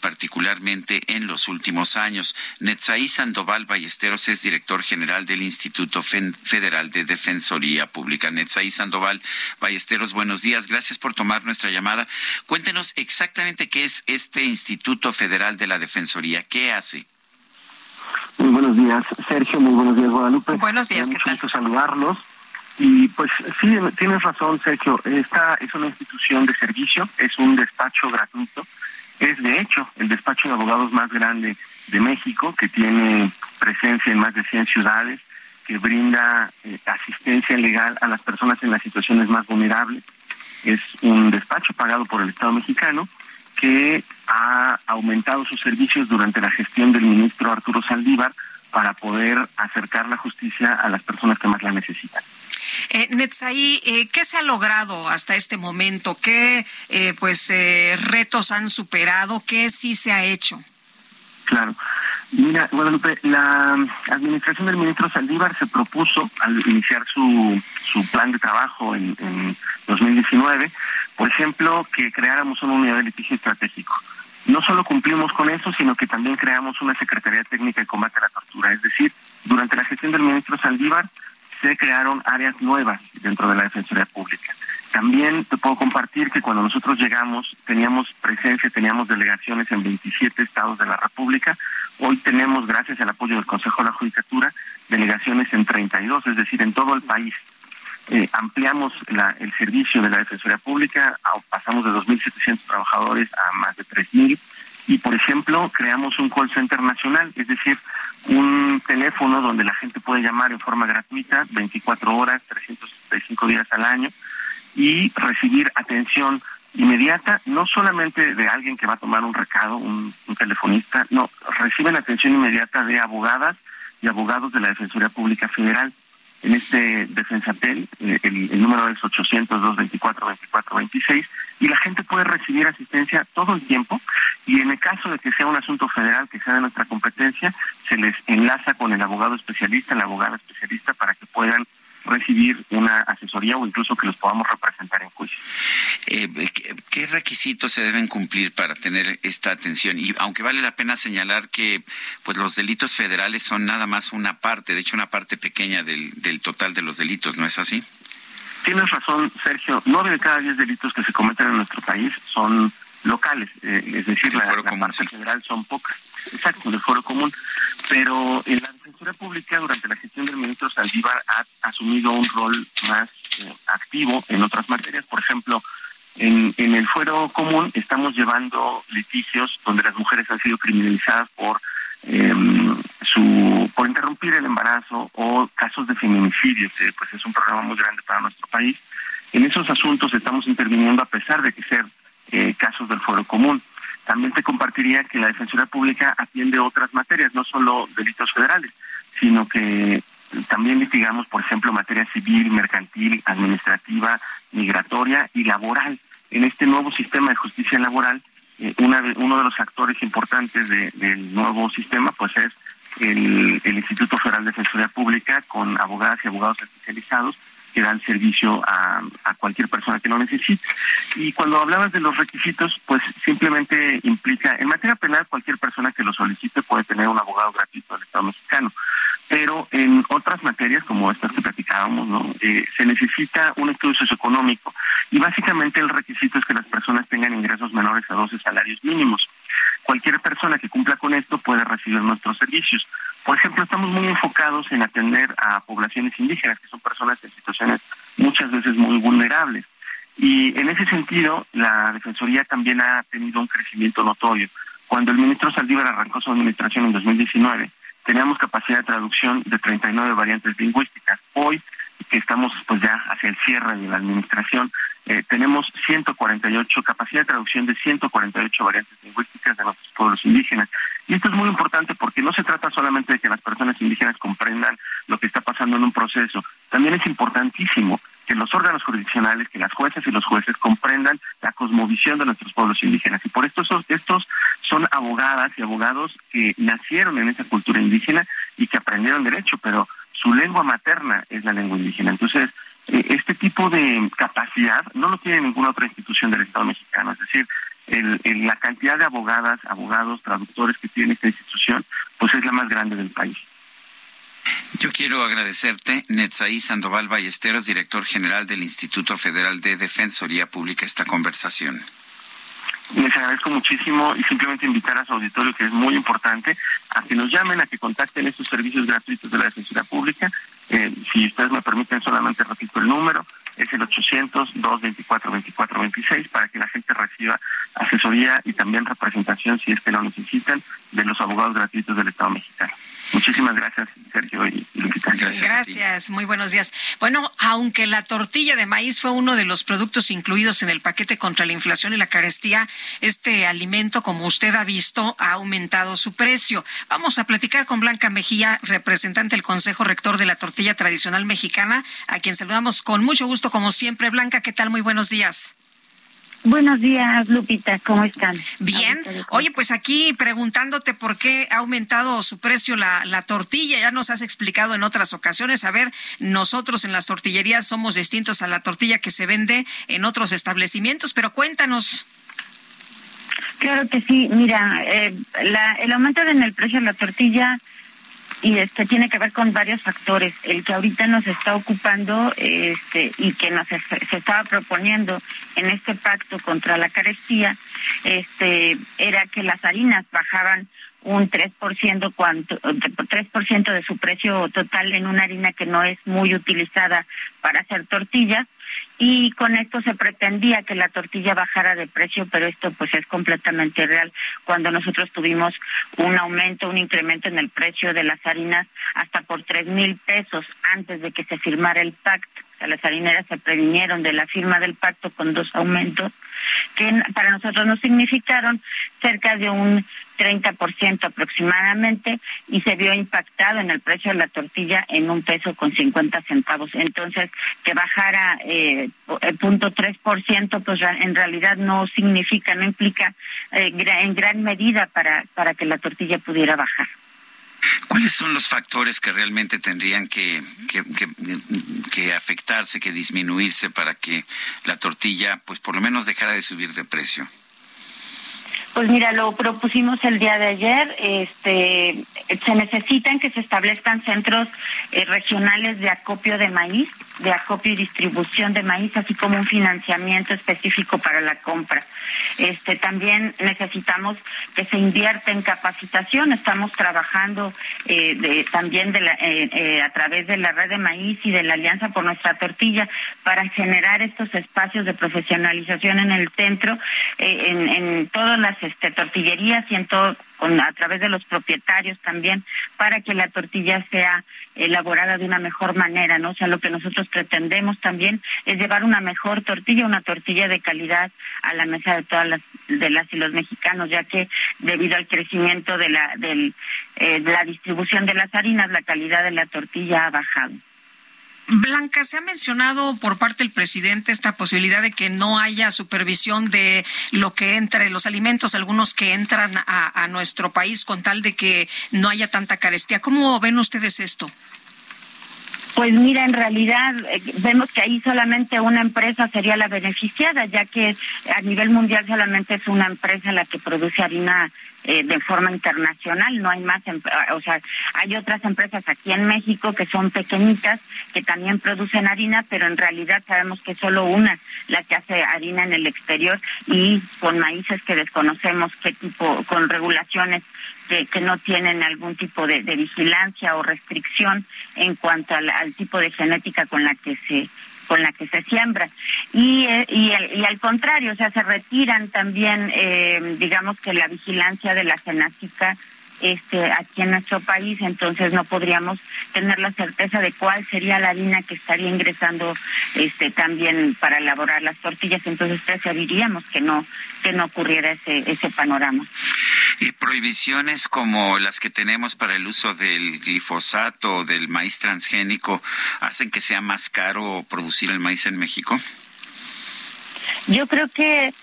particularmente en los últimos años. Netzaí Sandoval Ballesteros es director general del Instituto Federal de Defensoría Pública. Netzaí Sandoval Ballesteros, buenos días. Gracias por tomar nuestra llamada. Cuéntenos exactamente qué es este Instituto Federal de la Defensoría. ¿Qué hace? Muy buenos días, Sergio. Muy buenos días, Guadalupe. Buenos días, da ¿qué mucho gusto saludarlos. Y pues sí, tienes razón, Sergio. Esta es una institución de servicio, es un despacho gratuito. Es de hecho el despacho de abogados más grande de México, que tiene presencia en más de 100 ciudades, que brinda eh, asistencia legal a las personas en las situaciones más vulnerables. Es un despacho pagado por el Estado mexicano que ha aumentado sus servicios durante la gestión del ministro Arturo Saldívar para poder acercar la justicia a las personas que más la necesitan. Eh, Netzaí, eh, ¿qué se ha logrado hasta este momento? ¿Qué eh, pues eh, retos han superado? ¿Qué sí se ha hecho? Claro. Mira, Guadalupe, la administración del ministro Saldívar se propuso al iniciar su, su plan de trabajo en, en 2019, por ejemplo, que creáramos una unidad de litigio estratégico. No solo cumplimos con eso, sino que también creamos una Secretaría Técnica de Combate a la Tortura. Es decir, durante la gestión del ministro Saldívar se crearon áreas nuevas dentro de la Defensoría Pública. También te puedo compartir que cuando nosotros llegamos teníamos presencia, teníamos delegaciones en 27 estados de la República. Hoy tenemos, gracias al apoyo del Consejo de la Judicatura, delegaciones en 32, es decir, en todo el país. Eh, ampliamos el servicio de la Defensoría Pública, pasamos de 2.700 trabajadores a más de 3.000 y, por ejemplo, creamos un call center nacional, es decir, un teléfono donde la gente puede llamar en forma gratuita 24 horas, 365 días al año y recibir atención inmediata, no solamente de alguien que va a tomar un recado, un, telefonista, no, reciben atención inmediata de abogadas y abogados de la Defensoría Pública Federal. En este Defensatel, eh, el, el número es 800-224-2426, y la gente puede recibir asistencia todo el tiempo, y en el caso de que sea un asunto federal, que sea de nuestra competencia, se les enlaza con el abogado especialista, la abogada especialista, para que puedan recibir una asesoría o incluso que los podamos representar en juicio. Eh, ¿qué, ¿qué, requisitos se deben cumplir para tener esta atención? Y aunque vale la pena señalar que pues los delitos federales son nada más una parte, de hecho una parte pequeña del, del total de los delitos, ¿no es así? Tienes razón, Sergio. Nueve de cada diez delitos que se cometen en nuestro país son locales, eh, es decir, la, la parte sí. federal son pocas. Exacto, del foro común. Pero en la Defensoría Pública, durante la gestión del ministro Saldívar, ha asumido un rol más eh, activo en otras materias. Por ejemplo, en, el fuero común estamos llevando litigios donde las mujeres han sido criminalizadas por eh, su por interrumpir el embarazo o casos de feminicidios, eh, pues es un problema muy grande para nuestro país. En esos asuntos estamos interviniendo a pesar de que ser eh, casos del fuero común. También te compartiría que la Defensoría Pública atiende otras materias, no solo delitos federales, sino que también litigamos, por ejemplo, materia civil, mercantil, administrativa, migratoria y laboral. En este nuevo sistema de justicia laboral, eh, una de, uno de los actores importantes de, del nuevo sistema, pues es el, el Instituto Federal de Defensoría Pública, con abogadas y abogados especializados que dan servicio a, cualquier persona que lo necesite. Y cuando hablabas de los requisitos, pues simplemente implica, en materia penal, cualquier persona que lo solicite puede tener un abogado gratuito del Estado mexicano. Pero en otras materias, como estas que platicábamos, ¿no? Eh, se necesita un estudio socioeconómico y básicamente el requisito es que las personas tengan ingresos menores a 12 salarios mínimos. Cualquier persona que cumpla con esto puede recibir nuestros servicios. Por ejemplo, estamos muy enfocados en atender a poblaciones indígenas, que son personas en situaciones muchas veces muy vulnerables. Y en ese sentido, la Defensoría también ha tenido un crecimiento notorio. Cuando el ministro Saldívar arrancó su administración en 2019, teníamos capacidad de traducción de 39 variantes lingüísticas. Hoy, que estamos pues ya hacia el cierre de la administración, eh, tenemos 148, capacidad de traducción de 148 variantes lingüísticas de nuestros pueblos indígenas. Y esto es muy importante porque no se trata solamente de que las personas indígenas comprendan lo que está pasando en un proceso, también es importantísimo que los órganos jurisdiccionales, que las jueces y los jueces comprendan la cosmovisión de nuestros pueblos indígenas. Y por esto estos, estos son abogadas y abogados que nacieron en esa cultura indígena y que aprendieron derecho, pero su lengua materna es la lengua indígena. Entonces, eh, este tipo de capacidad no lo tiene ninguna otra institución del Estado mexicano. Es decir, el, el, la cantidad de abogadas, abogados, traductores que tiene esta institución, pues es la más grande del país. Yo quiero agradecerte, Netzaí Sandoval Ballesteros, director general del Instituto Federal de Defensoría Pública, esta conversación. Les agradezco muchísimo y simplemente invitar a su auditorio, que es muy importante, a que nos llamen, a que contacten estos servicios gratuitos de la Defensoría Pública. Eh, si ustedes me permiten, solamente repito el número, es el 800-224-2426 para que la gente reciba asesoría y también representación, si es que lo necesitan, de los abogados gratuitos del Estado mexicano. Muchísimas gracias, Sergio y Lupita. Gracias. Gracias, muy buenos días. Bueno, aunque la tortilla de maíz fue uno de los productos incluidos en el paquete contra la inflación y la carestía, este alimento, como usted ha visto, ha aumentado su precio. Vamos a platicar con Blanca Mejía, representante del Consejo Rector de la Tortilla Tradicional Mexicana, a quien saludamos con mucho gusto, como siempre. Blanca, ¿qué tal? Muy buenos días. Buenos días, Lupita, ¿cómo están? Bien. Oye, pues aquí preguntándote por qué ha aumentado su precio la, la tortilla, ya nos has explicado en otras ocasiones. A ver, nosotros en las tortillerías somos distintos a la tortilla que se vende en otros establecimientos, pero cuéntanos. Claro que sí, mira, eh, la, el aumento en el precio de la tortilla y este tiene que ver con varios factores. El que ahorita nos está ocupando este y que nos se estaba proponiendo en este pacto contra la carestía, este era que las harinas bajaban un 3% cuanto 3% de su precio total en una harina que no es muy utilizada para hacer tortillas y con esto se pretendía que la tortilla bajara de precio, pero esto pues es completamente real. Cuando nosotros tuvimos un aumento, un incremento en el precio de las harinas hasta por tres mil pesos antes de que se firmara el pacto. Las harineras se previnieron de la firma del pacto con dos aumentos que para nosotros nos significaron cerca de un 30% aproximadamente y se vio impactado en el precio de la tortilla en un peso con 50 centavos. Entonces, que bajara eh, punto 3%, pues en realidad no significa, no implica eh, en gran medida para, para que la tortilla pudiera bajar. ¿Cuáles son los factores que realmente tendrían que, que, que, afectarse, que disminuirse para que la tortilla, pues por lo menos dejara de subir de precio? Pues mira, lo propusimos el día de ayer. Este, se necesitan que se establezcan centros eh, regionales de acopio de maíz, de acopio y distribución de maíz, así como un financiamiento específico para la compra. Este, también necesitamos que se invierta en capacitación. Estamos trabajando eh, también de eh, a través de la red de maíz y de la Alianza por nuestra tortilla para generar estos espacios de profesionalización en el centro, en, en todas las este, tortillerías y en todo, a través de los propietarios también, para que la tortilla sea elaborada de una mejor manera, ¿no? O sea, lo que nosotros pretendemos también es llevar una mejor tortilla, una tortilla de calidad a la mesa de todas las de las y los mexicanos, ya que debido al crecimiento de la del, eh, de la distribución de las harinas, la calidad de la tortilla ha bajado. Blanca, se ha mencionado por parte del presidente esta posibilidad de que no haya supervisión de lo que entre los alimentos, algunos que entran a, a nuestro país, con tal de que no haya tanta carestía. ¿Cómo ven ustedes esto? Pues mira, en realidad eh, vemos que ahí solamente una empresa sería la beneficiada, ya que a nivel mundial solamente es una empresa la que produce harina eh, de forma internacional, no hay más, o sea, hay otras empresas aquí en México que son pequeñitas, que también producen harina, pero en realidad sabemos que solo una la que hace harina en el exterior y con maíces que desconocemos qué tipo, con regulaciones que, no tienen algún tipo de, vigilancia o restricción en cuanto al, tipo de genética con la que se con la que se siembra. Y, eh, y, y, al contrario, o sea, se retiran también, eh, digamos que la vigilancia de la genética este aquí en nuestro país, entonces no podríamos tener la certeza de cuál sería la harina que estaría ingresando este también para elaborar las tortillas, entonces preferiríamos que no que no ocurriera ese ese panorama. Y prohibiciones como las que tenemos para el uso del glifosato o del maíz transgénico hacen que sea más caro producir el maíz en México? Yo creo que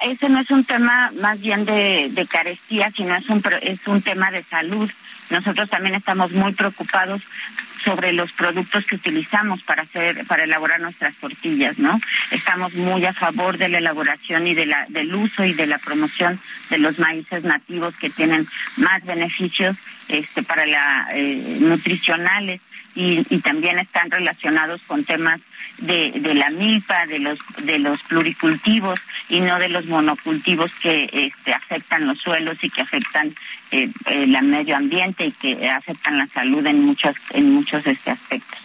ese no es un tema más bien de, de carestía, sino es un, es un tema de salud. Nosotros también estamos muy preocupados sobre los productos que utilizamos para hacer para elaborar nuestras tortillas, ¿no? Estamos muy a favor de la elaboración y de la del uso y de la promoción de los maíces nativos que tienen más beneficios este para la eh, nutricionales y, también están relacionados con temas de, de, la milpa, de los de los pluricultivos y no de los monocultivos que este, afectan los suelos y que afectan eh, el medio ambiente y que afectan la salud en muchos en muchos este aspectos.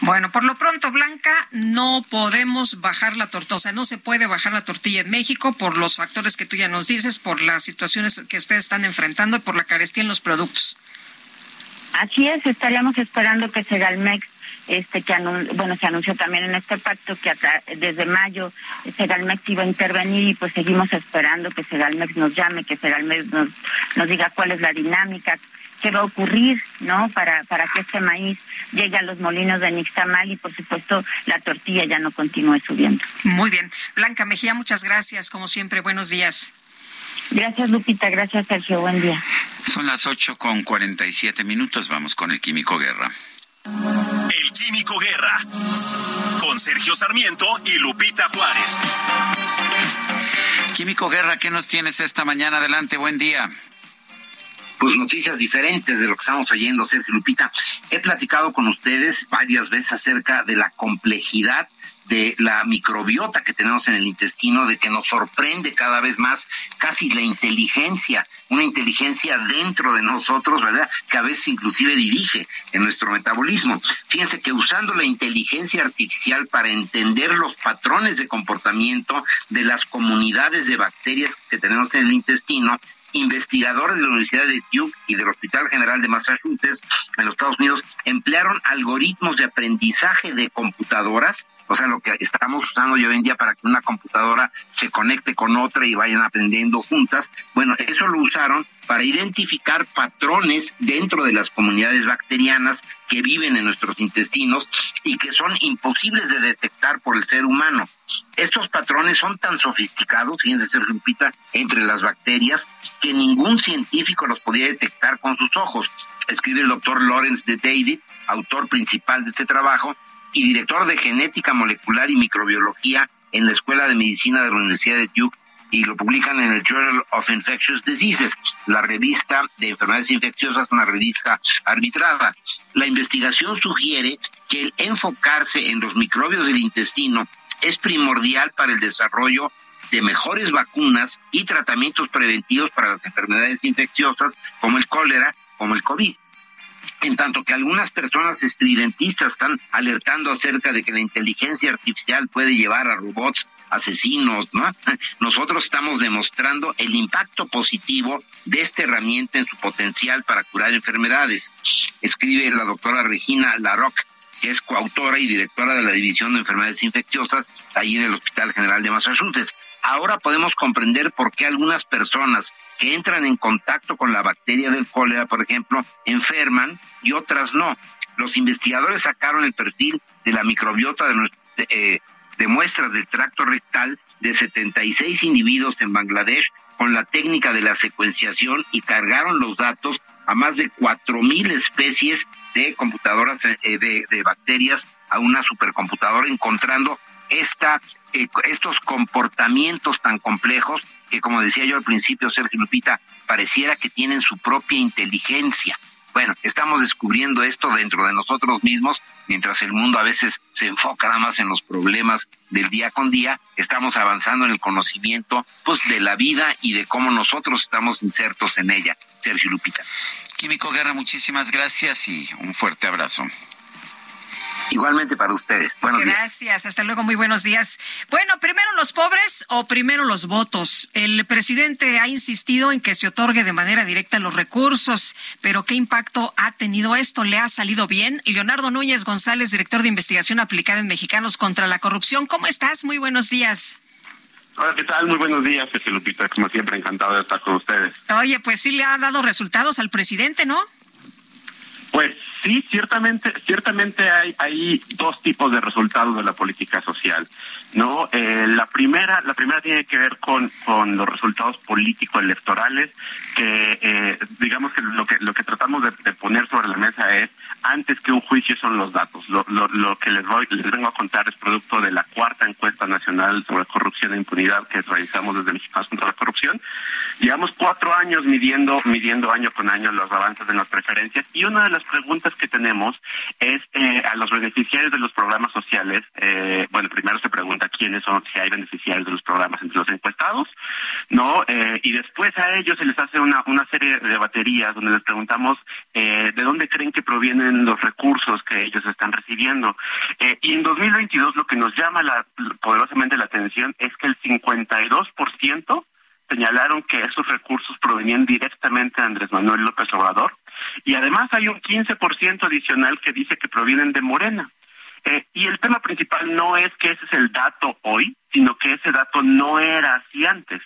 Bueno, por lo pronto, Blanca, no podemos bajar la tortilla, o sea, no se puede bajar la tortilla en México por los factores que tú ya nos dices, por las situaciones que ustedes están enfrentando y por la carestía en los productos. Así es, estaríamos esperando que Segalmex este que bueno se anunció también en este pacto que desde mayo Segalmex iba a intervenir y pues seguimos esperando que Segalmex nos llame, que Segalmex nos, nos diga cuál es la dinámica, qué va a ocurrir, ¿no? Para, para que este maíz llegue a los molinos de Nixtamal y, por supuesto, la tortilla ya no continúe subiendo. Muy bien. Blanca Mejía, muchas gracias. Como siempre, buenos días. Gracias, Lupita. Gracias, Sergio. Buen día. Son las ocho con cuarenta y siete minutos. Vamos con el Químico Guerra. El Químico Guerra. Con Sergio Sarmiento y Lupita Juárez. Químico Guerra, ¿qué nos tienes esta mañana? Adelante, buen día pues noticias diferentes de lo que estamos oyendo, Sergio Lupita. He platicado con ustedes varias veces acerca de la complejidad de la microbiota que tenemos en el intestino, de que nos sorprende cada vez más casi la inteligencia, una inteligencia dentro de nosotros, ¿verdad? Que a veces inclusive dirige en nuestro metabolismo. Fíjense que usando la inteligencia artificial para entender los patrones de comportamiento de las comunidades de bacterias que tenemos en el intestino, investigadores de la Universidad de Duke y del Hospital General de Massachusetts en los Estados Unidos emplearon algoritmos de aprendizaje de computadoras, o sea, lo que estamos usando hoy en día para que una computadora se conecte con otra y vayan aprendiendo juntas. Bueno, eso lo usaron para identificar patrones dentro de las comunidades bacterianas que viven en nuestros intestinos y que son imposibles de detectar por el ser humano. Estos patrones son tan sofisticados, fíjense, ser Lupita, entre las bacterias, que ningún científico los podía detectar con sus ojos. Escribe el doctor Lawrence de David, autor principal de este trabajo y director de genética molecular y microbiología en la Escuela de Medicina de la Universidad de Duke y lo publican en el Journal of Infectious Diseases, la revista de enfermedades infecciosas, una revista arbitrada. La investigación sugiere que el enfocarse en los microbios del intestino es primordial para el desarrollo de mejores vacunas y tratamientos preventivos para las enfermedades infecciosas como el cólera, como el COVID en tanto que algunas personas estridentistas están alertando acerca de que la inteligencia artificial puede llevar a robots asesinos, ¿no? Nosotros estamos demostrando el impacto positivo de esta herramienta en su potencial para curar enfermedades. Escribe la doctora Regina Larocque que es coautora y directora de la División de Enfermedades Infecciosas ahí en el Hospital General de Massachusetts. Ahora podemos comprender por qué algunas personas que entran en contacto con la bacteria del cólera, por ejemplo, enferman y otras no. Los investigadores sacaron el perfil de la microbiota de, eh, de muestras del tracto rectal de 76 individuos en Bangladesh con la técnica de la secuenciación y cargaron los datos a más de cuatro mil especies de computadoras eh, de, bacterias a una supercomputadora, encontrando esta, eh, estos comportamientos tan complejos que, como decía yo al principio, Sergio Lupita, pareciera que tienen su propia inteligencia. Bueno, estamos descubriendo esto dentro de nosotros mismos, mientras el mundo a veces se enfoca nada más en los problemas del día con día, estamos avanzando en el conocimiento pues de la vida y de cómo nosotros estamos insertos en ella. Sergio Lupita. Químico Guerra, muchísimas gracias y un fuerte abrazo. Igualmente para ustedes. Buenos Gracias, hasta luego, muy buenos días. Bueno, primero los pobres o primero los votos. El presidente ha insistido en que se otorgue de manera directa los recursos, pero ¿qué impacto ha tenido esto? ¿Le ha salido bien? Leonardo Núñez González, director de investigación aplicada en Mexicanos contra la Corrupción. ¿Cómo estás? Muy buenos días. Hola, ¿qué tal? Muy buenos días, Lupita. Como siempre, encantado de estar con ustedes. Oye, pues sí le ha dado resultados al presidente, ¿no? Pues sí, ciertamente, ciertamente hay, hay dos tipos de resultados de la política social, ¿no? Eh, la primera, la primera tiene que ver con, con los resultados políticos electorales, que eh, digamos que lo que lo que tratamos de, poner sobre la mesa es antes que un juicio son los datos. Lo, lo, lo que les voy, les vengo a contar es producto de la cuarta encuesta nacional sobre corrupción e impunidad que realizamos desde Mexicanos contra la corrupción. Llevamos cuatro años midiendo, midiendo año con año los avances de las preferencias y una de las preguntas que tenemos es eh, a los beneficiarios de los programas sociales. Eh, bueno, primero se pregunta quiénes son, si hay beneficiarios de los programas entre los encuestados, ¿no? Eh, y después a ellos se les hace una, una serie de baterías donde les preguntamos de dónde creen que provienen los recursos que ellos están recibiendo. y en 2022 lo que nos llama la, poderosamente la atención es que el 52% señalaron que esos recursos provenían directamente de Andrés Manuel López Obrador y además hay un 15% adicional que dice que provienen de Morena. Eh, y el tema principal no es que ese es el dato hoy, sino que ese dato no era así antes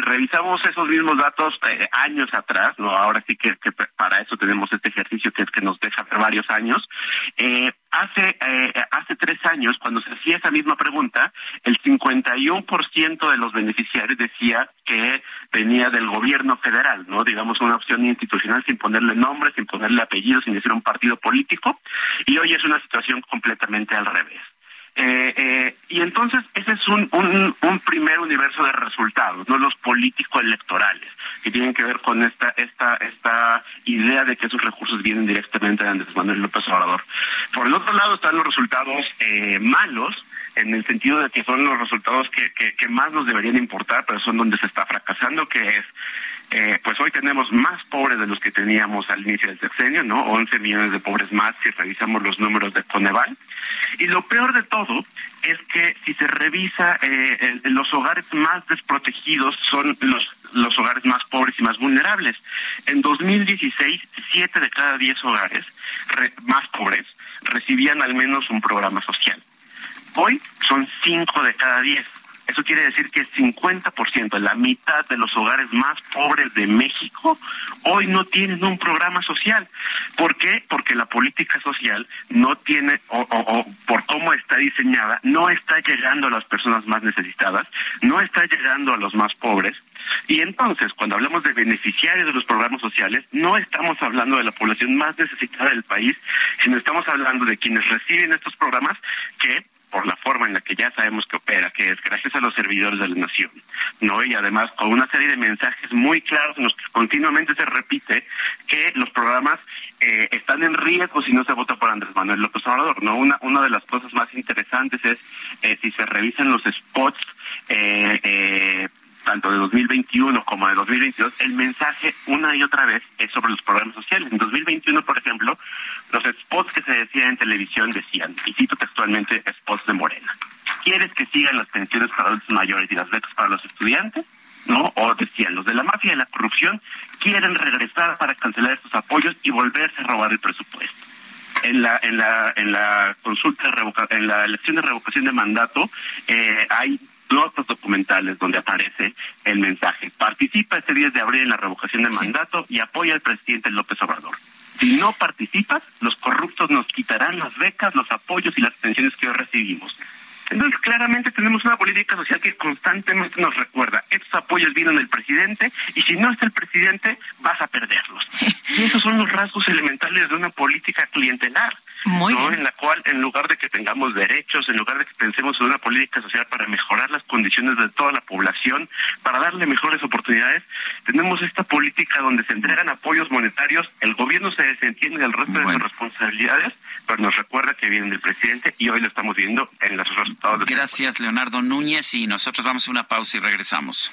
revisamos esos mismos datos eh, años atrás, no ahora sí que, para eso tenemos este ejercicio que es que nos deja ver varios años, eh, hace eh, hace tres años cuando se hacía esa misma pregunta, el 51% de los beneficiarios decía que venía del gobierno federal, no digamos una opción institucional sin ponerle nombre, sin ponerle apellido, sin decir un partido político, y hoy es una situación completamente al revés. Eh, eh, y entonces ese es un, un, primer universo de resultados, no los políticos electorales, que tienen que ver con esta esta esta idea de que esos recursos vienen directamente de Andrés Manuel López Obrador. Por el otro lado están los resultados eh, malos, en el sentido de que son los resultados que, que, más nos deberían importar, pero son donde se está fracasando, que es eh, pues hoy tenemos más pobres de los que teníamos al inicio del sexenio, ¿no? 11 millones de pobres más si revisamos los números de Coneval. Y lo peor de todo es que si se revisa, eh, los hogares más desprotegidos son los, los hogares más pobres y más vulnerables. En 2016, 7 de cada 10 hogares más pobres recibían al menos un programa social. Hoy son 5 de cada 10. Eso quiere decir que el 50%, la mitad de los hogares más pobres de México, hoy no tienen un programa social. ¿Por qué? Porque la política social no tiene, o, o, por cómo está diseñada, no está llegando a las personas más necesitadas, no está llegando a los más pobres. Y entonces, cuando hablamos de beneficiarios de los programas sociales, no estamos hablando de la población más necesitada del país, sino estamos hablando de quienes reciben estos programas que por la forma en la que ya sabemos que opera, que es gracias a los servidores de la nación, ¿no? Y además con una serie de mensajes muy claros en continuamente se repite que los programas eh, están en riesgo si no se vota por Andrés Manuel López Obrador, ¿no? Una, una de las cosas más interesantes es eh, si se revisan los spots eh, eh tanto de 2021 como de 2022, el mensaje una y otra vez es sobre los programas sociales. En 2021, por ejemplo, los spots que se decían en televisión decían, y cito textualmente, spots de Morena. ¿Quieres que sigan las pensiones para adultos mayores y las becas para los estudiantes? ¿no? O decían, los de la mafia y la corrupción quieren regresar para cancelar estos apoyos y volverse a robar el presupuesto. En la en la en la consulta de en la elección de revocación de mandato eh, hay notas documentales donde aparece el mensaje. Participa este 10 de abril en la revocación de mandato y apoya al presidente López Obrador. Si no participas, los corruptos nos quitarán las becas, los apoyos y las pensiones que hoy recibimos. Entonces, claramente tenemos una política social que constantemente nos recuerda, estos apoyos vienen del presidente y si no está el presidente, vas a perderlos. Y esos son los rasgos elementales de una política clientelar. Muy En la cual, en lugar de que tengamos derechos, en lugar de que pensemos en una política social para mejorar las condiciones de toda la población, para darle mejores oportunidades, tenemos esta política donde se entregan apoyos monetarios, el gobierno se desentiende del resto de sus responsabilidades, pero nos recuerda que vienen del presidente y hoy lo estamos viendo en los resultados. De Gracias, Leonardo Núñez, y nosotros vamos a una pausa y regresamos.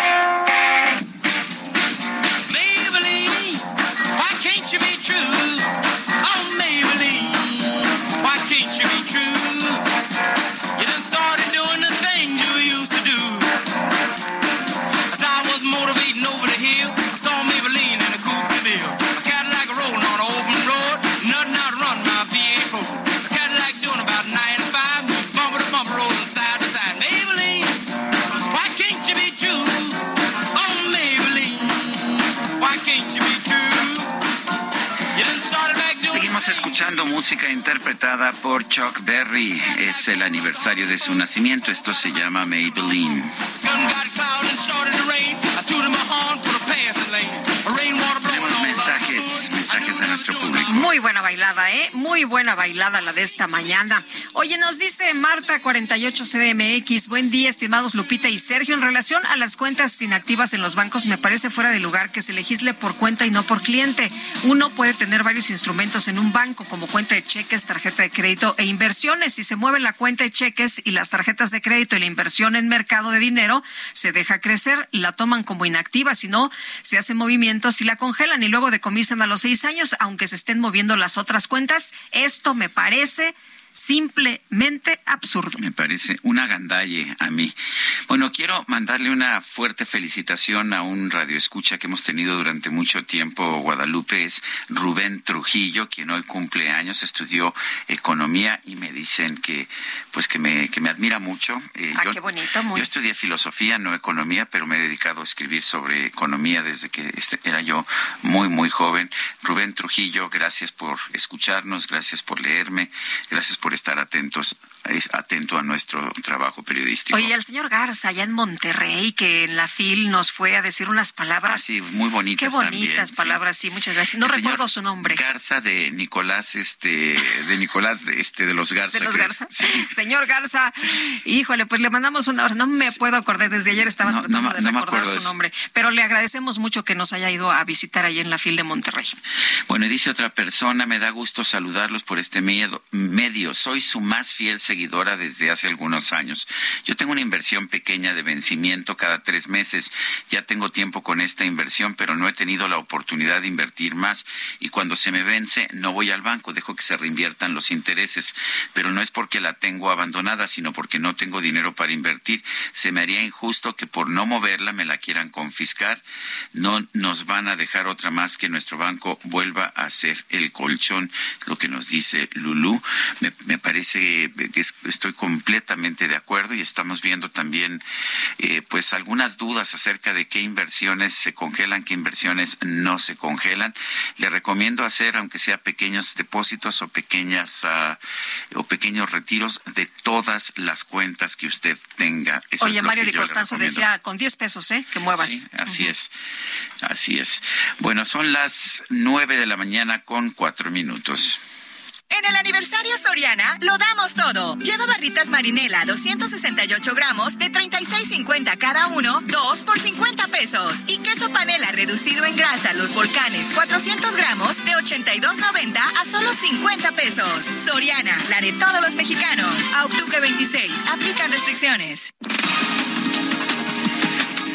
Música interpretada por Chuck Berry. Es el aniversario de su nacimiento. Esto se llama Maybelline. Mensajes, mensajes de nuestro público. Muy buena bailada, ¿eh? Muy buena bailada la de esta mañana. Oye, nos dice Marta 48 CDMX. Buen día, estimados Lupita y Sergio. En relación a las cuentas inactivas en los bancos, me parece fuera de lugar que se legisle por cuenta y no por cliente. Uno puede tener varios instrumentos en un banco, como cuenta de cheques, tarjeta de crédito e inversiones. Si se mueve la cuenta de cheques y las tarjetas de crédito y la inversión en mercado de dinero, se deja crecer, la toman como inactiva. Si no, se hacen movimientos y la congelan y luego decomisan a los seis años, aunque se estén moviendo las otras cuentas. Esto me parece simplemente absurdo. Me parece una gandalle a mí. Bueno, quiero mandarle una fuerte felicitación a un radioescucha que hemos tenido durante mucho tiempo, Guadalupe, es Rubén Trujillo, quien hoy cumple años, estudió economía y me dicen que, pues que me, que me admira mucho. Eh, Ah, yo, qué bonito, muy. yo estudié filosofía, no economía, pero me he dedicado a escribir sobre economía desde que este- era yo muy, muy joven. Rubén Trujillo, gracias por escucharnos, gracias por leerme, gracias por estar atentos, es atento a nuestro trabajo periodístico. Oye, el señor Garza, allá en Monterrey, que en la FIL nos fue a decir unas palabras. Sí, muy bonitas Qué bonitas también, sí. palabras, sí, muchas gracias. No El recuerdo su nombre. Garza de Nicolás, este, de Nicolás, de este, de los Garza. de los creo. Garza. Señor Garza, híjole, pues le mandamos una hora. No me puedo acordar, desde ayer estaba No, tratando no de no recordar su nombre. Pero le agradecemos mucho que nos haya ido a visitar ahí en la FIL de Monterrey. Bueno, y dice otra persona, me da gusto saludarlos por este medio, medio. Soy su más fiel seguidora desde hace algunos años. Yo tengo una inversión pequeña de vencimiento cada tres meses. Ya tengo tiempo con esta inversión, pero no he tenido la oportunidad de invertir más. Y cuando se me vence, no voy al banco, dejo que se reinviertan los intereses. Pero no es porque la tengo abandonada, sino porque no tengo dinero para invertir. Se me haría injusto que por no moverla me la quieran confiscar. No nos van a dejar otra más que nuestro banco vuelva a ser el colchón, lo que nos dice Lulú. Me, me parece que es- estoy completamente de acuerdo y estamos viendo también eh, pues algunas dudas acerca de qué inversiones se congelan, qué inversiones no se congelan. Le recomiendo hacer, aunque sea pequeños depósitos o pequeñas ah, o pequeños retiros de todas las cuentas que usted tenga. Eso Oye, Mario le Costanzo decía con 10 pesos, ¿eh? Que muevas. Sí, así es, así es. Bueno, son las nueve de la mañana con cuatro minutos. En el aniversario Soriana lo damos todo. Lleva barritas marinela 268 gramos de 36.50 cada uno, 2 por 50 pesos. Y queso panela reducido en grasa Los Volcanes 400 gramos de 82.90 a solo 50 pesos. Soriana, la de todos los mexicanos. A octubre 26. Aplican restricciones.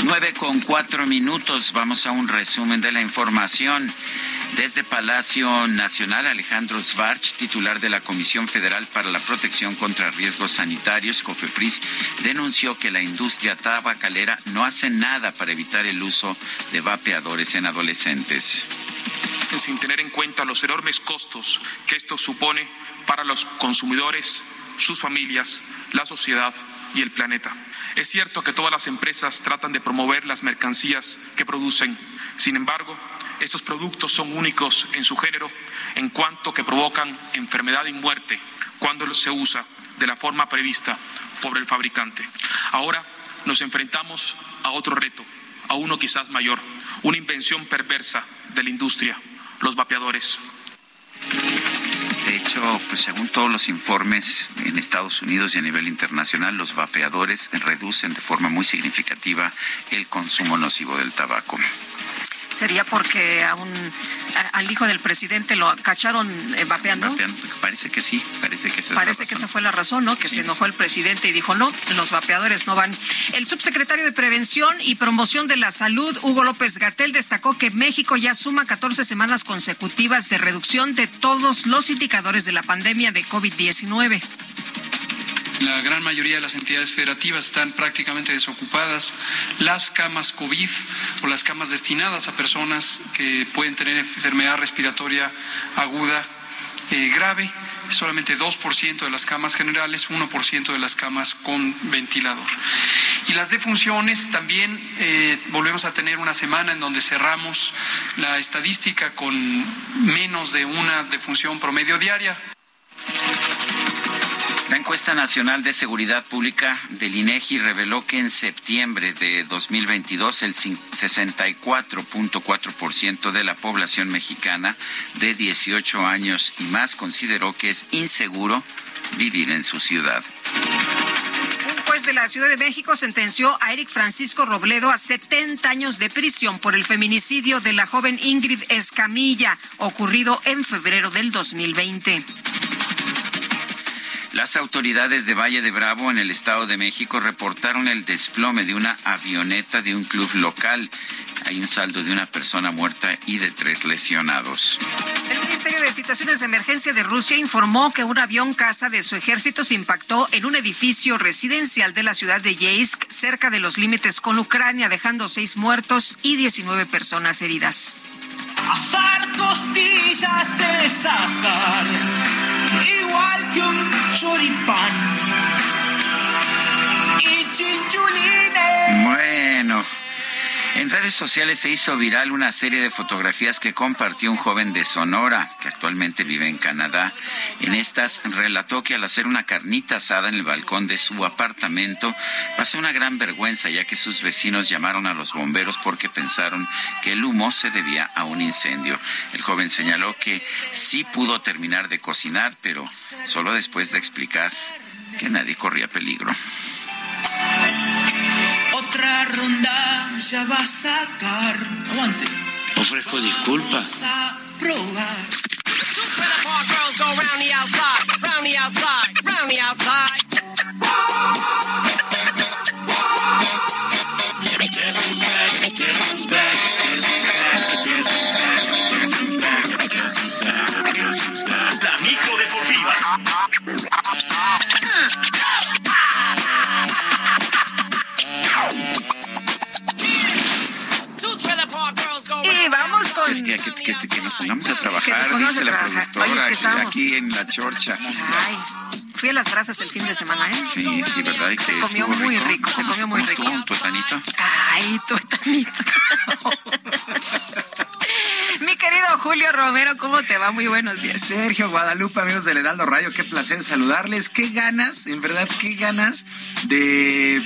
Nueve con cuatro minutos. Vamos a un resumen de la información. Desde Palacio Nacional, Alejandro Svarch, titular de la Comisión Federal para la Protección contra Riesgos Sanitarios, COFEPRIS, denunció que la industria tabacalera no hace nada para evitar el uso de vapeadores en adolescentes. sin tener en cuenta los enormes costos que esto supone para los consumidores, sus familias, la sociedad y el planeta. Es cierto que todas las empresas tratan de promover las mercancías que producen. Sin embargo, estos productos son únicos en su género en cuanto que provocan enfermedad y muerte cuando se usa de la forma prevista por el fabricante. Ahora nos enfrentamos a otro reto, a uno quizás mayor, una invención perversa de la industria, los vapeadores. De hecho, pues según todos los informes en Estados Unidos y a nivel internacional, los vapeadores reducen de forma muy significativa el consumo nocivo del tabaco. ¿Sería porque a un, a- al hijo del presidente lo cacharon eh, vapeando? Parece que sí, parece que esa es la Parece que esa fue la razón, ¿no? Que se enojó el presidente y dijo, no, los vapeadores no van. El subsecretario de Prevención y Promoción de la Salud, Hugo López Gatel, destacó que México ya suma 14 semanas consecutivas de reducción de todos los indicadores de la pandemia de COVID-19. La gran mayoría de las entidades federativas están prácticamente desocupadas. Las camas COVID o las camas destinadas a personas que pueden tener enfermedad respiratoria aguda eh, grave, solamente 2% de las camas generales, 1% de las camas con ventilador. Y las defunciones también eh, volvemos a tener una semana en donde cerramos la estadística con menos de una defunción promedio diaria. La encuesta nacional de seguridad pública del INEGI reveló que en septiembre de 2022 el 64.4% de la población mexicana de 18 años y más consideró que es inseguro vivir en su ciudad. Un juez de la Ciudad de México sentenció a Eric Francisco Robledo a 70 años de prisión por el feminicidio de la joven Ingrid Escamilla, ocurrido en febrero del 2020. Las autoridades de Valle de Bravo en el Estado de México reportaron el desplome de una avioneta de un club local. Hay un saldo de una persona muerta y de tres lesionados. El Ministerio de Situaciones de Emergencia de Rusia informó que un avión casa de su ejército se impactó en un edificio residencial de la ciudad de Yeisk, cerca de los límites con Ucrania, dejando seis muertos y 19 personas heridas. Asar costillas es asar, igual que un choripán. Y chinchulines. Bueno. En redes sociales se hizo viral una serie de fotografías que compartió un joven de Sonora, que actualmente vive en Canadá. En estas relató que al hacer una carnita asada en el balcón de su apartamento, pasó una gran vergüenza ya que sus vecinos llamaron a los bomberos porque pensaron que el humo se debía a un incendio. El joven señaló que sí pudo terminar de cocinar, pero solo después de explicar que nadie corría peligro. Otra ronda ya va a sacar. Aguante. Ofrezco disculpas. Vamos a probar. Que, que- que- que nos pongamos a Que trabajar, nos pongamos dice a la trabajar. Oye, es productora, que que aquí en la chorcha. Ay, fui a las brasas el fin de semana, ¿eh? Sí, sí, ¿verdad? Y Se que comió muy rico, se comió muy ¿Cómo rico. estuvo tu etanito? Ay, tu etanito. Mi querido Julio Romero, ¿cómo te va? Muy buenos días. Sergio Guadalupe, amigos del Heraldo Radio, qué placer saludarles. Qué ganas, en verdad, qué ganas de eh,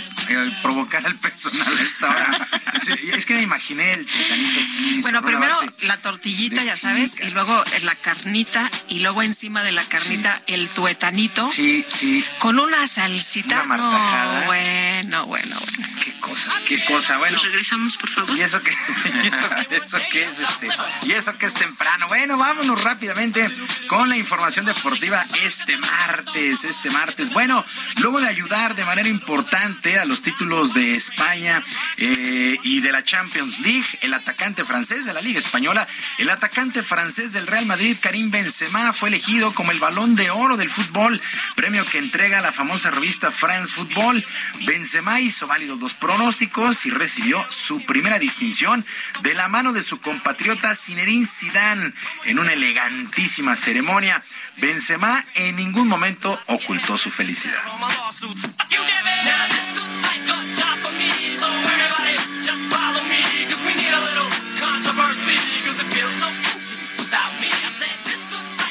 provocar al personal a esta hora. Sí, es que me imaginé el tetanito así. Bueno, primero base la tortillita, de ya sabes, y luego la carnita, y luego encima de la carnita el tuetanito. Sí, sí. Con una salsita. Una martajada. No, bueno, bueno, bueno. Qué cosa, qué cosa. Bueno. regresamos, por favor. ¿Y eso qué, y eso, eso qué es este? Y eso que es temprano. Bueno, vámonos rápidamente con la información deportiva este martes, este martes. Bueno, luego de ayudar de manera importante a los títulos de España eh, y de la Champions League, el atacante francés de la Liga Española, el atacante francés del Real Madrid, Karim Benzema, fue elegido como el balón de oro del fútbol, premio que entrega la famosa revista France Football. Benzema hizo válidos los pronósticos y recibió su primera distinción de la mano de su compatriota Zinedine Zidane en una elegantísima ceremonia. Benzema en ningún momento ocultó su felicidad.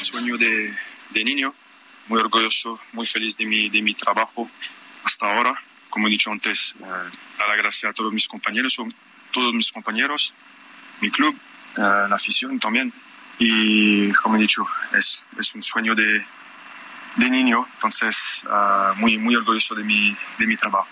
sueño de, de niño, muy orgulloso, muy feliz de mi, de mi trabajo hasta ahora. Como he dicho antes, eh, dar las gracias a todos mis compañeros, todos mis compañeros, mi club, la afición también. Y como he dicho, es, es un sueño de, de niño, entonces eh, muy, muy orgulloso de mi, de mi trabajo.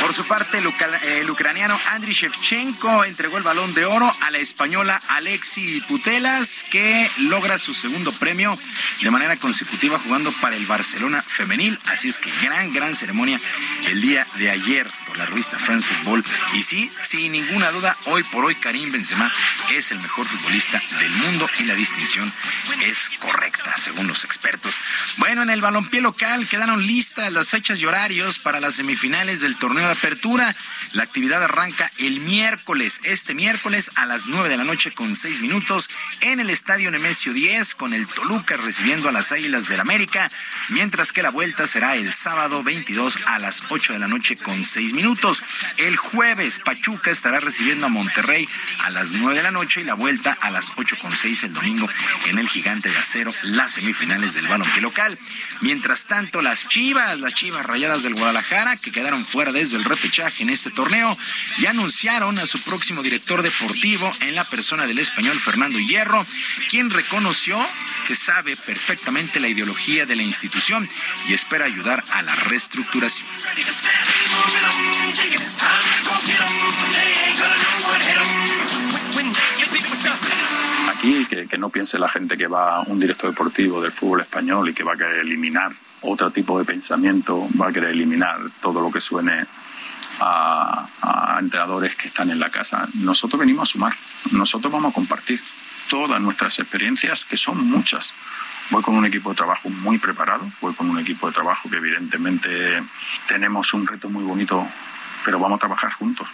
Por su parte, el, ucraniano Andriy Shevchenko entregó el balón de oro a la española Alexi Putelas, que logra su segundo premio de manera consecutiva jugando para el Barcelona femenil. Así es que gran, gran ceremonia el día de ayer por la revista France Football. Y sí, sin ninguna duda, hoy por hoy Karim Benzema es el mejor futbolista del mundo y la distinción es correcta, según los expertos. Bueno, en el balompié local quedaron listas las fechas y horarios para las semifinales del torneo de apertura. La actividad arranca el miércoles, este miércoles a las 9 de la noche con 6 minutos en el Estadio Nemesio 10 con el Toluca recibiendo a las Águilas del América, mientras que la vuelta será el sábado 22 a las 8 de la noche con 6 minutos. El jueves Pachuca estará recibiendo a Monterrey a las 9 de la noche y la vuelta a las 8 con 6 el domingo en el Gigante de Acero, las semifinales del balompié local. Mientras tanto, las Chivas, las Chivas Rayadas del Guadalajara, que quedaron fuera desde el repechaje en este torneo, ya anunciaron a su próximo director deportivo en la persona del español Fernando Hierro, quien reconoció que sabe perfectamente la ideología de la institución y espera ayudar a la reestructuración. Aquí que, que no piense la gente que va un director deportivo del fútbol español y que va a querer eliminar otro tipo de pensamiento, va a querer eliminar todo lo que suene a, entrenadores que están en la casa. Nosotros venimos a sumar, nosotros vamos a compartir todas nuestras experiencias, que son muchas. Voy con un equipo de trabajo muy preparado, voy con un equipo de trabajo que evidentemente tenemos un reto muy bonito, pero vamos a trabajar juntos.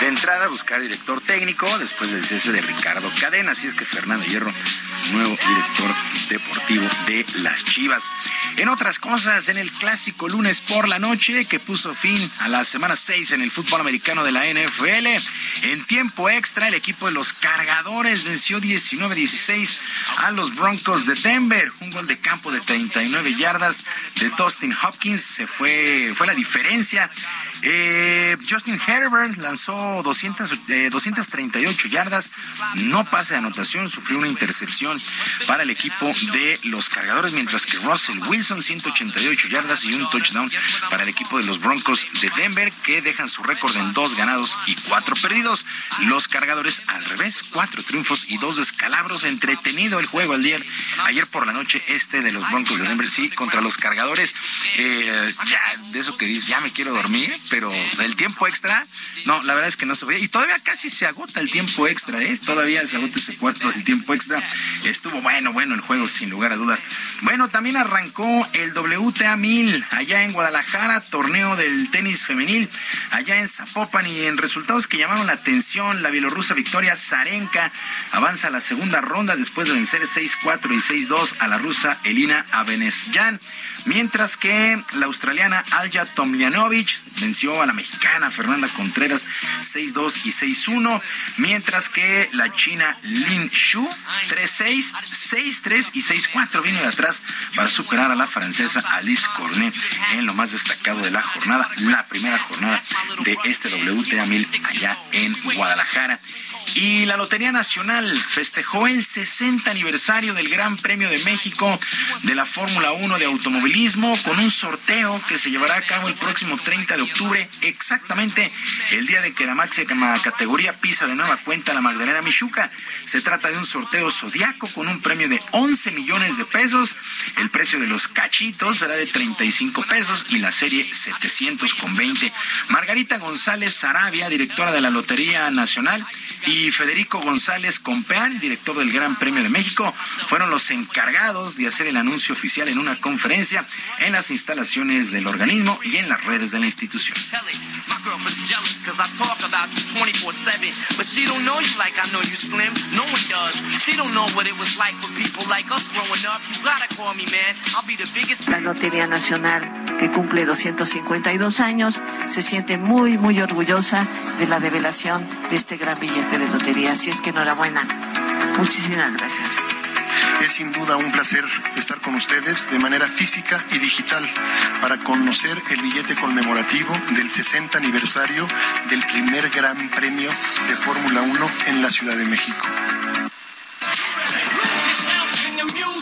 De entrada, buscar director técnico después del cese de Ricardo Cadena. Así es que Fernando Hierro, nuevo director deportivo de las Chivas. En otras cosas, en el clásico lunes por la noche, que puso fin a la semana 6 en el fútbol americano de la NFL, en tiempo extra, el equipo de los cargadores venció 19-16 a los Broncos de Denver. Un gol de campo de 39 yardas de Dustin Hopkins se fue, fue la diferencia. Eh, Justin Herbert lanzó 200, eh, 238 yardas, no pasa de anotación, sufrió una intercepción para el equipo de los cargadores, mientras que Russell Wilson 188 yardas y un touchdown para el equipo de los Broncos de Denver, que dejan su récord en dos ganados y cuatro perdidos. Los cargadores al revés, cuatro triunfos y dos descalabros. Entretenido el juego día ayer por la noche este de los Broncos de Denver, sí, contra los cargadores. Eh, ya, de eso que dices, ya me quiero dormir pero el tiempo extra, no, la verdad es que no se veía. Y todavía casi se agota el tiempo extra, ¿eh? Todavía se agota ese cuarto del tiempo extra. Estuvo bueno, bueno el juego, sin lugar a dudas. Bueno, también arrancó el WTA 1000 allá en Guadalajara, torneo del tenis femenil, allá en Zapopan. Y en resultados que llamaron la atención, la bielorrusa Victoria Zarenka avanza a la segunda ronda después de vencer 6-4 y 6-2 a la rusa Elina Abenesyan. Mientras que la australiana Alja Tomljanovic venció a la mexicana Fernanda Contreras 6-2 y 6-1, mientras que la china Lin Shu 3-6, 6-3 y 6-4 vino de atrás para superar a la francesa Alice Cornet en lo más destacado de la jornada, la primera jornada de este WTA 1000 allá en Guadalajara. Y la Lotería Nacional festejó el 60 aniversario del Gran Premio de México de la Fórmula 1 de automovilismo con un sorteo que se llevará a cabo el próximo 30 de octubre, exactamente el día de que la máxima categoría pisa de nueva cuenta la Magdalena Michuca. Se trata de un sorteo zodiaco con un premio de 11 millones de pesos. El precio de los cachitos será de 35 pesos y la serie 700 con 20. Margarita González Sarabia, directora de la Lotería Nacional, y Federico González Compeán, director del Gran Premio de México, fueron los encargados de hacer el anuncio oficial en una conferencia en las instalaciones del organismo y en las redes de la institución. La Lotería Nacional, que cumple 252 años, se siente muy, muy orgullosa de la develación de este gran billete de lotería. Así es que enhorabuena. Muchísimas gracias. Es sin duda un placer estar con ustedes de manera física y digital para conocer el billete conmemorativo del 60 aniversario del primer Gran Premio de Fórmula 1 en la Ciudad de México.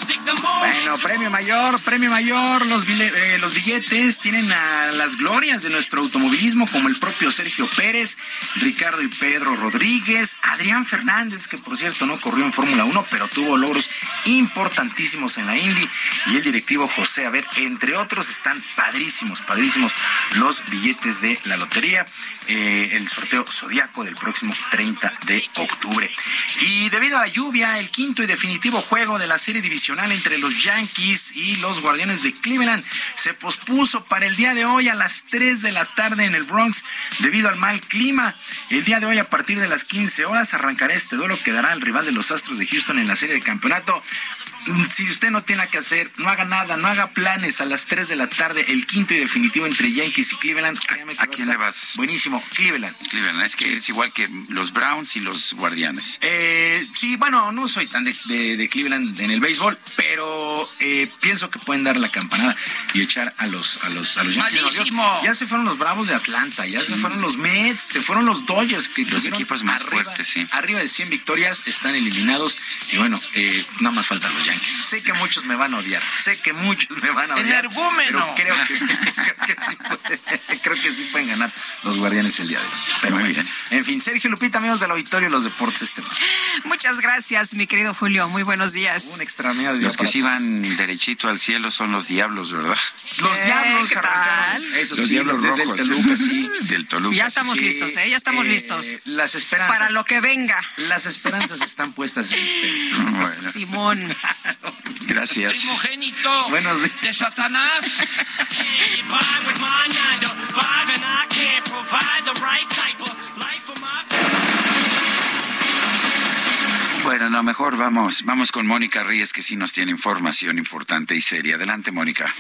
Bueno, premio mayor, premio mayor. Los, eh, los billetes tienen a las glorias de nuestro automovilismo, como el propio Sergio Pérez, Ricardo y Pedro Rodríguez, Adrián Fernández, que por cierto no corrió en Fórmula 1, pero tuvo logros importantísimos en la Indy, y el directivo José Abed, entre otros, están padrísimos, padrísimos los billetes de la lotería. Eh, el sorteo zodiaco del próximo 30 de octubre. Y debido a la lluvia, el quinto y definitivo juego de la serie divisional entre los Yankees y los Guardianes de Cleveland se pospuso para el día de hoy a las 3 de la tarde en el Bronx debido al mal clima. El día de hoy a partir de las 15 horas arrancará este duelo que dará al rival de los Astros de Houston en la serie de campeonato si usted no tiene que hacer, no haga nada, no haga planes a las 3 de la tarde, el quinto y definitivo entre Yankees y Cleveland. ¿A, quién le vas? Buenísimo, Cleveland. Cleveland, es que es igual que los Browns y los Guardianes. Eh, sí, bueno, no soy tan de, Cleveland en el béisbol, pero eh, pienso que pueden dar la campanada y echar a los, a los, a los Yankees. Ya se fueron los Bravos de Atlanta, ya se fueron los Mets, se fueron los Dodgers. Que los equipos más fuertes, sí. Arriba de 100 victorias están eliminados y bueno, eh, nada más faltan los Yankees. Sé que muchos me van a odiar, sé que muchos me van a odiar. ¡Energúmeno! Pero creo que, creo, que sí creo, pueden ganar los guardianes el día de hoy. Pero muy bien. En fin, Sergio Lupita, amigos del auditorio y los deportes este Muchas gracias, mi querido Julio. Muy buenos días. Un extra de Los que sí van derechito al cielo son los diablos, ¿verdad? Los diablos, ¿qué tal? Esos los diablos rojos. Del Toluca, sí. Del Toluca. Ya estamos listos, ¿eh? Ya estamos eh, listos. Las esperanzas. Para lo que venga. Las esperanzas están puestas en ustedes. Bueno. Simón. Gracias. Primogénito de Satanás. No, mejor vamos, vamos con Mónica Ríez, que sí nos tiene información importante y seria. Adelante, Mónica.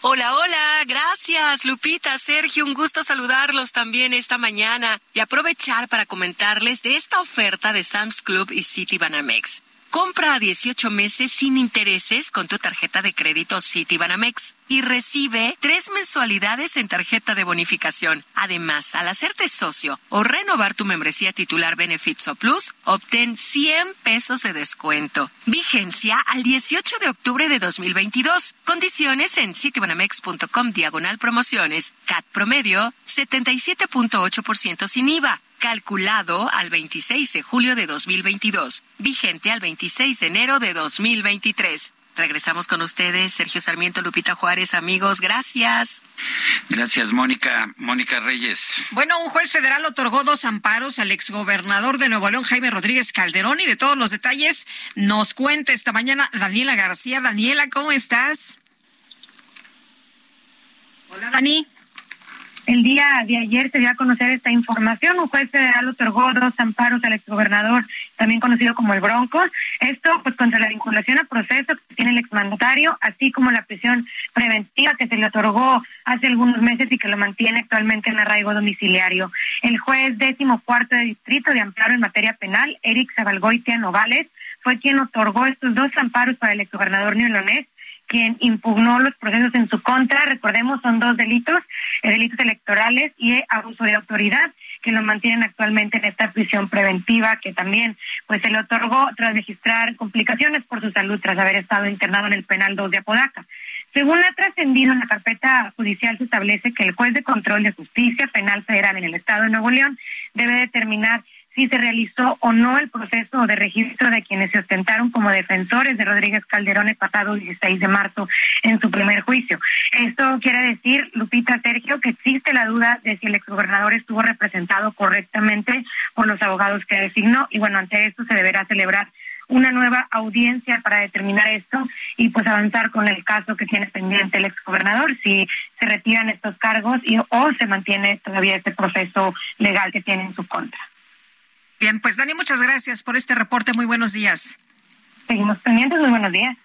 Hola, hola, gracias Lupita, Sergio, un gusto saludarlos también esta mañana y aprovechar para comentarles de esta oferta de Sam's Club y City Banamex. Compra a 18 meses sin intereses con tu tarjeta de crédito Citibanamex y recibe tres mensualidades en tarjeta de bonificación. Además, al hacerte socio o renovar tu membresía titular Benefits o Plus, obtén 100 pesos de descuento. Vigencia al 18 de octubre de 2022. Condiciones en citibanamex.com diagonal promociones. CAT promedio 77.8% sin IVA calculado al 26 de julio de 2022, vigente al 26 de enero de 2023. Regresamos con ustedes, Sergio Sarmiento, Lupita Juárez, amigos, gracias. Gracias, Mónica. Mónica Reyes. Bueno, un juez federal otorgó dos amparos al exgobernador de Nuevo León, Jaime Rodríguez Calderón, y de todos los detalles nos cuenta esta mañana Daniela García. Daniela, ¿cómo estás? Hola, Dani. El día de ayer se dio a conocer esta información. Un juez federal otorgó dos amparos al exgobernador, también conocido como el Bronco. Esto, pues, contra la vinculación a proceso que tiene el exmandatario, así como la prisión preventiva que se le otorgó hace algunos meses y que lo mantiene actualmente en arraigo domiciliario. El juez décimo cuarto de distrito de amparo en materia penal, Eric Zabalgoitia Novales, fue quien otorgó estos dos amparos para el exgobernador neolonés quien impugnó los procesos en su contra. Recordemos, son dos delitos, eh, delitos electorales y abuso de autoridad, que lo mantienen actualmente en esta prisión preventiva, que también pues se le otorgó tras registrar complicaciones por su salud tras haber estado internado en el penal 2 de Apodaca. Según ha trascendido en la carpeta judicial, se establece que el juez de control de justicia penal federal en el Estado de Nuevo León debe determinar si se realizó o no el proceso de registro de quienes se ostentaron como defensores de Rodríguez Calderón el pasado 16 de marzo en su primer juicio. Esto quiere decir, Lupita Sergio, que existe la duda de si el exgobernador estuvo representado correctamente por los abogados que designó y bueno, ante esto se deberá celebrar una nueva audiencia para determinar esto y pues avanzar con el caso que tiene pendiente el exgobernador, si se retiran estos cargos y o se mantiene todavía este proceso legal que tiene en su contra. Bien, pues Dani, muchas gracias por este reporte. Muy buenos días. Seguimos pendientes, muy buenos días.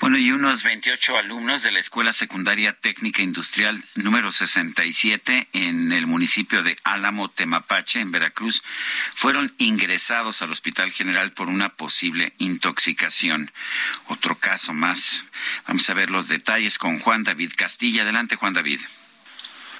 Bueno, y unos 28 alumnos de la Escuela Secundaria Técnica Industrial número 67 en el municipio de Álamo, Temapache, en Veracruz, fueron ingresados al Hospital General por una posible intoxicación. Otro caso más. Vamos a ver los detalles con Juan David Castilla. Adelante, Juan David.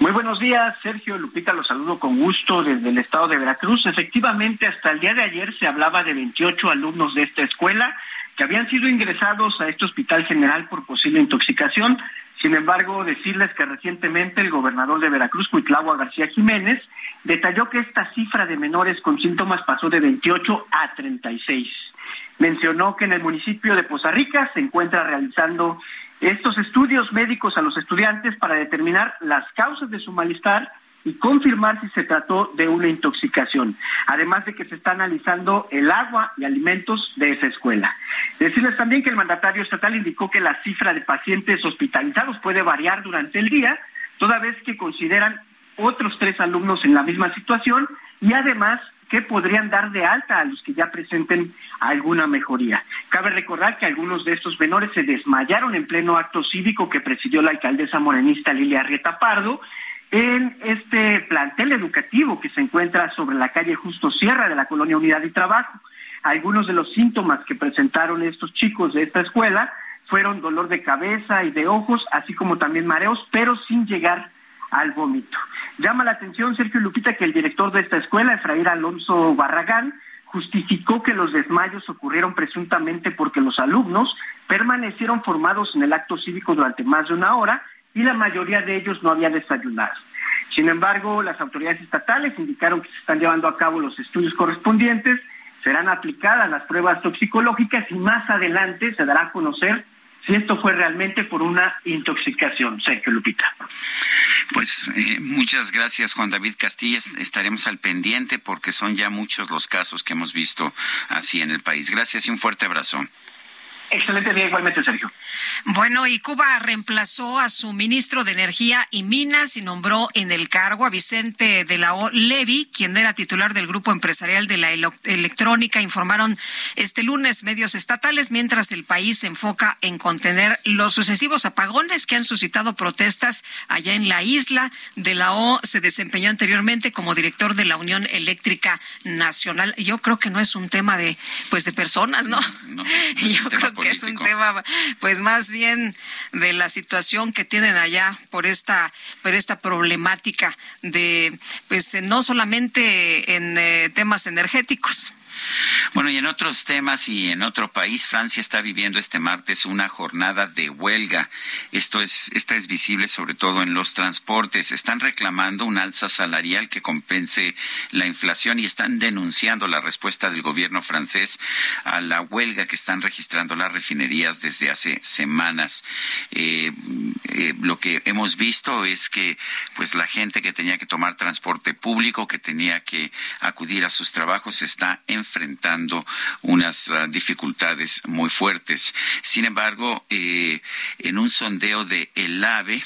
Muy buenos días, Sergio Lupita, los saludo con gusto desde el estado de Veracruz. Efectivamente, hasta el día de ayer se hablaba de 28 alumnos de esta escuela que habían sido ingresados a este hospital general por posible intoxicación. Sin embargo, decirles que recientemente el gobernador de Veracruz, Cuitlagua García Jiménez, detalló que esta cifra de menores con síntomas pasó de 28 a 36. Mencionó que en el municipio de Poza Rica se encuentra realizando estos estudios médicos a los estudiantes para determinar las causas de su malestar y confirmar si se trató de una intoxicación, además de que se está analizando el agua y alimentos de esa escuela. Decirles también que el mandatario estatal indicó que la cifra de pacientes hospitalizados puede variar durante el día, toda vez que consideran otros tres alumnos en la misma situación y además que podrían dar de alta a los que ya presenten alguna mejoría. Cabe recordar que algunos de estos menores se desmayaron en pleno acto cívico que presidió la alcaldesa morenista Lilia Rieta Pardo en este plantel educativo que se encuentra sobre la calle Justo Sierra de la Colonia Unidad y Trabajo. Algunos de los síntomas que presentaron estos chicos de esta escuela fueron dolor de cabeza y de ojos, así como también mareos, pero sin llegar al vómito. Llama la atención, Sergio Lupita, que el director de esta escuela, Efraín Alonso Barragán, justificó que los desmayos ocurrieron presuntamente porque los alumnos permanecieron formados en el acto cívico durante más de una hora y la mayoría de ellos no había desayunado. Sin embargo, las autoridades estatales indicaron que se están llevando a cabo los estudios correspondientes, serán aplicadas las pruebas toxicológicas y más adelante se dará a conocer si esto fue realmente por una intoxicación. Sergio Lupita. Pues eh, muchas gracias, Juan David Castillas. Estaremos al pendiente porque son ya muchos los casos que hemos visto así en el país. Gracias y un fuerte abrazo. Excelente día igualmente, Sergio. Bueno, y Cuba reemplazó a su ministro de Energía y Minas y nombró en el cargo a Vicente de la O. Levy, quien era titular del Grupo Empresarial de la Electrónica, informaron este lunes medios estatales, mientras el país se enfoca en contener los sucesivos apagones que han suscitado protestas allá en la isla. De la O se desempeñó anteriormente como director de la Unión Eléctrica Nacional. Yo creo que no es un tema de, pues, de personas, ¿no? no, Yo creo que es un tema, pues más bien de la situación que tienen allá por esta, por esta problemática de, pues no solamente en eh, temas energéticos. Bueno, y en otros temas y en otro país, Francia está viviendo este martes una jornada de huelga. Esto es, esta es visible sobre todo en los transportes. Están reclamando un alza salarial que compense la inflación y están denunciando la respuesta del gobierno francés a la huelga que están registrando las refinerías desde hace semanas. Eh, eh, lo que hemos visto es que, pues, la gente que tenía que tomar transporte público, que tenía que acudir a sus trabajos, está en enfrentando unas ah, dificultades muy fuertes. Sin embargo, eh, en un sondeo de El AVE,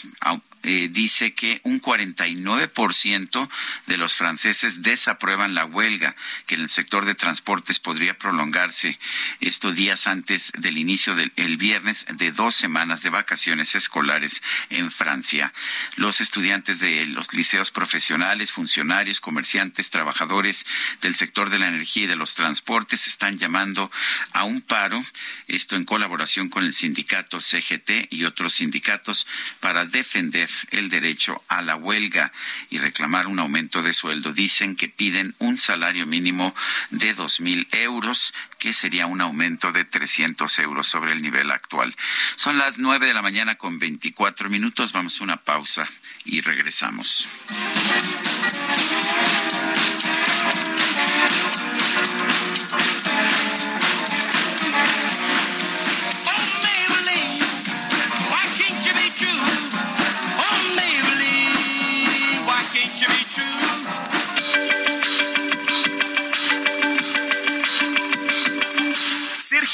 eh, dice que un 49% de los franceses desaprueban la huelga, que en el sector de transportes podría prolongarse estos días antes del inicio del viernes de dos semanas de vacaciones escolares en Francia. Los estudiantes de los liceos profesionales, funcionarios, comerciantes, trabajadores del sector de la energía y de los transportes están llamando a un paro, esto en colaboración con el sindicato CGT y otros sindicatos para defender el derecho a la huelga y reclamar un aumento de sueldo. Dicen que piden un salario mínimo de dos mil euros, que sería un aumento de 300 euros sobre el nivel actual. Son las nueve de la mañana con 24 minutos. Vamos a una pausa y regresamos.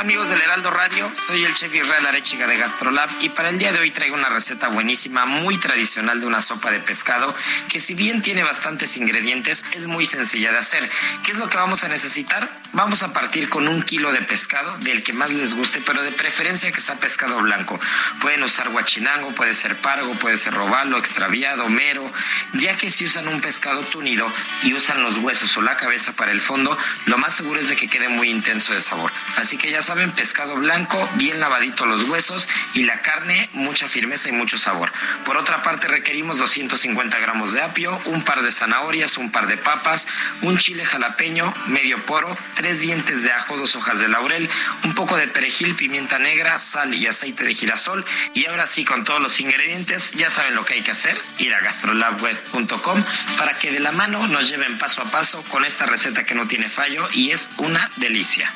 Heraldo Radio, soy el chef Israel Arechiga de Gastrolab y para el día de hoy traigo una receta buenísima, muy tradicional de una sopa de pescado que si bien tiene bastantes ingredientes, es muy sencilla de hacer. ¿Qué es lo que vamos a necesitar? Vamos a partir con un kilo de pescado, del que más les guste, pero de preferencia que sea pescado blanco. Pueden usar guachinango, puede ser pargo, puede ser robalo, extraviado, mero, ya que si usan un pescado tunido y usan los huesos o la cabeza para el fondo, lo más seguro es de que quede muy intenso de sabor. Así que ya saben, pescado blanco, bien lavadito los huesos y la carne, mucha firmeza y mucho sabor. Por otra parte, requerimos 250 gramos de apio, un par de zanahorias, un par de papas, un chile jalapeño, medio poro, tres dientes de ajo, dos hojas de laurel, un poco de perejil, pimienta negra, sal y aceite de girasol. Y ahora sí, con todos los ingredientes, ya saben lo que hay que hacer, ir a gastrolabweb.com para que de la mano nos lleven paso a paso con esta receta que no tiene fallo y es una delicia.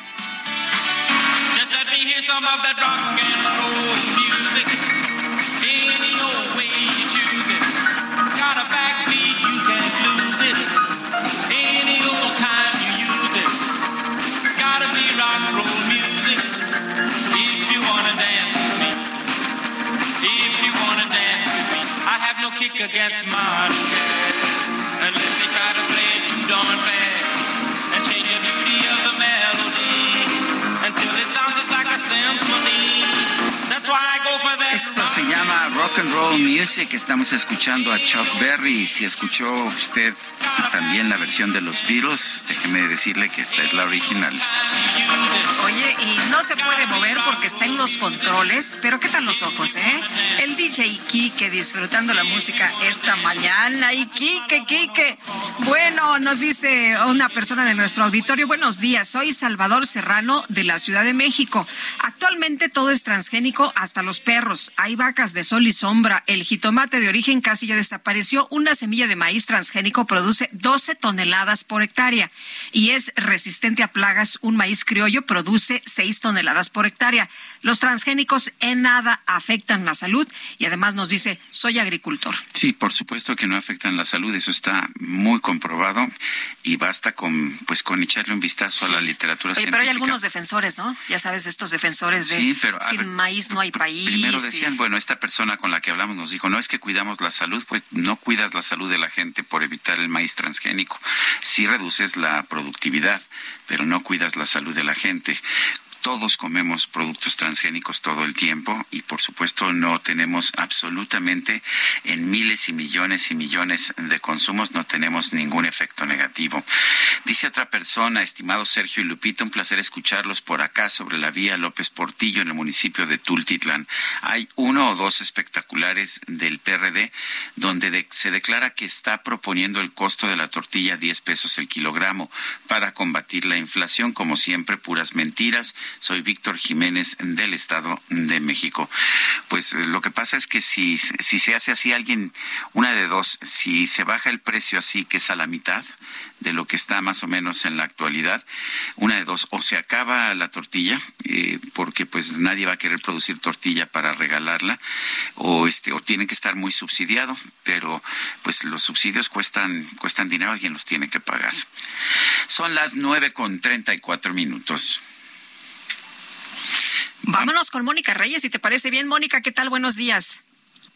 Let me hear some of that rock and roll music. Any old way you choose it. It's got a backbeat, you can't lose it. Any old time you use it. It's gotta be rock and roll music. If you wanna dance with me. If you wanna dance with me. I have no kick against modern. Unless they try to play it too darn fast. I go for that. Esto se llama Rock and Roll Music. Estamos escuchando a Chuck Berry. Si escuchó usted también la versión de los Beatles, déjeme decirle que esta es la original. Oye, y no se puede mover porque está en los controles, pero ¿qué tal los ojos, eh? El DJ Kike disfrutando la música esta mañana. Y Kike, Kike. Bueno, nos dice una persona de nuestro auditorio, buenos días, soy Salvador Serrano de la Ciudad de México. Actualmente todo es transgénico, hasta los perros. Hay vacas de sol y sombra. El jitomate de origen casi ya desapareció. Una semilla de maíz transgénico produce 12 toneladas por hectárea y es resistente a plagas. Un maíz criollo produce 6 toneladas por hectárea. Los transgénicos en nada afectan la salud y además nos dice, soy agricultor. Sí, por supuesto que no afectan la salud, eso está muy comprobado y basta con pues con echarle un vistazo a la literatura Oye, científica. pero hay algunos defensores, ¿no? Ya sabes, estos defensores de Sí, pero, sin ver, maíz no hay país. Primero y- decían, esta persona con la que hablamos nos dijo, no es que cuidamos la salud, pues no cuidas la salud de la gente por evitar el maíz transgénico. Sí reduces la productividad, pero no cuidas la salud de la gente. Todos comemos productos transgénicos todo el tiempo y por supuesto no tenemos absolutamente en miles y millones y millones de consumos, no tenemos ningún efecto negativo. Dice otra persona, estimado Sergio y Lupita, un placer escucharlos por acá sobre la vía López Portillo en el municipio de Tultitlán. Hay uno o dos espectaculares del PRD donde de- se declara que está proponiendo el costo de la tortilla a 10 pesos el kilogramo para combatir la inflación. Como siempre, puras mentiras. Soy Víctor Jiménez del Estado de México. Pues eh, lo que pasa es que si, si se hace así alguien, una de dos, si se baja el precio así que es a la mitad de lo que está más o menos en la actualidad, una de dos, o se acaba la tortilla, eh, porque pues nadie va a querer producir tortilla para regalarla, o este, o tiene que estar muy subsidiado, pero pues los subsidios cuestan, cuestan dinero, alguien los tiene que pagar. Son las nueve con treinta y cuatro minutos. Vámonos con Mónica Reyes, si te parece bien. Mónica, ¿qué tal? Buenos días.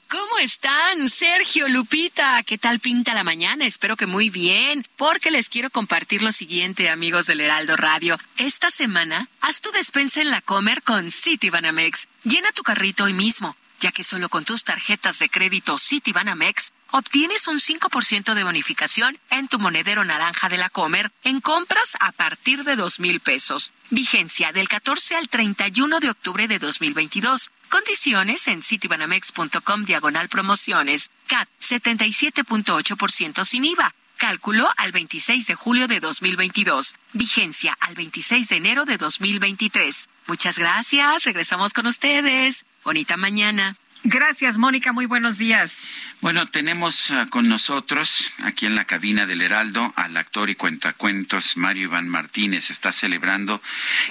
¿Cómo están? Sergio, Lupita, ¿qué tal pinta la mañana? Espero que muy bien, porque les quiero compartir lo siguiente, amigos del Heraldo Radio. Esta semana, haz tu despensa en la Comer con Citibanamex. Llena tu carrito hoy mismo, ya que solo con tus tarjetas de crédito Citibanamex obtienes un 5% de bonificación en tu monedero naranja de la Comer en compras a partir de dos mil pesos. Vigencia del 14 al 31 de octubre de 2022. Condiciones en citibanamex.com diagonal promociones. CAT 77.8% sin IVA. Cálculo al 26 de julio de 2022. Vigencia al 26 de enero de 2023. Muchas gracias. Regresamos con ustedes. Bonita mañana. Gracias, Mónica. Muy buenos días. Bueno, tenemos ah, con nosotros aquí en la cabina del Heraldo al actor y cuentacuentos Mario Iván Martínez. Está celebrando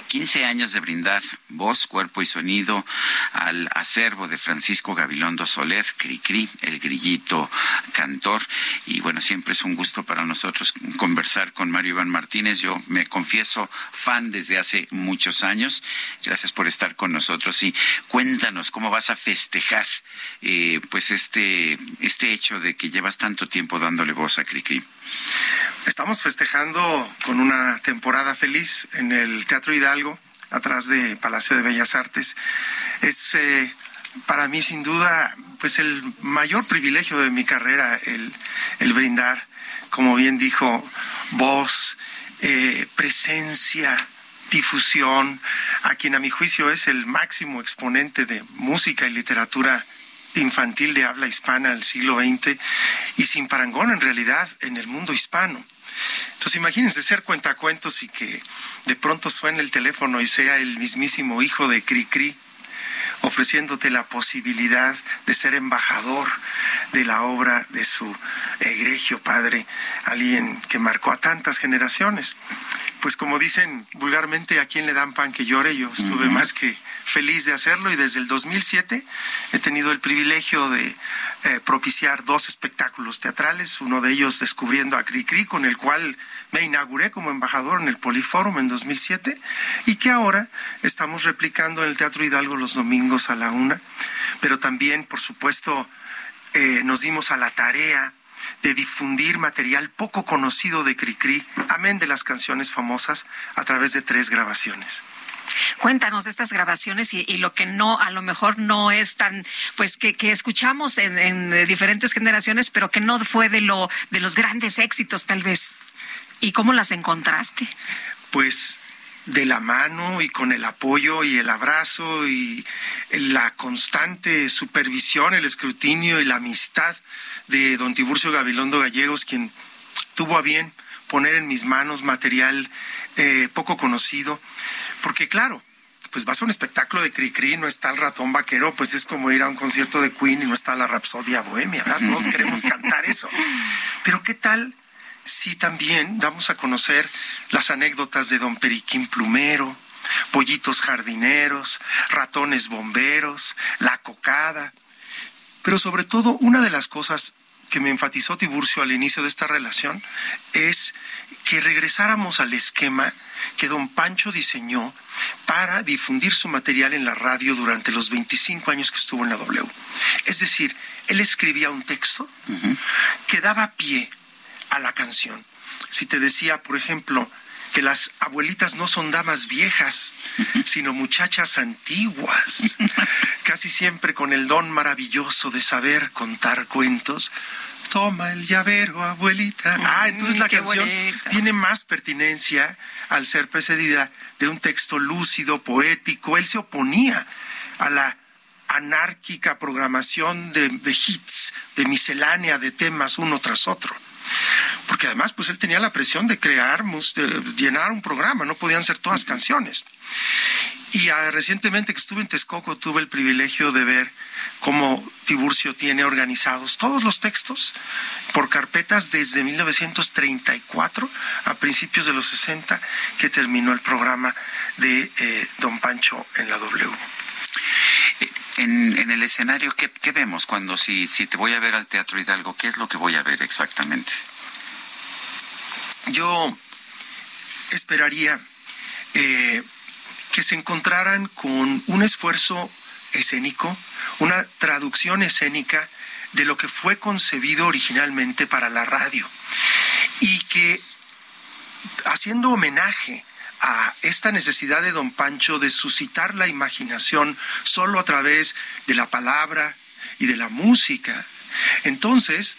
15 años de brindar voz, cuerpo y sonido al acervo de Francisco Gabilondo Soler, Cricri, el grillito cantor. Y bueno, siempre es un gusto para nosotros conversar con Mario Iván Martínez. Yo me confieso fan desde hace muchos años. Gracias por estar con nosotros y cuéntanos cómo vas a festejar eh, pues este, este hecho de que llevas tanto tiempo dándole voz a Cricri? Estamos festejando con una temporada feliz en el Teatro Hidalgo, atrás de Palacio de Bellas Artes. Es eh, para mí sin duda pues el mayor privilegio de mi carrera el, el brindar, como bien dijo, voz, eh, presencia, difusión, a quien a mi juicio es el máximo exponente de música y literatura infantil de habla hispana del siglo XX y sin parangón en realidad en el mundo hispano. Entonces imagínense ser cuentacuentos y que de pronto suene el teléfono y sea el mismísimo hijo de Cricri ofreciéndote la posibilidad de ser embajador de la obra de su egregio padre, alguien que marcó a tantas generaciones pues como dicen vulgarmente, a quien le dan pan que llore, yo estuve más que feliz de hacerlo y desde el 2007 he tenido el privilegio de eh, propiciar dos espectáculos teatrales, uno de ellos descubriendo a Cricri, con el cual me inauguré como embajador en el Poliforum en 2007 y que ahora estamos replicando en el Teatro Hidalgo los domingos a la una, pero también, por supuesto, eh, nos dimos a la tarea de difundir material poco conocido de Cricri, amén de las canciones famosas, a través de tres grabaciones. Cuéntanos de estas grabaciones y, lo que no, a lo mejor no es tan, pues que, escuchamos en, en, diferentes generaciones, pero que no fue de lo, de los grandes éxitos tal vez. ¿Y cómo las encontraste? Pues de la mano y con el apoyo y el abrazo y la constante supervisión, el escrutinio y la amistad de don Tiburcio Gabilondo Gallegos, quien tuvo a bien poner en mis manos material eh, poco conocido, porque claro, pues vas a un espectáculo de Cricri, no está el ratón vaquero, pues es como ir a un concierto de Queen y no está la Rapsodia Bohemia, ¿verdad? Todos queremos cantar eso. Pero ¿qué tal si también damos a conocer las anécdotas de don Periquín Plumero, pollitos jardineros, ratones bomberos, la cocada? Pero sobre todo, una de las cosas que me enfatizó Tiburcio al inicio de esta relación es que regresáramos al esquema que don Pancho diseñó para difundir su material en la radio durante los 25 años que estuvo en la W. Es decir, él escribía un texto que daba pie a la canción. Si te decía, por ejemplo, que las abuelitas no son damas viejas, sino muchachas antiguas, casi siempre con el don maravilloso de saber contar cuentos. Toma el llavero, abuelita. Ah, entonces la canción tiene más pertinencia al ser precedida de un texto lúcido, poético. Él se oponía a la anárquica programación de, de hits, de miscelánea de temas uno tras otro porque además pues él tenía la presión de crear, de llenar un programa, no podían ser todas canciones. Y ah, recientemente que estuve en Texcoco tuve el privilegio de ver cómo Tiburcio tiene organizados todos los textos por carpetas desde 1934 a principios de los 60 que terminó el programa de eh, Don Pancho en la W. En, el escenario, ¿qué, ¿qué, vemos cuando si, si te voy a ver al Teatro Hidalgo? ¿Qué es lo que voy a ver exactamente? yo esperaría eh, que se encontraran con un esfuerzo escénico, una traducción escénica de lo que fue concebido originalmente para la radio y que haciendo homenaje a esta necesidad de don Pancho de suscitar la imaginación solo a través de la palabra y de la música, entonces,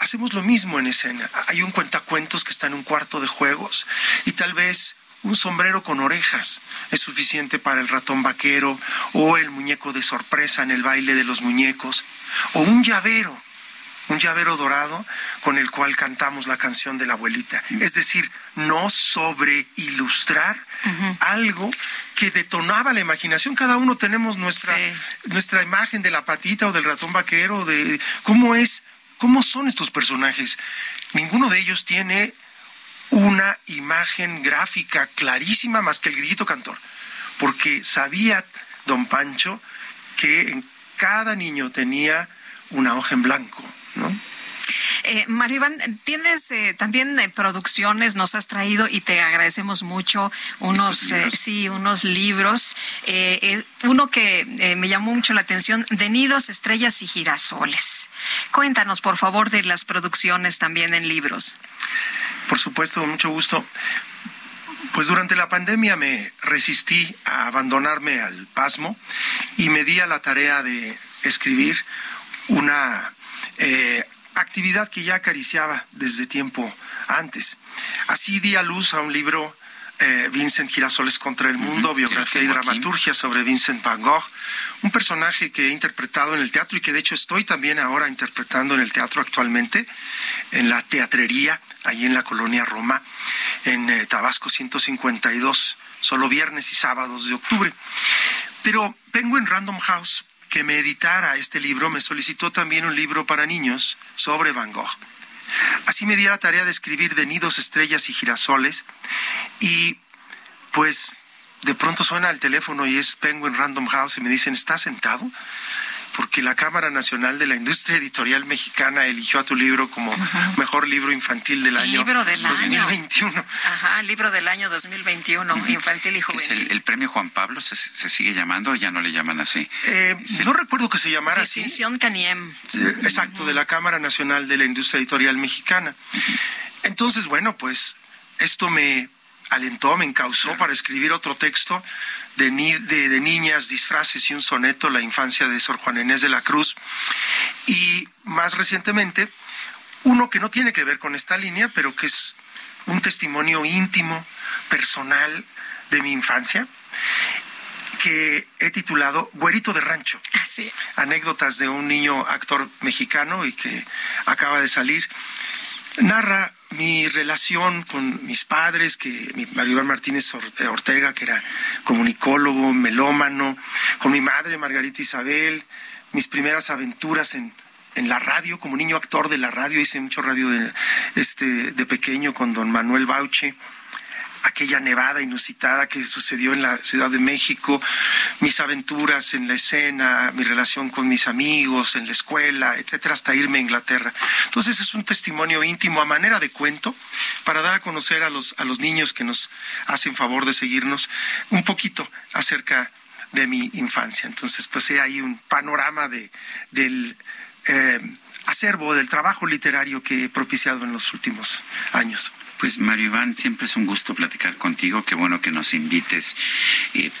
hacemos lo mismo en escena. Hay un cuentacuentos que está en un cuarto de juegos y tal vez un sombrero con orejas es suficiente para el ratón vaquero o el muñeco de sorpresa en el baile de los muñecos o un llavero un llavero dorado con el cual cantamos la canción de la abuelita. Es decir, no sobre ilustrar algo que detonaba la imaginación. Cada uno tenemos nuestra, nuestra imagen de la patita o del ratón vaquero, de cómo es, cómo son estos personajes. Ninguno de ellos tiene una imagen gráfica clarísima más que el grito cantor, porque sabía don Pancho que en cada niño tenía una hoja en blanco, ¿no? Eh, Mario Iván, tienes eh, también eh, producciones, nos has traído y te agradecemos mucho unos, sí, unos libros. uno que me llamó mucho la atención, de nidos, estrellas y girasoles. Cuéntanos, por favor, de las producciones también en libros. Por supuesto, mucho gusto. Pues durante la pandemia me resistí a abandonarme al pasmo y me di a la tarea de escribir una eh, actividad que ya acariciaba desde tiempo antes. Así di a luz a un libro eh, Vincent Girasoles contra el mundo, biografía y dramaturgia sobre Vincent Van Gogh, un personaje que he interpretado en el teatro y que de hecho estoy también ahora interpretando en el teatro actualmente, en la teatrería, ahí en la colonia Roma, en eh, Tabasco 152, solo viernes y sábados de octubre. Pero Penguin Random House, que me editara este libro, me solicitó también un libro para niños sobre Van Gogh. Así me di la tarea de escribir de nidos, estrellas y girasoles y pues de pronto suena el teléfono y es Penguin Random House y me dicen, ¿estás sentado? Porque la Cámara Nacional de la Industria Editorial Mexicana eligió a tu libro como mejor libro infantil del año libro del 2021. Año. Ajá, libro del año 2021, infantil y juvenil. Es el, premio Juan Pablo se, sigue llamando o ya no le llaman así? Eh, no recuerdo que se llamara así. Distinción Caniem. Exacto, de la Cámara Nacional de la Industria Editorial Mexicana. Entonces, bueno, pues esto me alentó, me encausó para escribir otro texto de, de, niñas, disfraces y un soneto, La infancia de Sor Juan Inés de la Cruz. Y más recientemente, uno que no tiene que ver con esta línea, pero que es un testimonio íntimo, personal de mi infancia, que he titulado Güerito de Rancho. Ah, Anécdotas de un niño actor mexicano y que acaba de salir. Narra mi relación con mis padres, que mi Mario Martínez eh, Ortega, que era comunicólogo, melómano, con mi madre Margarita Isabel, mis primeras aventuras en, en la radio, como niño actor de la radio, hice mucho radio de, este, de pequeño con don Manuel Bauche, aquella nevada inusitada que sucedió en la Ciudad de México, mis aventuras en la escena, mi relación con mis amigos, en la escuela, etcétera, hasta irme a Inglaterra. Entonces es un testimonio íntimo a manera de cuento para dar a conocer a los, a los niños que nos hacen favor de seguirnos un poquito acerca de mi infancia. Entonces, pues hay un panorama de, del eh, acervo, del trabajo literario que he propiciado en los últimos años. Pues Mario Iván, siempre es un gusto platicar contigo. Qué bueno que nos invites eh,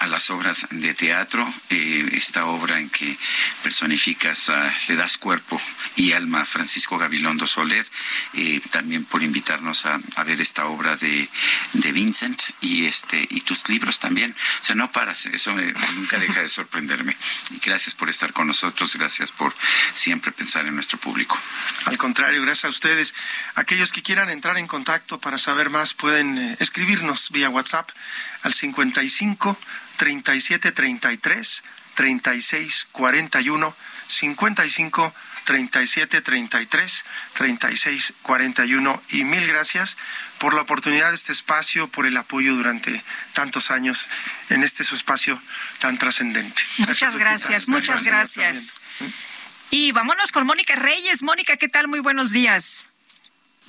a las obras de teatro, eh, esta obra en que personificas, le das cuerpo y alma a Francisco Gabilondo Soler, eh, también por invitarnos a, ver esta obra de, de, Vincent y este y tus libros también. O sea, no paras, eso nunca deja de sorprenderme. Y gracias por estar con nosotros, gracias por siempre pensar en nuestro público. Al contrario, gracias a ustedes. Aquellos que quieran entrar en contacto para saber más pueden eh, escribirnos vía WhatsApp al 55 37 33 36 41 55 37 33 36 41 y mil gracias por la oportunidad de este espacio, por el apoyo durante tantos años en este su espacio tan trascendente. Muchas gracias, muchas gracias. Y vámonos con Mónica Reyes. Mónica, ¿qué tal? Muy buenos días.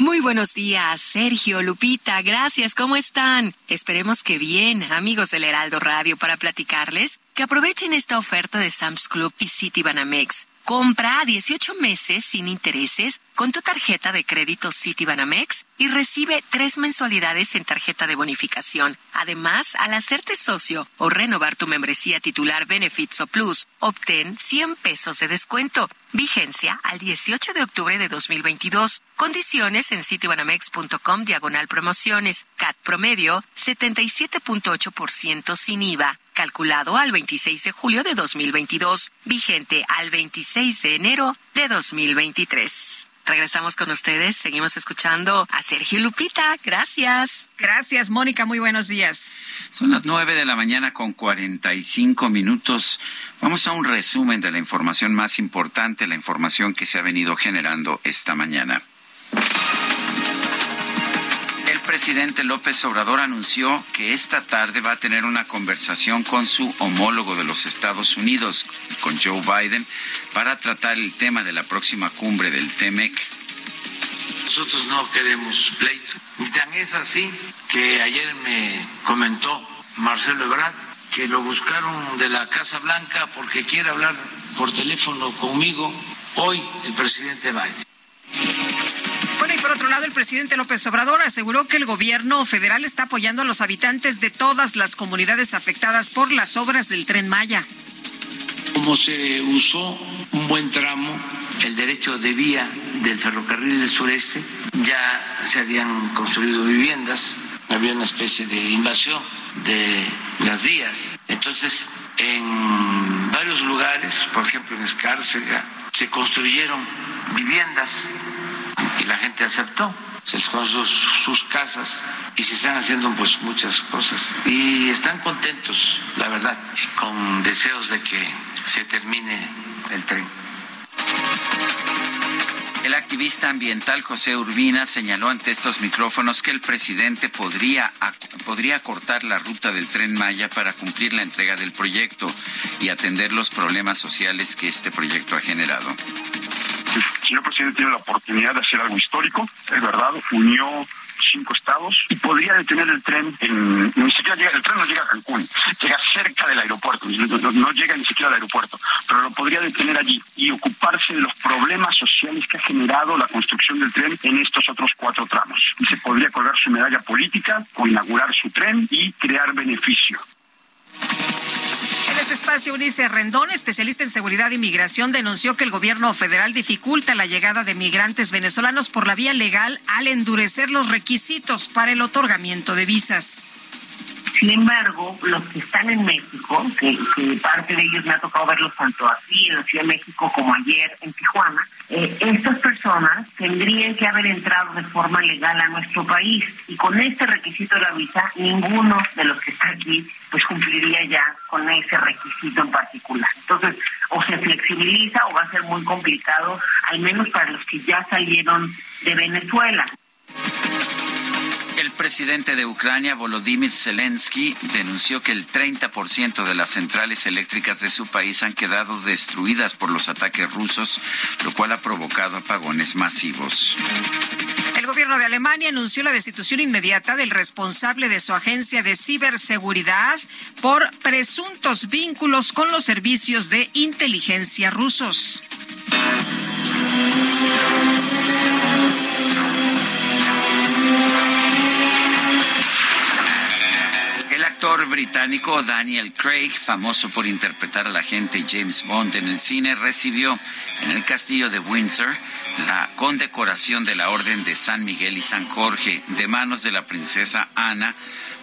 Muy buenos días, Sergio, Lupita, gracias, ¿cómo están? Esperemos que bien, amigos del Heraldo Radio, para platicarles que aprovechen esta oferta de Sam's Club y City Banamex. Compra a 18 meses sin intereses con tu tarjeta de crédito Citibanamex y recibe tres mensualidades en tarjeta de bonificación. Además, al hacerte socio o renovar tu membresía titular Benefits o Plus, obtén 100 pesos de descuento. Vigencia al 18 de octubre de 2022. Condiciones en citibanamex.com diagonal promociones. CAT promedio 77.8% sin IVA. Calculado al 26 de julio de 2022, vigente al 26 de enero de 2023. Regresamos con ustedes, seguimos escuchando a Sergio Lupita. Gracias. Gracias, Mónica. Muy buenos días. Son las nueve de la mañana con 45 minutos. Vamos a un resumen de la información más importante, la información que se ha venido generando esta mañana. Presidente López Obrador anunció que esta tarde va a tener una conversación con su homólogo de los Estados Unidos, con Joe Biden, para tratar el tema de la próxima cumbre del TEMEC. Nosotros no queremos pleito. Y es así que ayer me comentó Marcelo Ebrard que lo buscaron de la Casa Blanca porque quiere hablar por teléfono conmigo hoy el presidente Biden. Bueno, y por otro lado, el presidente López Obrador aseguró que el gobierno federal está apoyando a los habitantes de todas las comunidades afectadas por las obras del tren Maya. Como se usó un buen tramo, el derecho de vía del ferrocarril del sureste, ya se habían construido viviendas, había una especie de invasión de las vías. Entonces, en varios lugares, por ejemplo en Escárcega, se construyeron viviendas y la gente aceptó. Se les construyó sus casas y se están haciendo pues muchas cosas y están contentos, la verdad, con deseos de que se termine el tren. El activista ambiental José Urbina señaló ante estos micrófonos que el presidente podría, podría cortar la ruta del tren Maya para cumplir la entrega del proyecto y atender los problemas sociales que este proyecto ha generado el señor presidente tiene la oportunidad de hacer algo histórico, es verdad, unió cinco estados y podría detener el tren en, ni siquiera llega, el tren no llega a Cancún, llega cerca del aeropuerto, no, llega ni siquiera al aeropuerto, pero lo podría detener allí y ocuparse de los problemas sociales que ha generado la construcción del tren en estos otros cuatro tramos. Y se podría colgar su medalla política o inaugurar su tren y crear beneficio. En este espacio, Ulises Rendón, especialista en seguridad e inmigración, denunció que el gobierno federal dificulta la llegada de migrantes venezolanos por la vía legal al endurecer los requisitos para el otorgamiento de visas. Sin embargo, los que están en México, que, parte de ellos me ha tocado verlos tanto aquí en la Ciudad de México como ayer en Tijuana, eh, estas personas tendrían que haber entrado de forma legal a nuestro país y con este requisito de la visa, ninguno de los que está aquí pues cumpliría ya con ese requisito en particular. Entonces, o se flexibiliza o va a ser muy complicado, al menos para los que ya salieron de Venezuela. El presidente de Ucrania, Volodymyr Zelensky, denunció que el 30% de las centrales eléctricas de su país han quedado destruidas por los ataques rusos, lo cual ha provocado apagones masivos. El gobierno de Alemania anunció la destitución inmediata del responsable de su agencia de ciberseguridad por presuntos vínculos con los servicios de inteligencia rusos. Actor británico Daniel Craig, famoso por interpretar al agente James Bond en el cine, recibió en el castillo de Windsor la condecoración de la Orden de San Miguel y San Jorge de manos de la princesa Ana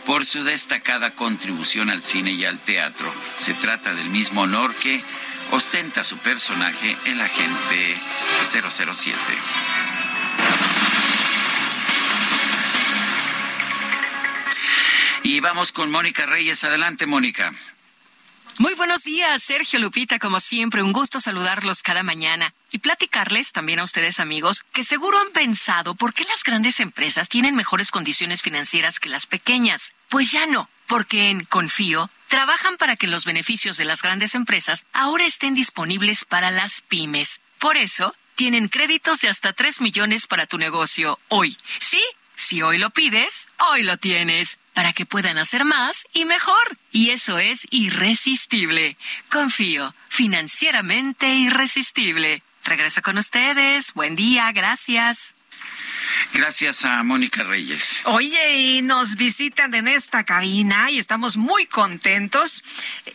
por su destacada contribución al cine y al teatro. Se trata del mismo honor que ostenta su personaje, el agente 007. Y vamos con Mónica Reyes. Adelante, Mónica. Muy buenos días, Sergio Lupita, como siempre, un gusto saludarlos cada mañana y platicarles también a ustedes amigos que seguro han pensado por qué las grandes empresas tienen mejores condiciones financieras que las pequeñas. Pues ya no, porque en Confío trabajan para que los beneficios de las grandes empresas ahora estén disponibles para las pymes. Por eso, tienen créditos de hasta 3 millones para tu negocio hoy. ¿Sí? Si hoy lo pides, hoy lo tienes para que puedan hacer más y mejor. Y eso es irresistible. Confío, financieramente irresistible. Regreso con ustedes. Buen día, gracias. Gracias a Mónica Reyes. Oye, y nos visitan en esta cabina y estamos muy contentos.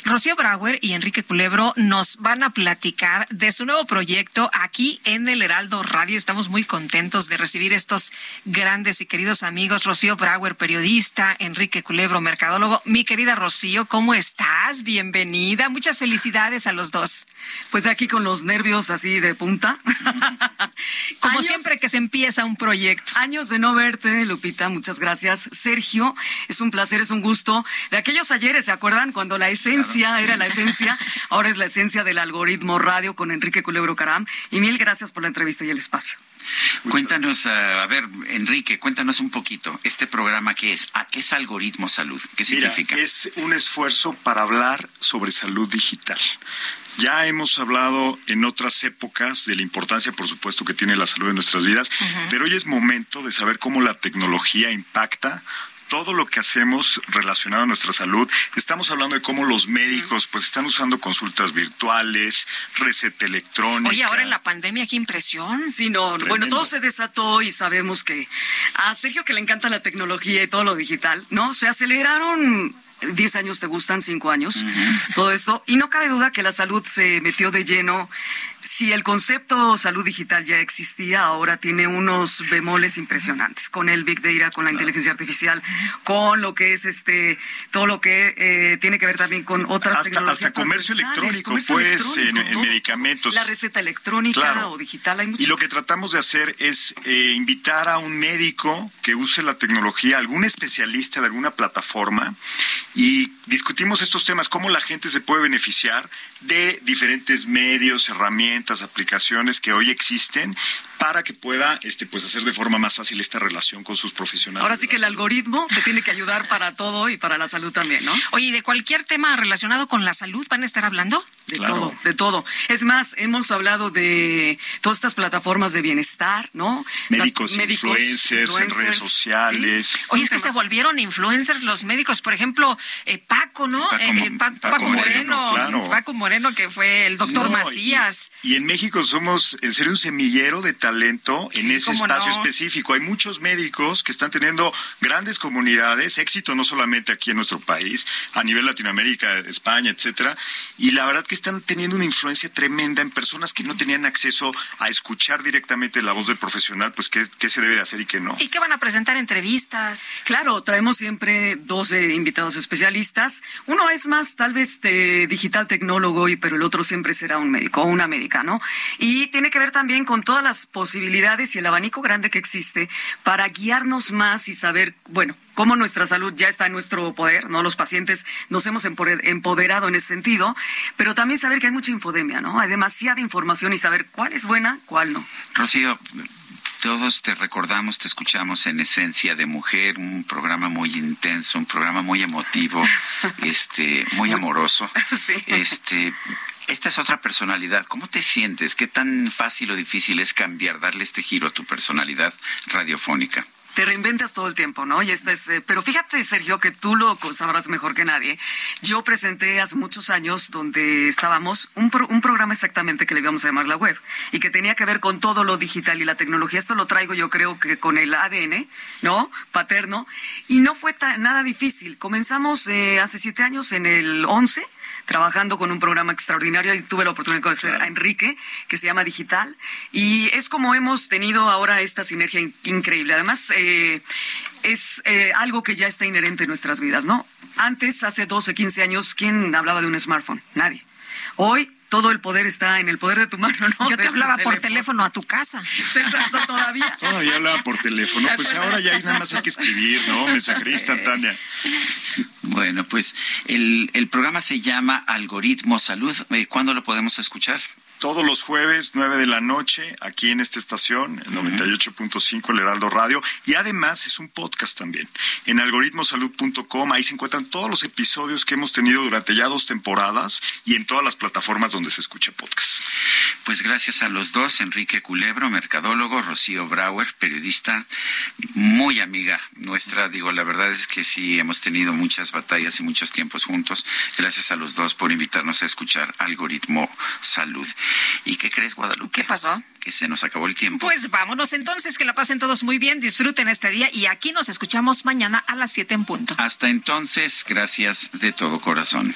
Rocío Brauer y Enrique Culebro nos van a platicar de su nuevo proyecto aquí en el Heraldo Radio. Estamos muy contentos de recibir estos grandes y queridos amigos. Rocío Brauer, periodista, Enrique Culebro, mercadólogo. Mi querida Rocío, ¿cómo estás? Bienvenida. Muchas felicidades a los dos. Pues aquí con los nervios así de punta. Como siempre que se empieza un proyecto. Años de no verte, Lupita, muchas gracias. Sergio, es un placer, es un gusto. De aquellos ayeres, ¿se acuerdan? Cuando la esencia era la esencia, ahora es la esencia del algoritmo radio con Enrique Culebro Caram. Y mil gracias por la entrevista y el espacio. Cuéntanos, uh, a ver, Enrique, cuéntanos un poquito, este programa qué es, ¿a qué es Algoritmo Salud? ¿Qué significa? Es un esfuerzo para hablar sobre salud digital. Ya hemos hablado en otras épocas de la importancia, por supuesto, que tiene la salud en nuestras vidas, uh -huh. pero hoy es momento de saber cómo la tecnología impacta todo lo que hacemos relacionado a nuestra salud. Estamos hablando de cómo los médicos pues están usando consultas virtuales, receta electrónica. Oye, ahora en la pandemia, qué impresión. Sí, no, Tremendo. bueno, todo se desató y sabemos que a Sergio que le encanta la tecnología y todo lo digital, ¿no? Se aceleraron 10 años te gustan, 5 años, uh -huh. todo esto. Y no cabe duda que la salud se metió de lleno. Si el concepto salud digital ya existía, ahora tiene unos bemoles impresionantes con el Big Data, con la inteligencia artificial, con lo que es este, todo lo que eh, tiene que ver también con otras hasta, tecnologías. Hasta comercio electrónico, comercio pues, electrónico, en, en, medicamentos. La receta electrónica claro. o digital, hay mucho. Y lo que tratamos de hacer es eh, invitar a un médico que use la tecnología, algún especialista de alguna plataforma, y discutimos estos temas, cómo la gente se puede beneficiar de diferentes medios, herramientas, aplicaciones que hoy existen para que pueda este pues hacer de forma más fácil esta relación con sus profesionales. Ahora sí que el algoritmo te tiene que ayudar para todo y para la salud también, ¿no? Oye, de cualquier tema relacionado con la salud van a estar hablando? De claro. todo, de todo. Es más, hemos hablado de todas estas plataformas de bienestar, ¿no? Médicos, la, médicos influencers, influencers, en redes sociales. ¿sí? Oye, es que se volvieron influencers los médicos, por ejemplo, eh, Paco, ¿no? Paco, eh, pa Paco, Paco Moreno, Moreno claro. Paco Moreno que fue el doctor no, Macías. Y, y, en México somos en serio un semillero de talento en sí, ese espacio no. específico. Hay muchos médicos que están teniendo grandes comunidades, éxito no solamente aquí en nuestro país, a nivel Latinoamérica, España, etcétera, y la verdad que están teniendo una influencia tremenda en personas que no tenían acceso a escuchar directamente la voz del profesional, pues qué, qué se debe de hacer y qué no. ¿Y qué van a presentar entrevistas? Claro, traemos siempre dos eh, invitados especialistas. Uno es más tal vez de digital tecnólogo, y, pero el otro siempre será un médico o una médica, ¿no? Y tiene que ver también con todas las posibilidades y el abanico grande que existe para guiarnos más y saber, bueno, cómo nuestra salud ya está en nuestro poder, ¿no? Los pacientes nos hemos empoderado en ese sentido, pero también saber que hay mucha infodemia, ¿no? Hay demasiada información y saber cuál es buena, cuál no. Rocío, todos te recordamos, te escuchamos en Esencia de Mujer, un programa muy intenso, un programa muy emotivo, este, muy amoroso. Sí. Este, esta es otra personalidad. ¿Cómo te sientes? ¿Qué tan fácil o difícil es cambiar, darle este giro a tu personalidad radiofónica? te reinventas todo el tiempo, ¿no? Y este es, eh, pero fíjate, Sergio, que tú lo sabrás mejor que nadie. Yo presenté hace muchos años donde estábamos un, pro, un programa exactamente que le íbamos a llamar la web y que tenía que ver con todo lo digital y la tecnología. Esto lo traigo yo creo que con el ADN, ¿no? Paterno. Y no fue nada difícil. Comenzamos eh, hace siete años en el 11 trabajando con un programa extraordinario y tuve la oportunidad de conocer claro. a Enrique, que se llama Digital, y es como hemos tenido ahora esta sinergia in increíble. Además, eh, es eh, algo que ya está inherente en nuestras vidas, ¿no? Antes, hace 12, 15 años, ¿quién hablaba de un smartphone? Nadie. Hoy todo el poder está en el poder de tu mano, ¿no? Yo te hablaba por teléfono a tu casa. Exacto, todavía. Todavía hablaba por teléfono, pues ahora ya hay nada más hay que escribir, ¿no? Mensajería instantánea. Bueno, pues el, el programa se llama Algoritmo Salud. ¿Cuándo lo podemos escuchar? Todos los jueves, 9 de la noche, aquí en esta estación, el 98.5 El Heraldo Radio. Y además es un podcast también. En algoritmosalud.com, ahí se encuentran todos los episodios que hemos tenido durante ya dos temporadas y en todas las plataformas donde se escucha podcast. Pues gracias a los dos, Enrique Culebro, mercadólogo, Rocío Brauer, periodista, muy amiga nuestra. Digo, la verdad es que sí, hemos tenido muchas batallas y muchos tiempos juntos. Gracias a los dos por invitarnos a escuchar Algoritmo Salud. ¿Y qué crees, Guadalupe? ¿Qué pasó? Que se nos acabó el tiempo. Pues vámonos entonces, que la pasen todos muy bien, disfruten este día y aquí nos escuchamos mañana a las 7 en punto. Hasta entonces, gracias de todo corazón.